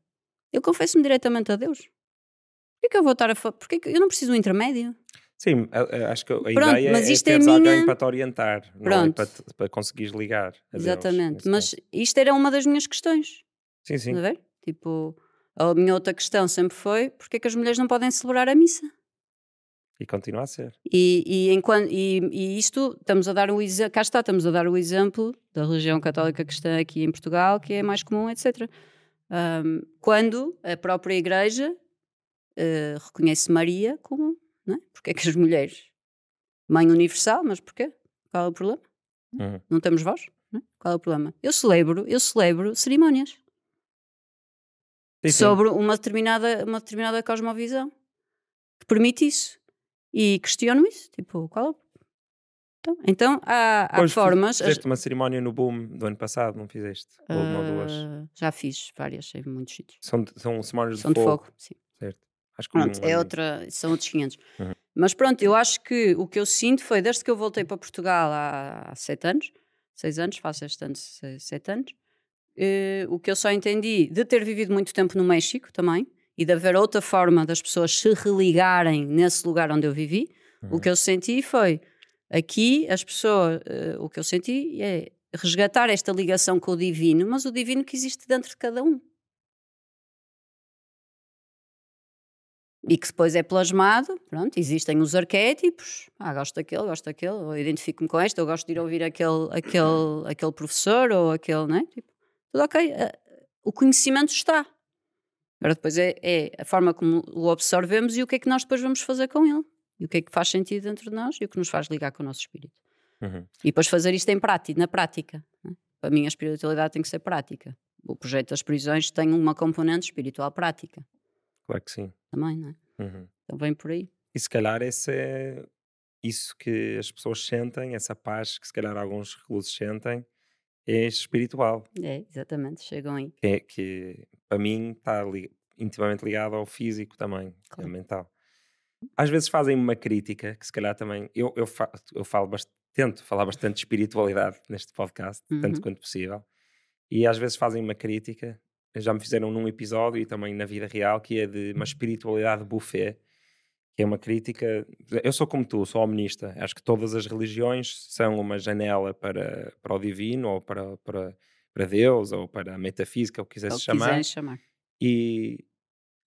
Eu confesso-me diretamente a Deus. Porquê que eu vou estar a falar? Porquê que eu não preciso de um intermédio? Sim, acho que a Pronto, ideia mas é isto é, é minha... alguém para te orientar, Pronto. não é para, te, para conseguires ligar. Exatamente, Deus, mas isto era uma das minhas questões. Sim, sim. a? Tipo, a minha outra questão sempre foi porquê é que as mulheres não podem celebrar a missa? E continua a ser. E, e, enquanto, e, e isto, estamos a dar o exemplo, cá está, estamos a dar o exemplo da religião católica cristã aqui em Portugal, que é mais comum, etc. Um, quando a própria Igreja uh, reconhece Maria como, não é? Porque é que as mulheres, mãe universal, mas porquê? Qual é o problema? Uhum. Não temos voz? Não é? Qual é o problema? Eu celebro, eu celebro cerimónias. Sim, sim. sobre uma determinada, uma determinada cosmovisão que permite isso. E questiono isso, tipo, qual então, então há, há formas. Fizeste uma cerimónia no Boom do ano passado, não fizeste? Ou uma ou duas? Ah, já fiz várias, em muitos sítios. São, são cerimónias são de, fogo. de fogo. sim. Certo. Acho que pronto, é outra, são outros 500. Uhum. Mas pronto, eu acho que o que eu sinto foi, desde que eu voltei para Portugal há, há sete anos, seis anos, faço este ano sete anos, uh, o que eu só entendi de ter vivido muito tempo no México também, e de haver outra forma das pessoas se religarem nesse lugar onde eu vivi, Uhum. O que eu senti foi aqui as pessoas, uh, o que eu senti é resgatar esta ligação com o divino, mas o divino que existe dentro de cada um. E que depois é plasmado, pronto, existem os arquétipos, ah, gosto daquele, gosto daquele, ou identifico-me com este, ou gosto de ir ouvir aquele, aquele, aquele professor, ou aquele, né? Tipo, tudo ok, o conhecimento está. Agora depois é, é, a forma como o absorvemos e o que é que nós depois vamos fazer com ele. E o que é que faz sentido dentro de nós e o que nos faz ligar com o nosso espírito. Uhum. E depois fazer isto em prática, na prática. Né? Para mim a espiritualidade tem que ser prática. O projeto das prisões tem uma componente espiritual prática. Claro que sim. Também, não é? Uhum. Então vem por aí. E se calhar esse é isso que as pessoas sentem, essa paz que se calhar alguns reclusos sentem, é espiritual. É, exatamente, chegam aí. Que, que para mim está li intimamente ligado ao físico também, claro. ao mental. Às vezes fazem-me uma crítica, que se calhar também. Eu, eu, fa eu falo bastante, tento falar bastante de espiritualidade neste podcast, uhum. tanto quanto possível. E às vezes fazem uma crítica já me fizeram num episódio e também na vida real, que é de uma espiritualidade buffet, que é uma crítica. Eu sou como tu, sou hominista. Acho que todas as religiões são uma janela para, para o divino, ou para, para, para Deus, ou para a metafísica, o que quisesse chamar. chamar. E,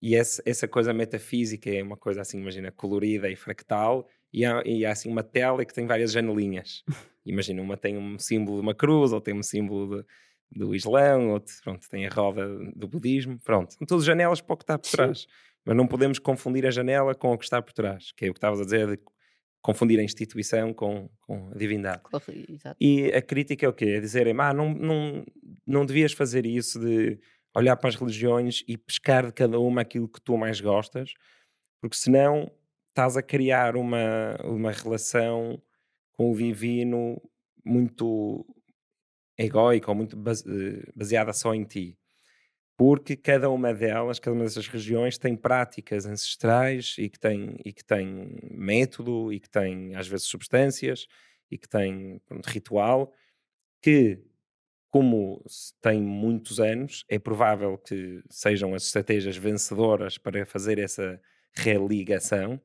e essa, essa coisa metafísica é uma coisa assim, imagina, colorida e fractal, e há, e há assim uma tela que tem várias janelinhas. [LAUGHS] imagina, uma tem um símbolo de uma cruz, ou tem um símbolo de do Islão, outro pronto, tem a roda do budismo, pronto. São todas janelas para o que está por trás. Sim. Mas não podemos confundir a janela com o que está por trás, que é o que estavas a dizer, de confundir a instituição com, com a divindade. Exato. E a crítica é o quê? É dizerem, ah, não, não, não devias fazer isso de olhar para as religiões e pescar de cada uma aquilo que tu mais gostas, porque senão estás a criar uma, uma relação com o divino muito egóica ou muito eh, baseada só em ti. Porque cada uma delas, cada uma dessas regiões tem práticas ancestrais e que tem, e que tem método e que tem às vezes substâncias e que tem pronto, ritual que como tem muitos anos, é provável que sejam as estratégias vencedoras para fazer essa religação.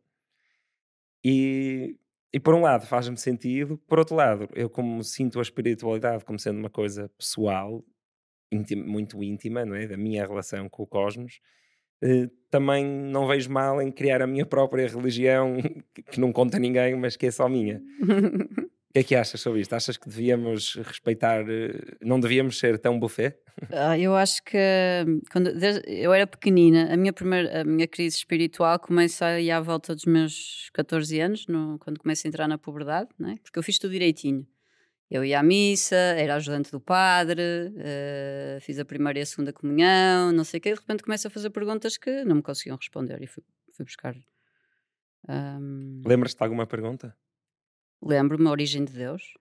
E e por um lado faz-me sentido, por outro lado, eu como sinto a espiritualidade como sendo uma coisa pessoal, íntima, muito íntima, não é? Da minha relação com o cosmos, eh, também não vejo mal em criar a minha própria religião, [LAUGHS] que não conta ninguém, mas que é só minha. [LAUGHS] O que é que achas sobre isto? Achas que devíamos respeitar, eh, não devíamos ser tão buffet? Ah, eu acho que quando eu era pequenina, a minha primeira a minha crise espiritual começa aí à volta dos meus 14 anos, no, quando começo a entrar na puberdade, né? porque eu fiz tudo direitinho. Eu ia à missa, era ajudante do padre, uh, fiz a primeira e a segunda comunhão, não sei o quê, de repente começo a fazer perguntas que não me conseguiam responder e fui, fui buscar. Um... Lembras-te de alguma pergunta? Lembro-me a origem de Deus.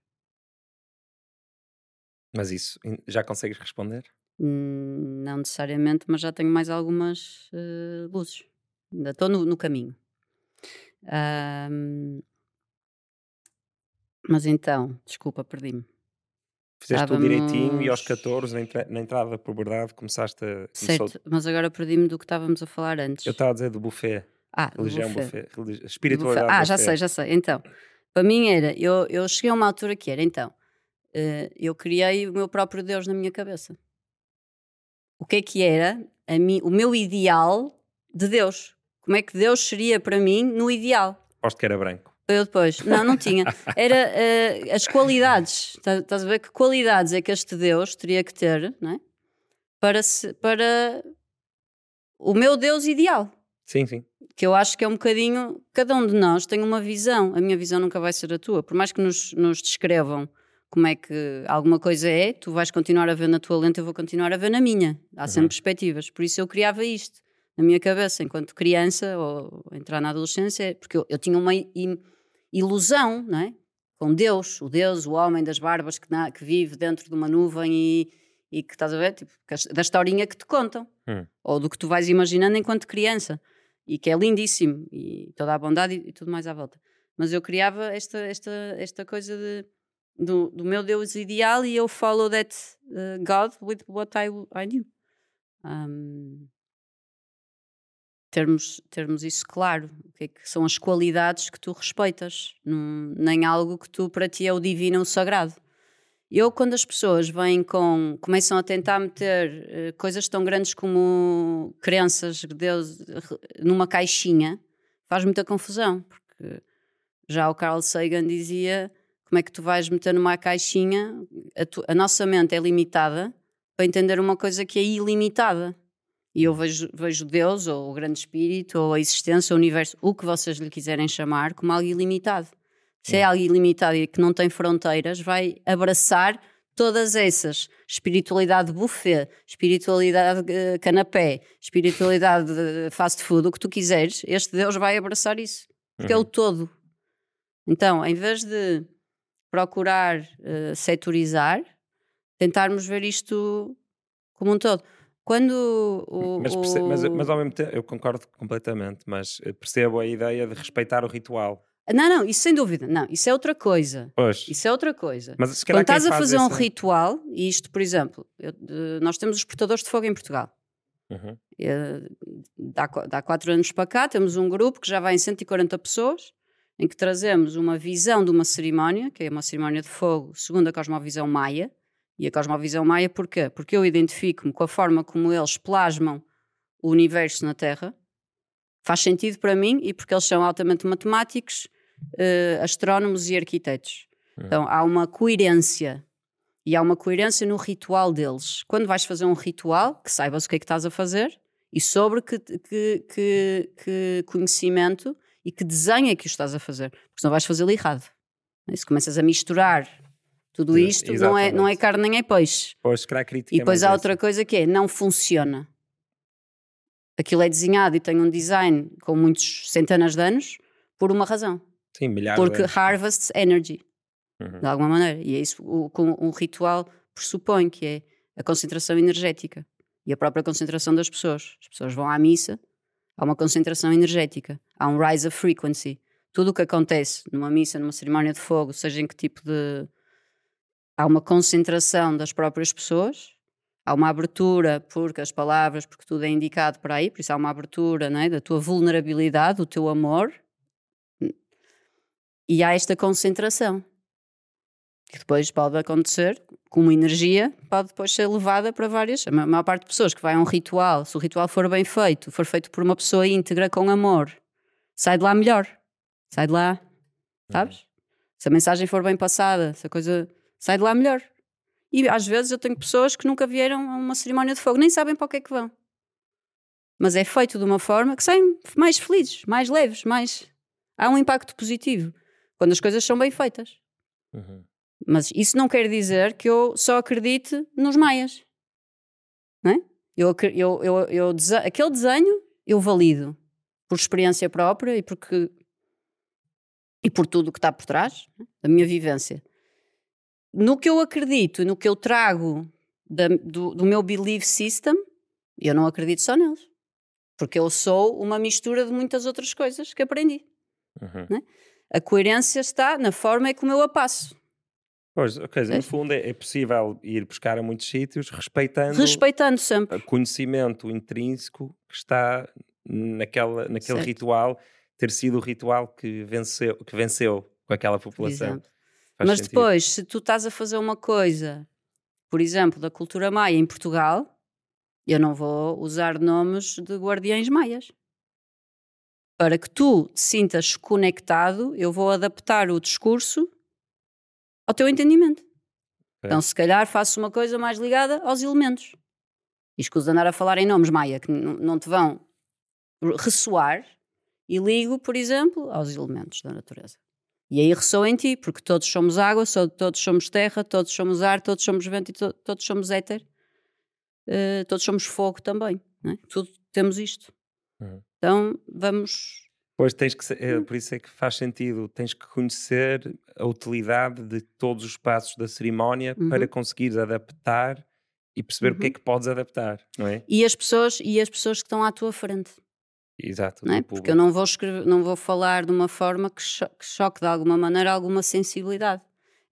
Mas isso já consegues responder? Hum, não necessariamente, mas já tenho mais algumas uh, luzes. Ainda estou no, no, caminho. Um, mas então, desculpa, perdi-me. Fizeste Estávamos... tudo direitinho e aos 14, na, entra na entrada da puberdade, começaste a. Certo, mas agora perdi-me do que estávamos a falar antes. Eu estava a dizer do buffet. Ah, religião buffet. buffet. Religi... Espiritualidade. Ah, buffet. já sei, já sei. Então, para mim era, eu, eu cheguei a uma altura que era, então, uh, eu criei o meu próprio Deus na minha cabeça. O que é que era a mim, o meu ideal de Deus? Como é que Deus seria para mim no ideal? Aposto que era branco. Eu depois, não, não tinha. [LAUGHS] Era uh, as qualidades. Tá, estás a ver que qualidades é que este Deus teria que ter, não é? Para, se, para o meu Deus ideal. Sim, sim que eu acho que é um bocadinho. Cada um de nós tem uma visão. A minha visão nunca vai ser a tua. Por mais que nos, nos descrevam como é que alguma coisa é, tu vais continuar a ver na tua lente, eu vou continuar a ver na minha. Há sempre uhum. perspectivas. Por isso eu criava isto na minha cabeça enquanto criança ou entrar na adolescência, porque eu, eu tinha uma ilusão, não é? Com Deus, o Deus, o homem das barbas que, na, que vive dentro de uma nuvem e, e que estás a ver, tipo, da historinha que te contam, hum. ou do que tu vais imaginando enquanto criança e que é lindíssimo e toda a bondade e, e tudo mais à volta. Mas eu criava esta, esta, esta coisa de, do, do meu Deus ideal e eu follow that uh, God with what I, I knew. Um, termos, termos isso claro, o que, é que são as qualidades que tu respeitas, num, nem algo que tu para ti é o divino o sagrado. Eu, quando as pessoas vêm com. começam a tentar meter uh, coisas tão grandes como crenças de Deus numa caixinha, faz muita confusão, porque já o Carl Sagan dizia como é que tu vais meter numa caixinha, a, tu, a nossa mente é limitada para entender uma coisa que é ilimitada. E eu vejo, vejo Deus, ou o Grande Espírito, ou a existência, o universo, o que vocês lhe quiserem chamar, como algo ilimitado. Se é algo ilimitado e que não tem fronteiras, vai abraçar todas essas. Espiritualidade buffet, espiritualidade uh, canapé, espiritualidade fast food, o que tu quiseres, este Deus vai abraçar isso. Porque uhum. é o uhum. todo. Então, em vez de procurar uh, setorizar, tentarmos ver isto como um todo. Quando o, mas, percebo, mas, mas, ao mesmo tempo, eu concordo completamente, mas percebo a ideia de respeitar o ritual. Não, não, isso sem dúvida, não, isso é outra coisa. Pois. Isso é outra coisa. Mas Quando estás a fazer um ritual, e isto, por exemplo, eu, nós temos os portadores de fogo em Portugal. Uhum. dá, dá quatro anos para cá, temos um grupo que já vai em 140 pessoas, em que trazemos uma visão de uma cerimónia, que é uma cerimónia de fogo segundo a cosmovisão maia, e a cosmovisão maia, porquê? Porque eu identifico-me com a forma como eles plasmam o universo na Terra, faz sentido para mim e porque eles são altamente matemáticos, uh, astrónomos e arquitetos. Uhum. Então há uma coerência e há uma coerência no ritual deles. Quando vais fazer um ritual, que saibas o que é que estás a fazer e sobre que, que, que, que conhecimento e que desenho é que o estás a fazer, porque senão vais fazê-lo errado. Se começas a misturar tudo isto não é, não é carne nem é peixe. Pois, crítica e depois há outra coisa que é, não funciona. Aquilo é desenhado e tem um design com muitos centenas de anos por uma razão. Sim, milhares Porque de harvests energy, uhum. de alguma maneira. E é isso que um ritual pressupõe, que é a concentração energética e a própria concentração das pessoas. As pessoas vão à missa, há uma concentração energética, há um rise of frequency. Tudo o que acontece numa missa, numa cerimónia de fogo, seja em que tipo de há uma concentração das próprias pessoas, há uma abertura, porque as palavras, porque tudo é indicado para aí, por isso há uma abertura não é? da tua vulnerabilidade, do teu amor, e há esta concentração, que depois pode acontecer com uma energia, pode depois ser levada para várias. A maior parte de pessoas que vai a um ritual, se o ritual for bem feito, for feito por uma pessoa íntegra com amor, sai de lá melhor, sai de lá, sabes? Uhum. Se a mensagem for bem passada, se a coisa sai de lá melhor. E às vezes eu tenho pessoas que nunca vieram a uma cerimónia de fogo, nem sabem para o que é que vão. Mas é feito de uma forma que saem mais felizes, mais leves, mais. Há um impacto positivo quando as coisas são bem feitas. Uhum. Mas isso não quer dizer que eu só acredite nos maias. Não é? eu, eu, eu, eu, aquele desenho eu valido por experiência própria e porque e por tudo o que está por trás é? da minha vivência no que eu acredito, no que eu trago da, do, do, meu belief system, eu não acredito só neles. Porque eu sou uma mistura de muitas outras coisas que aprendi. Uhum. Né? A coerência está na forma como eu a passo. Pois, ok, no fundo é, é, possível ir buscar a muitos sítios respeitando, respeitando sempre. o conhecimento intrínseco que está naquela, naquele certo. ritual, ter sido o ritual que venceu, que venceu com aquela população. Mas sentido. depois, se tu estás a fazer uma coisa, por exemplo, da cultura maia em Portugal, eu não vou usar nomes de guardiães maias. Para que tu te sintas conectado, eu vou adaptar o discurso ao teu entendimento. É. Então, se calhar, faço uma coisa mais ligada aos elementos. E escuso andar a falar em nomes maia que não te vão ressoar e ligo, por exemplo, aos elementos da natureza. E aí ressoa em ti, porque todos somos água, todos somos terra, todos somos ar, todos somos vento e to todos somos éter, uh, todos somos fogo também. É? Tudo temos isto. Uhum. Então vamos. Pois tens que ser, é, hum. por isso é que faz sentido, tens que conhecer a utilidade de todos os passos da cerimónia uhum. para conseguires adaptar e perceber uhum. o que é uhum. que podes adaptar, não é? E as pessoas, e as pessoas que estão à tua frente. Exato. Não é? Porque eu não vou, escrever, não vou falar de uma forma que, cho que choque de alguma maneira alguma sensibilidade.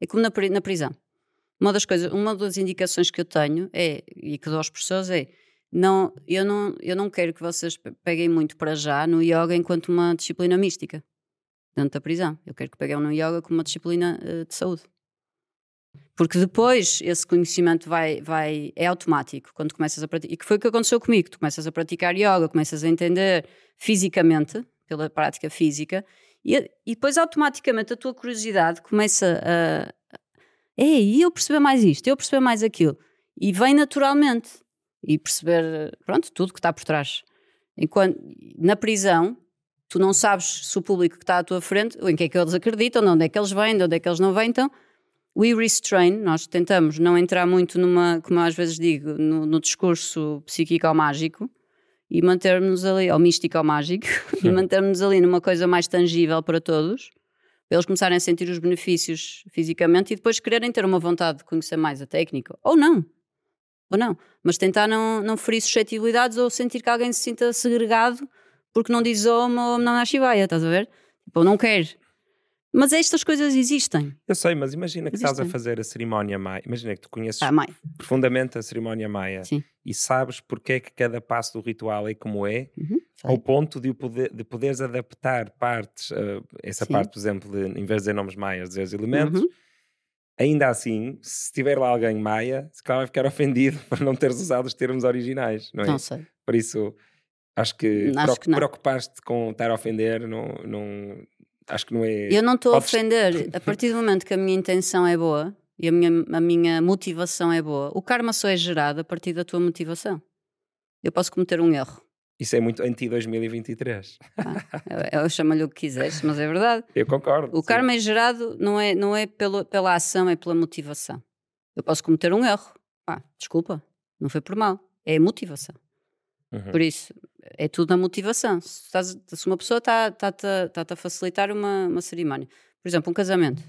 É como na, na prisão. Uma das coisas, uma das indicações que eu tenho é, e que dou às pessoas é, não, eu, não, eu não quero que vocês peguem muito para já no yoga enquanto uma disciplina mística dentro da prisão. Eu quero que peguem no yoga como uma disciplina uh, de saúde. Porque depois esse conhecimento vai, vai, é automático quando começas a praticar. E que foi o que aconteceu comigo. Tu começas a praticar yoga, começas a entender fisicamente, pela prática física, e, e depois automaticamente a tua curiosidade começa a. Ei, eu perceber mais isto, eu perceber mais aquilo. E vem naturalmente. E perceber, pronto, tudo que está por trás. Enquanto, na prisão, tu não sabes se o público que está à tua frente, ou em que é que eles acreditam, de onde é que eles vêm, de onde é que eles não vêm, então we restrain, nós tentamos não entrar muito numa, como eu às vezes digo, no, no discurso psíquico ou mágico e mantermos ali, ou místico ou mágico, [LAUGHS] e mantermos ali numa coisa mais tangível para todos, para eles começarem a sentir os benefícios fisicamente e depois quererem ter uma vontade de conhecer mais a técnica, ou não, ou não, mas tentar não, não ferir suscetibilidades ou sentir que alguém se sinta segregado porque não diz Om ou não Shivaya, estás a ver? Tipo, não quer, mas estas coisas existem. Eu sei, mas imagina que existem. estás a fazer a cerimónia maia. Imagina que tu conheces ah, profundamente a cerimónia maia Sim. e sabes porque é que cada passo do ritual é como é, uhum, ao ponto de, poder, de poderes adaptar partes, uh, essa Sim. parte, por exemplo, de, em vez de dizer nomes maias, dizer os elementos. Uhum. Ainda assim, se tiver lá alguém maia, se calhar vai ficar [LAUGHS] ofendido por não teres usado os termos originais, não é? Não sei. Por isso, acho que, acho que preocupar-te com estar a ofender não, não, acho que não é. Eu não estou Podes... a ofender. [LAUGHS] A partir do momento que a minha intenção é boa e a minha, a minha motivação é boa, o karma só é gerado a partir da tua motivação. Eu posso cometer um erro. Isso é muito anti-2023. Ah, eu, eu chamo-lhe o que quiseres, mas é verdade. Eu concordo. O sim. karma é gerado não é, não é pelo, pela ação, é pela motivação. Eu posso cometer um erro. Ah, desculpa, não foi por mal. É a motivação. Uhum. Por isso, é tudo a motivação. Se, estás, se uma pessoa está-te tá, tá, tá, tá a facilitar uma, uma cerimónia, por exemplo, um casamento,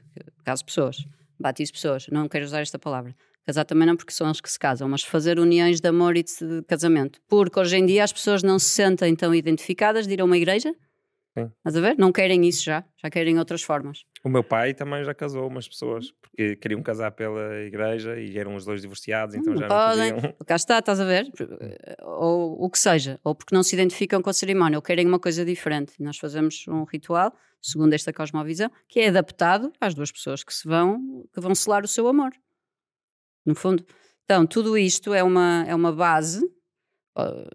caso pessoas, batizo pessoas, não quero usar esta palavra. Casar também não porque são eles que se casam, mas fazer uniões de amor e de casamento. Porque hoje em dia as pessoas não se sentem tão identificadas de ir a uma igreja Sim. Estás a ver? Não querem isso já, já querem outras formas. O meu pai também já casou umas pessoas, porque queriam casar pela igreja e eram os dois divorciados, então não já podem. não podiam. Cá está, estás a ver? Ou o que seja, ou porque não se identificam com a cerimónia, ou querem uma coisa diferente. Nós fazemos um ritual, segundo esta cosmovisão, que é adaptado às duas pessoas que se vão, que vão selar o seu amor. No fundo. Então, tudo isto é uma, é uma base.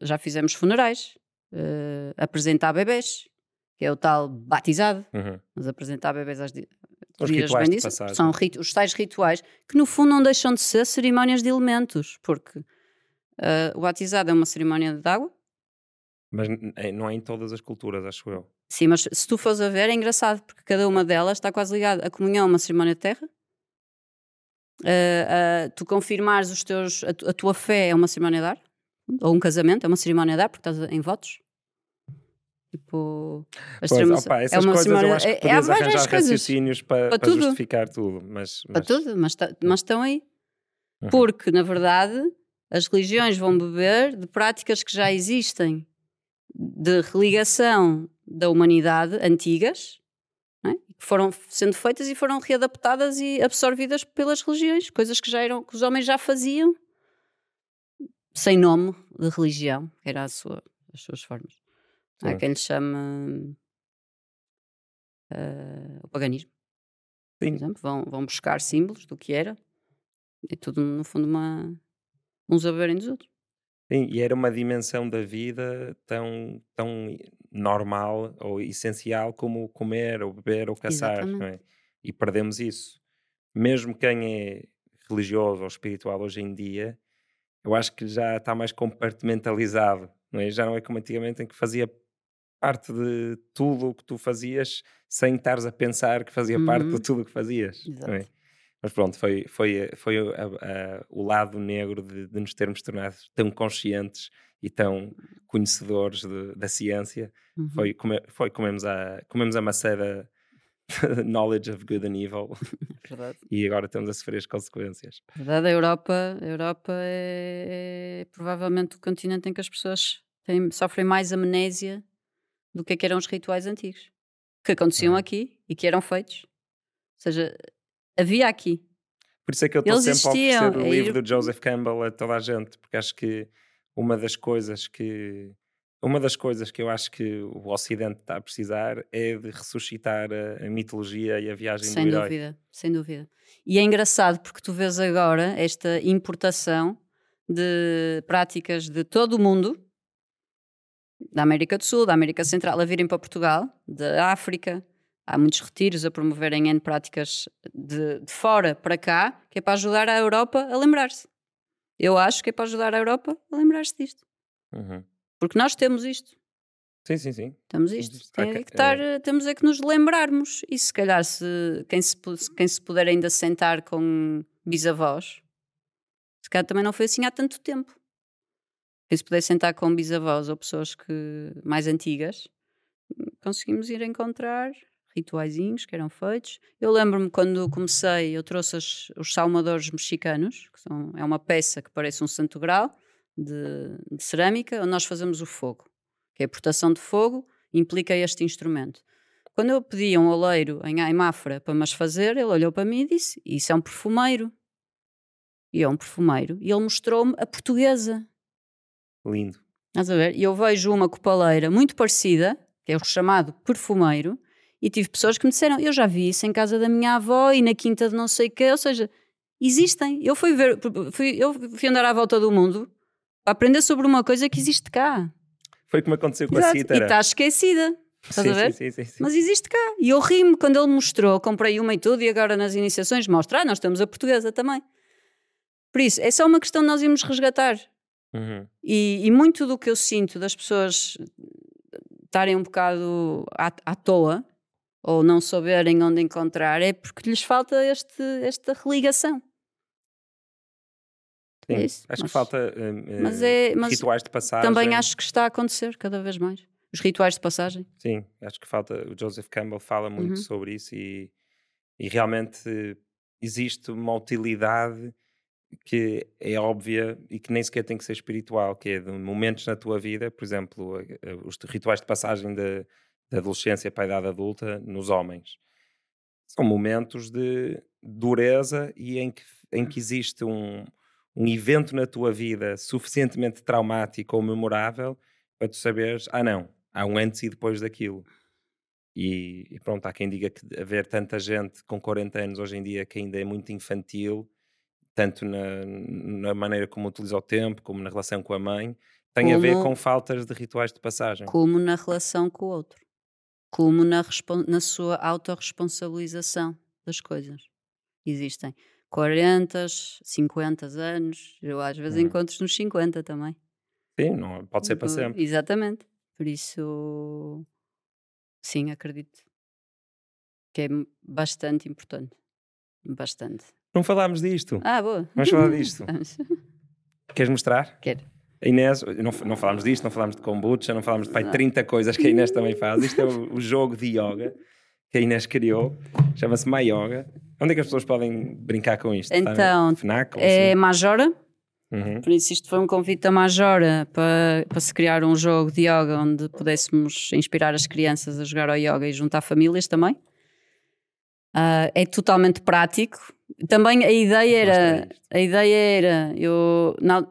Já fizemos funerais, uh, apresentar bebês, que é o tal batizado, uhum. mas apresentar bebês às dias bem são os tais rituais que no fundo não deixam de ser cerimónias de elementos, porque uh, o batizado é uma cerimónia de água. Mas não é em todas as culturas, acho eu. Sim, mas se tu fores a ver é engraçado, porque cada uma delas está quase ligada. A comunhão é uma cerimónia de terra, uh, uh, tu confirmares os teus, a, a, tua fé é uma cerimónia de ar, ou um casamento é uma cerimónia de ar, porque estás em votos. Tipo, pois, opa, essas é uma coisas eu acho que é, podias é, arranjar raciocínios para, para, para justificar tudo. Mas, mas... Para tudo, mas, tá, mas estão aí. Uhum. Porque, na verdade, as religiões vão beber de práticas que já existem de religação da humanidade antigas, é? Foram sendo feitas e foram readaptadas e absorvidas pelas religiões, coisas que já eram que os homens já faziam sem nome de religião, era sua, as suas formas. Há quem lhe chame uh, o paganismo. Sim. Por exemplo, vão, vão buscar símbolos do que era e tudo, no fundo, uma, uns a beberem dos outros. Sim, e era uma dimensão da vida tão, tão normal ou essencial como comer, ou beber, ou caçar. É? E perdemos isso. Mesmo quem é religioso ou espiritual hoje em dia, eu acho que já está mais compartimentalizado. Não é? Já não é como antigamente em que fazia parte de tudo o que tu fazias sem estares a pensar que fazia uhum. parte de uhum. tudo o que fazias. É? Mas pronto, foi, foi, foi a, a, o lado negro de, de, nos termos tornado tão conscientes e tão conhecedores de, da ciência. Uhum. Foi, come, foi comemos, a, comemos a maçã da [LAUGHS] knowledge of good and evil. [LAUGHS] Verdade. e agora estamos a sofrer as consequências. Verdade, a Europa, a Europa é, é provavelmente o continente em que as pessoas têm, sofrem mais amnésia do que, é que eram os rituais antigos que aconteciam uhum. aqui e que eram feitos. Ou seja, havia aqui. Por isso é que eu estou sempre a oferecer o livro ir... do Joseph Campbell a toda a gente, porque acho que uma das coisas que uma das coisas que eu acho que o Ocidente está a precisar é de ressuscitar a, a mitologia e a viagem sem do herói. Sem dúvida, sem dúvida. E é engraçado porque tu vês agora esta importação de práticas de todo o mundo, da América do Sul, da América Central, a virem para Portugal, da África. Há muitos retiros a promoverem N práticas de, de fora para cá, que é para ajudar a Europa a lembrar-se. Eu acho que é para ajudar a Europa a lembrar-se disto. Uhum. Porque nós temos isto. Sim, sim, sim. Temos isto. Tem é que estar, é... Temos é que nos lembrarmos. E se calhar, se, quem, se, quem se puder ainda sentar com bisavós, se calhar também não foi assim há tanto tempo. Quem se puder sentar com bisavós ou pessoas que, mais antigas, conseguimos ir encontrar rituaizinhos que eram feitos. Eu lembro-me quando comecei, eu trouxe as, os salmadores mexicanos, que são, é uma peça que parece um santo grau de, de, cerâmica, onde nós fazemos o fogo, que é a portação de fogo, implica este instrumento. Quando eu pedi a um oleiro em, em Mafra para mas fazer, ele olhou para mim e disse: Isso é um perfumeiro. E é um perfumeiro. E ele mostrou-me a portuguesa. Lindo. Estás a ver? E eu vejo uma copaleira muito parecida, que é o chamado perfumeiro, e tive pessoas que me disseram: Eu já vi isso em casa da minha avó e na quinta de não sei o quê. Ou seja, existem. Eu fui ver, fui, eu fui andar à volta do mundo para aprender sobre uma coisa que existe cá. Foi como aconteceu com Exato. a Cítara. E está esquecida. Estás sim, a ver? Sim, sim, sim, Mas existe cá. E eu ri-me quando ele mostrou, comprei uma e tudo, e agora nas iniciações mostra, ah, nós temos a portuguesa também. Por isso, é só uma questão de nós irmos resgatar. Uhum. E, e, muito do que eu sinto das pessoas estarem um bocado à, à toa ou não saberem onde encontrar é porque lhes falta este, esta religação. Sim, é isso, acho mas, que falta uh, mas é, mas rituais de passagem. Também acho que está a acontecer cada vez mais. Os rituais de passagem. Sim, acho que falta. O Joseph Campbell fala muito uhum. sobre isso e, e realmente existe uma utilidade que é óbvia e que nem sequer tem que ser espiritual, que é de momentos na tua vida, por exemplo, os rituais de passagem da, da adolescência para a idade adulta nos homens. São momentos de dureza e em que, em que existe um, um evento na tua vida suficientemente traumático ou memorável para tu saberes, ah não, há um antes e depois daquilo. E, e pronto, há quem diga que haver tanta gente com 40 anos hoje em dia que ainda é muito infantil tanto na, na, maneira como utiliza o tempo, como na relação com a mãe, tem como, a ver com faltas de rituais de passagem. Como na relação com o outro. Como na, na sua autorresponsabilização das coisas. Existem 40, 50 anos, eu às vezes hum. encontro nos 50 também. Sim, não, pode ser para sempre. Exatamente. Por isso, sim, acredito que é bastante importante. Bastante. Não falámos disto. Ah, boa. Vamos falar disto. [LAUGHS] Queres mostrar? Quero. A Inês, não, não falámos disto, não falámos de kombucha, não falámos de pai, 30 coisas que a Inês também faz. Isto é o, o jogo de yoga que a Inês criou, chama-se My Yoga. Onde é que as pessoas podem brincar com isto? Então, FNAC, é assim? Majora. Uhum. Por isso, isto foi um convite da Majora para, para se criar um jogo de yoga onde pudéssemos inspirar as crianças a jogar ao yoga e juntar famílias também. Uh, é totalmente prático. Também a ideia era, a ideia era, eu não,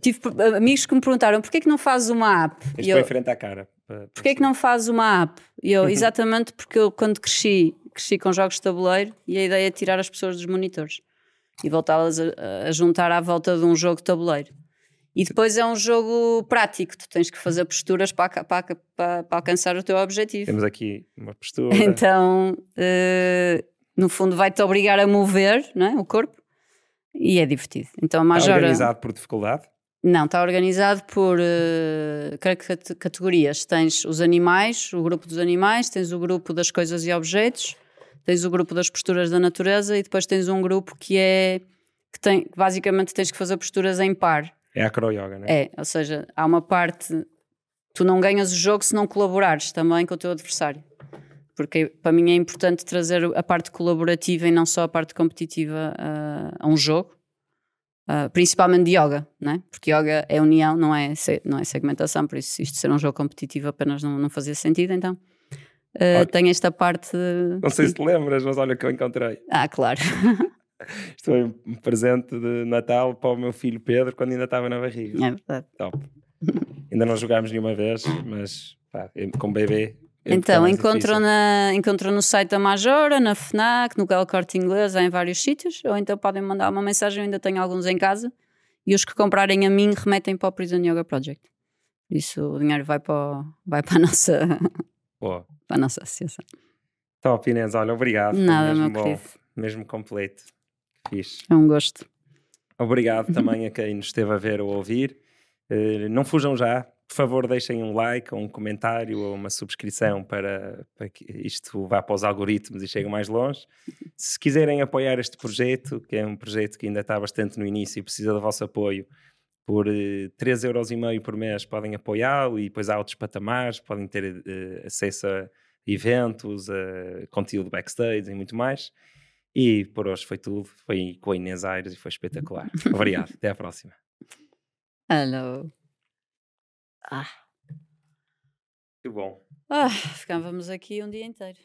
tive amigos que me perguntaram porquê é que não fazes uma app? Isto foi em frente à cara. Porquê é que não fazes uma app? E eu, exatamente porque eu quando cresci, cresci com jogos de tabuleiro e a ideia é tirar as pessoas dos monitores e voltá-las a, a juntar à volta de um jogo de tabuleiro. E depois é um jogo prático, tu tens que fazer posturas para, para, para, para alcançar o teu objetivo. Temos aqui uma [LAUGHS] postura. Então, uh, no fundo, vai-te obrigar a mover não é? o corpo e é divertido. Então, Majora... Está organizado por dificuldade? Não, está organizado por uh, categorias. Tens os animais, o grupo dos animais, tens o grupo das coisas e objetos, tens o grupo das posturas da natureza e depois tens um grupo que é que tem basicamente tens que fazer posturas em par. É acro yoga, não é? É, ou seja, há uma parte tu não ganhas o jogo se não colaborares também com o teu adversário. Porque para mim é importante trazer a parte colaborativa e não só a parte competitiva a, a um jogo Uh, principalmente de yoga, né? porque yoga é união, não é, não é segmentação, por isso isto ser um jogo competitivo apenas não, não fazia sentido, então uh, tem esta parte. Não sei se te lembras, mas olha o que eu encontrei. Ah, claro. [LAUGHS] Isto foi um presente de Natal para o meu filho Pedro quando ainda estava na barriga. É verdade. Top. Ainda não jogámos nenhuma vez, mas pá, com bebê. É Então, mais encontram, na, encontram no site da Majora, na FNAC, no Gal Corte Inglês, em vários sítios, ou então podem mandar uma mensagem, eu ainda tenho alguns em casa, e os que comprarem a mim remetem para o Prison Yoga Project. Isso o dinheiro vai para, vai para, a, nossa, Boa. para a nossa associação. Top, Inês, olha, obrigado. Nada, mesmo meu bom, querido. mesmo completo. Fixe. É um gosto. Obrigado [LAUGHS] também a quem nos esteve a ver ou a ouvir. Eh, não fujam já. Por favor, deixem um like, ou um comentário ou uma subscrição para, para que isto vá para os algoritmos e chegue mais longe. Se quiserem apoiar este projeto, que é um projeto que ainda está bastante no início e precisa do vosso apoio, por eh, 3,5€ por mês podem apoiá-lo e depois há outros patamares, podem ter eh, acesso a eventos, a conteúdo backstage e muito mais. E por hoje foi tudo. Foi com a Inês Aires e foi espetacular. [LAUGHS] Obrigado. Até à próxima. Hello. Ah, Que bom. ah, ficávamos aqui um dia inteiro.